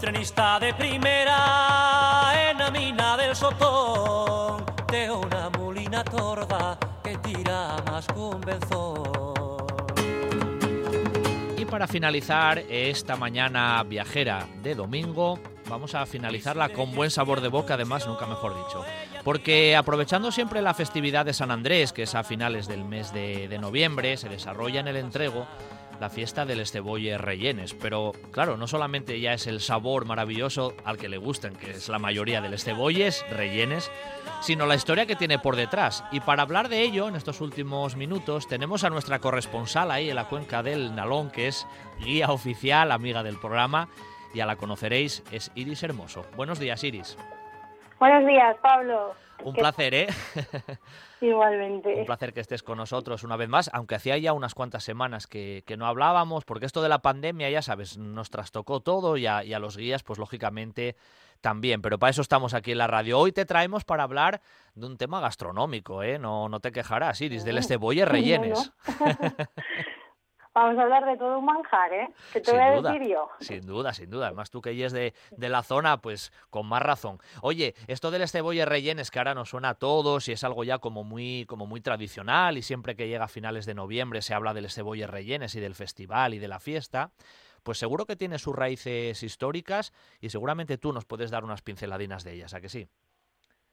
Speaker 13: Trenista de primera en la mina del Sotón, de una mulina torda que tira más que un benzón.
Speaker 2: para finalizar esta mañana viajera de domingo, vamos a finalizarla con buen sabor de boca, además, nunca mejor dicho. Porque aprovechando siempre la festividad de San Andrés, que es a finales del mes de, de noviembre, se desarrolla en el entrego la fiesta del estebolle rellenes. Pero claro, no solamente ya es el sabor maravilloso al que le gustan, que es la mayoría del estebolles rellenes, sino la historia que tiene por detrás. Y para hablar de ello, en estos últimos minutos, tenemos a nuestra corresponsal ahí en la cuenca del Nalón, que es guía oficial, amiga del programa, ya la conoceréis, es Iris Hermoso. Buenos días, Iris.
Speaker 14: Buenos días, Pablo.
Speaker 2: Un placer, ¿eh?
Speaker 14: Igualmente.
Speaker 2: Un placer que estés con nosotros una vez más, aunque hacía ya unas cuantas semanas que, no hablábamos, porque esto de la pandemia, ya sabes, nos trastocó todo y a, los guías, pues lógicamente también. Pero para eso estamos aquí en la radio. Hoy te traemos para hablar de un tema gastronómico, ¿eh? No, no te quejarás, Iris, del estebolle rellenes.
Speaker 14: Vamos a hablar de todo un manjar, ¿eh? Que te voy a decir yo.
Speaker 2: Sin duda, sin duda. Además, tú que eres de, de, la zona, pues con más razón. Oye, esto del cebolla rellenes que ahora nos suena a todos y es algo ya como muy, como muy tradicional y siempre que llega a finales de noviembre se habla del cebolla rellenes y del festival y de la fiesta, pues seguro que tiene sus raíces históricas y seguramente tú nos puedes dar unas pinceladinas de ellas, ¿a que sí?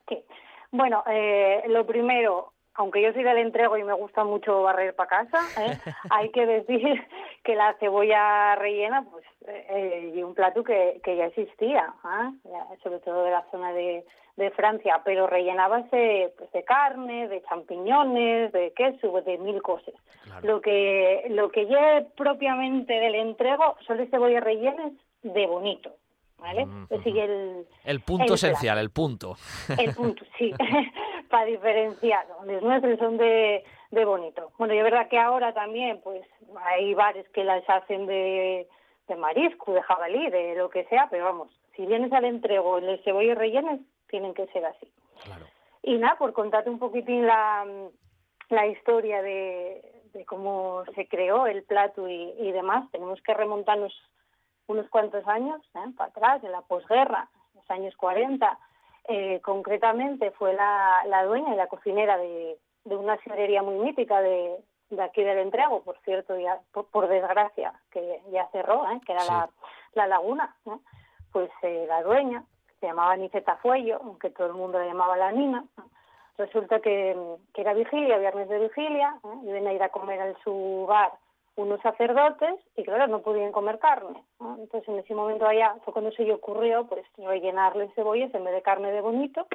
Speaker 14: Sí. Bueno, eh, lo primero, aunque yo soy del entrego y me gusta mucho barrer para casa, ¿eh? hay que decir que la cebolla rellena, pues, eh, y un plato que, que ya existía, ¿eh? sobre todo de la zona de, de Francia, pero rellenábase pues, de carne, de champiñones, de queso, de mil cosas. Lo que lo que lleve propiamente del entrego son las cebollas rellenas de bonito. ¿vale? el,
Speaker 2: el punto esencial, el punto.
Speaker 14: El punto, sí, para diferenciar. Los nuestros son de, de bonito. Bueno, y es verdad que ahora también, pues, hay bares que las hacen de, de marisco, de jabalí, de lo que sea, pero vamos, si vienes al entrego en el cebollas rellenas, tienen que ser así. Y nada, por contarte un poquitín la, la historia de, de cómo se creó el plato y, y demás, tenemos que remontarnos unos cuantos años ¿eh? para atrás, en la posguerra, los años 40. Eh, concretamente fue la, la, dueña y la cocinera de, de una sidrería muy mítica de, de, aquí del Entrego, por cierto, ya por, desgracia, que ya cerró, ¿eh? que era la, la, Laguna. Pues la dueña, se llamaba Niceta Fuello, aunque todo el mundo la llamaba la Nina, resulta que, que, era vigilia, viernes de vigilia, y ven a ir a comer en su bar unos sacerdotes y claro, no podían comer carne. Entonces en ese momento allá fue cuando se le ocurrió pues rellenarle cebollas en vez de carne de bonito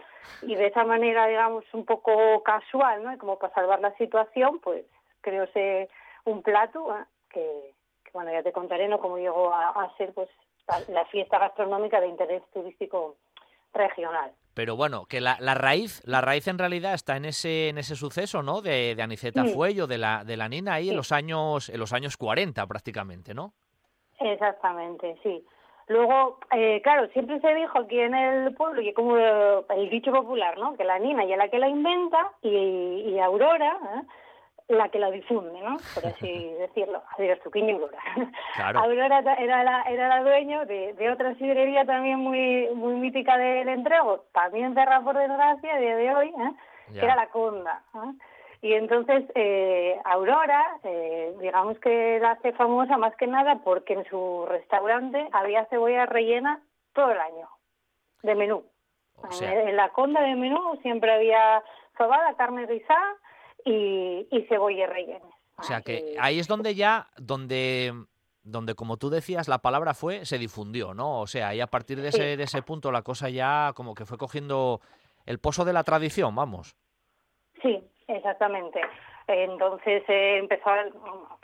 Speaker 14: y de esa manera, digamos, un poco casual, ¿no? como para salvar la situación, pues creóse un plato que, bueno, ya te contaré, ¿no? Cómo llegó a, ser pues la fiesta gastronómica de interés turístico regional.
Speaker 2: Pero bueno, que la, la, raíz, la raíz en realidad está en ese, en ese suceso, ¿no? De, de Aniceta Fuello, de la, de la Nina ahí en los años, en los años 40 prácticamente, ¿no?
Speaker 14: Exactamente, sí. Luego, eh, claro, siempre se dijo aquí en el pueblo, y como el dicho popular, ¿no? Que la Nina ya la que la inventa y, y Aurora, ¿eh? La que la difunde, ¿no? Por así decirlo. Adiós, tu Aurora. Claro. Aurora era la, era la dueño de, de otra sidrería también muy muy mítica del entrego, también cerrada por desgracia a día de hoy, ¿eh? que era la Conda. ¿eh? Y entonces eh, Aurora, eh, digamos que la hace famosa más que nada porque en su restaurante había cebolla rellena todo el año, de menú. en, la Conda de menú siempre había sobada, carne rizada y, y cebolla rellena.
Speaker 2: O sea que ahí es donde ya, donde, donde como tú decías, la palabra fue, se difundió, ¿no? O sea, y a partir de ese, de ese punto la cosa ya como que fue cogiendo el pozo de la tradición, vamos.
Speaker 14: Sí, exactamente. Entonces eh, empezó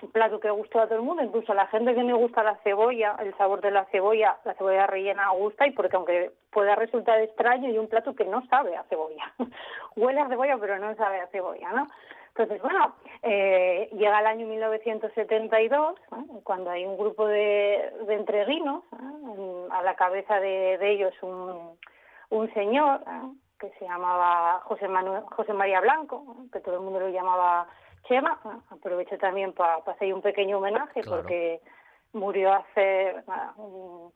Speaker 14: un plato que gustó a todo el mundo, incluso a la gente que no gusta la cebolla, el sabor de la cebolla, la cebolla rellena gusta y porque aunque pueda resultar extraño y un plato que no sabe a cebolla, huele a cebolla pero no sabe a cebolla, ¿no? Entonces, bueno, eh, llega el año 1972, cuando hay un grupo de, de entreguinos, a la cabeza de, de ellos un, un señor, que se llamaba José, Manuel, José María Blanco, que todo el mundo lo llamaba Chema. Aprovecho también para hacer un pequeño homenaje porque murió hace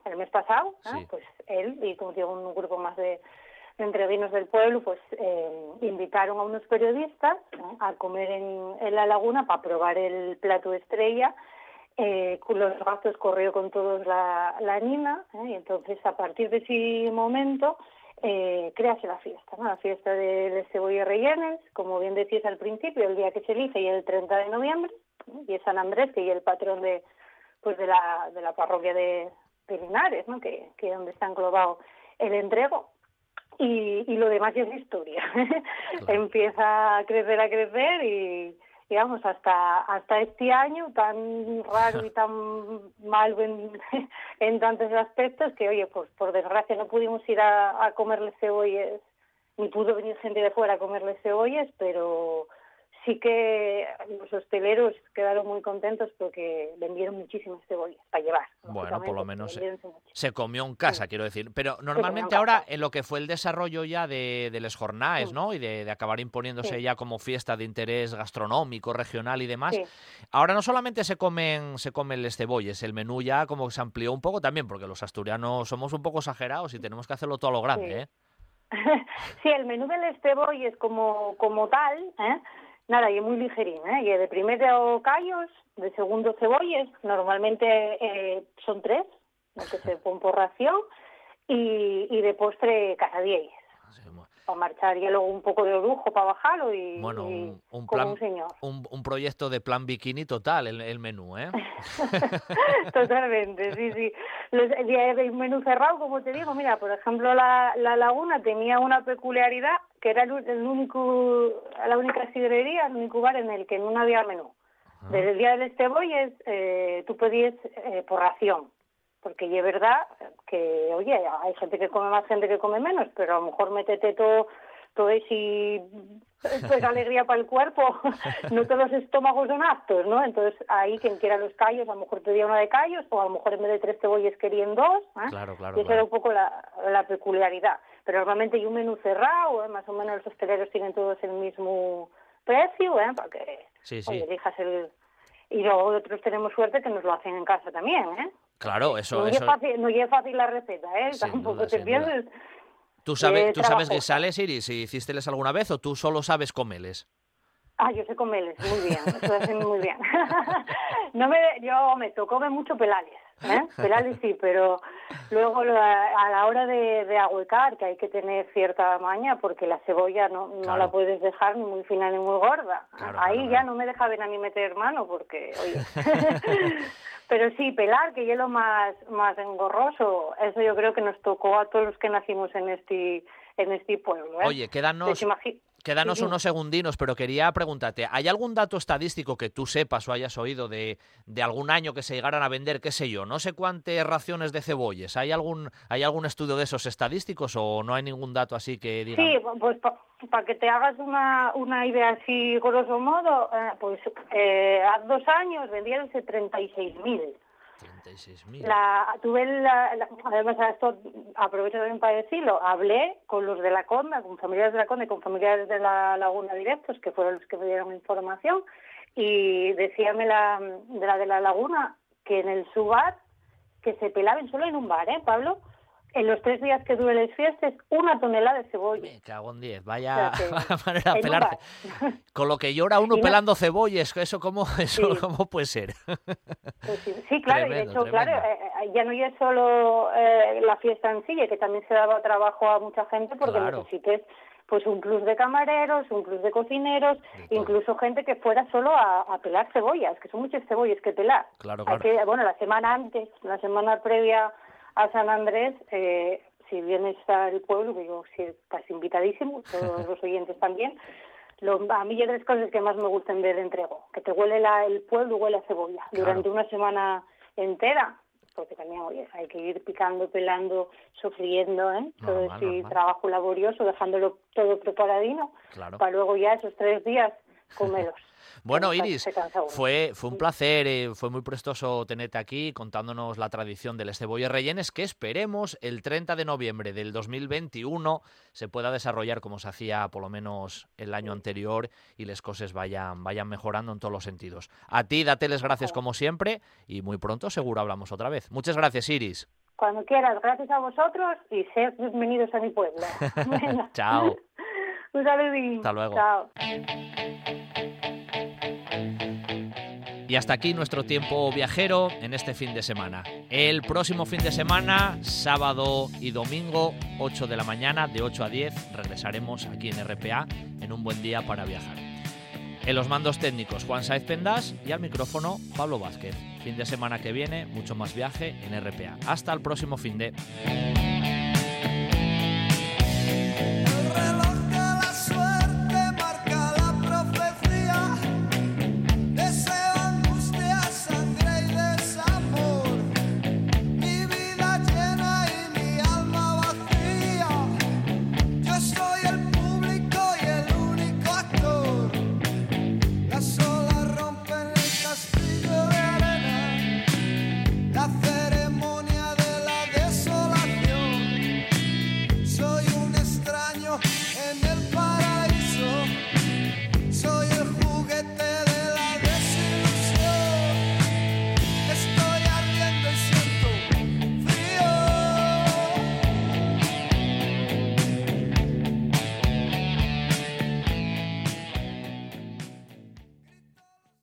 Speaker 14: el mes pasado, pues él y como digo un grupo más de, entreguinos del pueblo, pues eh, invitaron a unos periodistas a comer en, en, la laguna para probar el plato estrella eh, los gastos corrió con todos la, la nina, ¿eh? y entonces a partir de ese momento eh, créase la fiesta, ¿no? la fiesta de, de cebolla rellenes, como bien decías al principio, el día que se elige y el 30 de noviembre, y es San Andrés, que es el patrón de pues de la, de la parroquia de, de Linares, ¿no? que, que es donde está englobado el entrego. Y, y lo demás ya es historia. Empieza a crecer, a crecer y, digamos, hasta hasta este año tan raro y tan mal en, en tantos aspectos que, oye, pues por desgracia no pudimos ir a, a comerle cebollas, ni pudo venir gente de fuera a comerle cebollas, pero sí que los hosteleros quedaron muy contentos porque vendieron muchísimas cebollas para llevar.
Speaker 2: Bueno, por lo menos se, comió en casa, quiero decir. Pero normalmente ahora, en lo que fue el desarrollo ya de, de les jornaes,
Speaker 14: Sí.
Speaker 2: ¿no? Y de, de acabar imponiéndose
Speaker 14: Sí.
Speaker 2: ya como fiesta de interés gastronómico, regional y demás, ahora no solamente se comen, se comen les cebolles, el menú ya como que se amplió un poco también, porque los asturianos somos un poco exagerados y tenemos que hacerlo todo a lo grande,
Speaker 14: Sí.
Speaker 2: ¿eh?
Speaker 14: sí, el menú del esteboy es como, como tal, ¿eh? Nada, y es muy ligerín, ¿eh? y de primero callos, de segundo cebolles, normalmente eh, son tres, que se pone por ración, y, y de postre casadillas, para marchar, y luego un poco de orujo para bajarlo, y,
Speaker 2: Bueno,
Speaker 14: y
Speaker 2: un, un
Speaker 14: como
Speaker 2: plan,
Speaker 14: un señor.
Speaker 2: un, un proyecto de plan bikini total, el, el menú, ¿eh?
Speaker 14: Totalmente, sí, sí. Los, el, menú cerrado, como te digo, mira, por ejemplo, la, la laguna tenía una peculiaridad que era el, el único, la única sidrería, el único bar en el que no había menú. Desde el día del Estebolles, eh, tú pedías eh, por ración, porque y es verdad que, oye, hay gente que come más, gente que come menos, pero a lo mejor métete todo, todo ese pues alegría para el cuerpo, no todos los estómagos son aptos, ¿no? Entonces ahí quien quiera los callos, a lo mejor pedía uno de callos, o a lo mejor en vez de tres cebollas querían dos, ¿eh?
Speaker 2: Claro, claro,
Speaker 14: y esa
Speaker 2: claro.
Speaker 14: era un poco la, la peculiaridad. Pero normalmente hay un menú cerrado, ¿eh? más o menos los hosteleros tienen todos el mismo precio, ¿eh? Para que
Speaker 2: Sí, sí.
Speaker 14: oye, elijas el... Y luego otros tenemos suerte que nos lo hacen en casa también, ¿eh?
Speaker 2: Claro, eso,
Speaker 14: no,
Speaker 2: eso.
Speaker 14: es fácil, no es fácil la receta, ¿eh?
Speaker 2: Sin
Speaker 14: Tampoco
Speaker 2: duda,
Speaker 14: te
Speaker 2: sin duda. ¿Tú sabes,
Speaker 14: eh,
Speaker 2: ¿tú sabes
Speaker 14: trabajosa.
Speaker 2: guisales, Iris? ¿Si hicísteles alguna vez o tú solo sabes comeles?
Speaker 14: Ah, yo sé comerles, muy bien, eso hacen muy bien. no me, yo me tocó ver mucho pelales, ¿eh? Pelales sí, pero luego a la hora de, de ahuecar, que hay que tener cierta maña, porque la cebolla no, no
Speaker 2: Claro.
Speaker 14: la puedes dejar ni muy fina ni muy gorda.
Speaker 2: Claro,
Speaker 14: Ahí
Speaker 2: claro,
Speaker 14: ya no me dejaban a mí meter mano, porque, oye... Pero sí, pelar, que es lo más, más engorroso, eso yo creo que nos tocó a todos los que nacimos en este, en este pueblo. ¿eh?
Speaker 2: Oye, quédanos,
Speaker 14: Pues
Speaker 2: quédanos
Speaker 14: sí, sí.
Speaker 2: unos segundinos, pero quería preguntarte, ¿hay algún dato estadístico que tú sepas o hayas oído de, de algún año que se llegaran a vender, qué sé yo, no sé cuántas raciones de cebolles? ¿Hay algún, ¿Hay algún estudio de esos estadísticos o no hay ningún dato así que diga?
Speaker 14: Sí, pues para que te hagas una, una idea así, grosso modo, eh, pues eh, hace dos años vendieronse 36.000.
Speaker 2: 36.000.
Speaker 14: La, tuve la, la- además esto aprovecho también para decirlo, hablé con los de la Conda, con familiares de la Conda y con familiares de la Laguna directos, que fueron los que me dieron información, y decíame la, de la de la Laguna que en el Subat, que se pelaban solo en un bar, ¿eh, Pablo? En los tres días que duren las fiestas, una tonelada de cebolla.
Speaker 2: Me cago en 10, vaya
Speaker 14: O sea
Speaker 2: manera de. Con lo que llora uno
Speaker 14: Y no-
Speaker 2: pelando cebolles, ¿eso cómo, eso
Speaker 14: Sí.
Speaker 2: cómo puede ser?
Speaker 14: Pues sí, sí, claro, y de hecho, claro,
Speaker 2: tremendo.
Speaker 14: eh, eh, ya no es solo eh, la fiesta en sí, que también se daba trabajo a mucha gente porque
Speaker 2: Claro.
Speaker 14: necesites pues un plus de camareros, un plus de cocineros, incluso gente que fuera solo a, a pelar cebollas, que son muchas cebollas que pelar.
Speaker 2: Claro,
Speaker 14: Hay
Speaker 2: claro.
Speaker 14: que, bueno, la semana antes, la semana previa a San Andrés, eh, si vienes al pueblo, digo, sí, estás invitadísimo, todos los oyentes también, lo, a mí hay tres cosas que más me gustan del entrego, que te huele la, el pueblo, huele a cebolla, durante una semana entera, porque también, oye, hay que ir picando, pelando, sofriendo, ¿eh? todo
Speaker 2: Normal,
Speaker 14: ese trabajo laborioso, dejándolo todo preparadino,
Speaker 2: Claro.
Speaker 14: para luego ya esos tres días
Speaker 2: Bueno, Iris, fue, fue un placer, eh, fue muy prestoso tenerte aquí contándonos la tradición del cebollas rellenes que esperemos el 30 de noviembre del 2021 se pueda desarrollar como se hacía por lo menos el año anterior y las cosas vayan, vayan mejorando en todos los sentidos. A ti, date las gracias como siempre y muy pronto seguro hablamos otra vez. Muchas gracias, Iris.
Speaker 14: Cuando quieras, gracias a vosotros y sed bienvenidos a mi pueblo.
Speaker 2: Chao.
Speaker 14: Un saludín.
Speaker 2: Hasta luego.
Speaker 14: Chao.
Speaker 2: Y hasta aquí nuestro tiempo viajero en este fin de semana. El próximo fin de semana, sábado y domingo, 8 de la mañana, de 8 a 10, regresaremos aquí en RPA en un buen día para viajar. En los mandos técnicos, Juan Saez Pendas y al micrófono, Pablo Vázquez. Fin de semana que viene, mucho más viaje en RPA. Hasta el próximo fin de.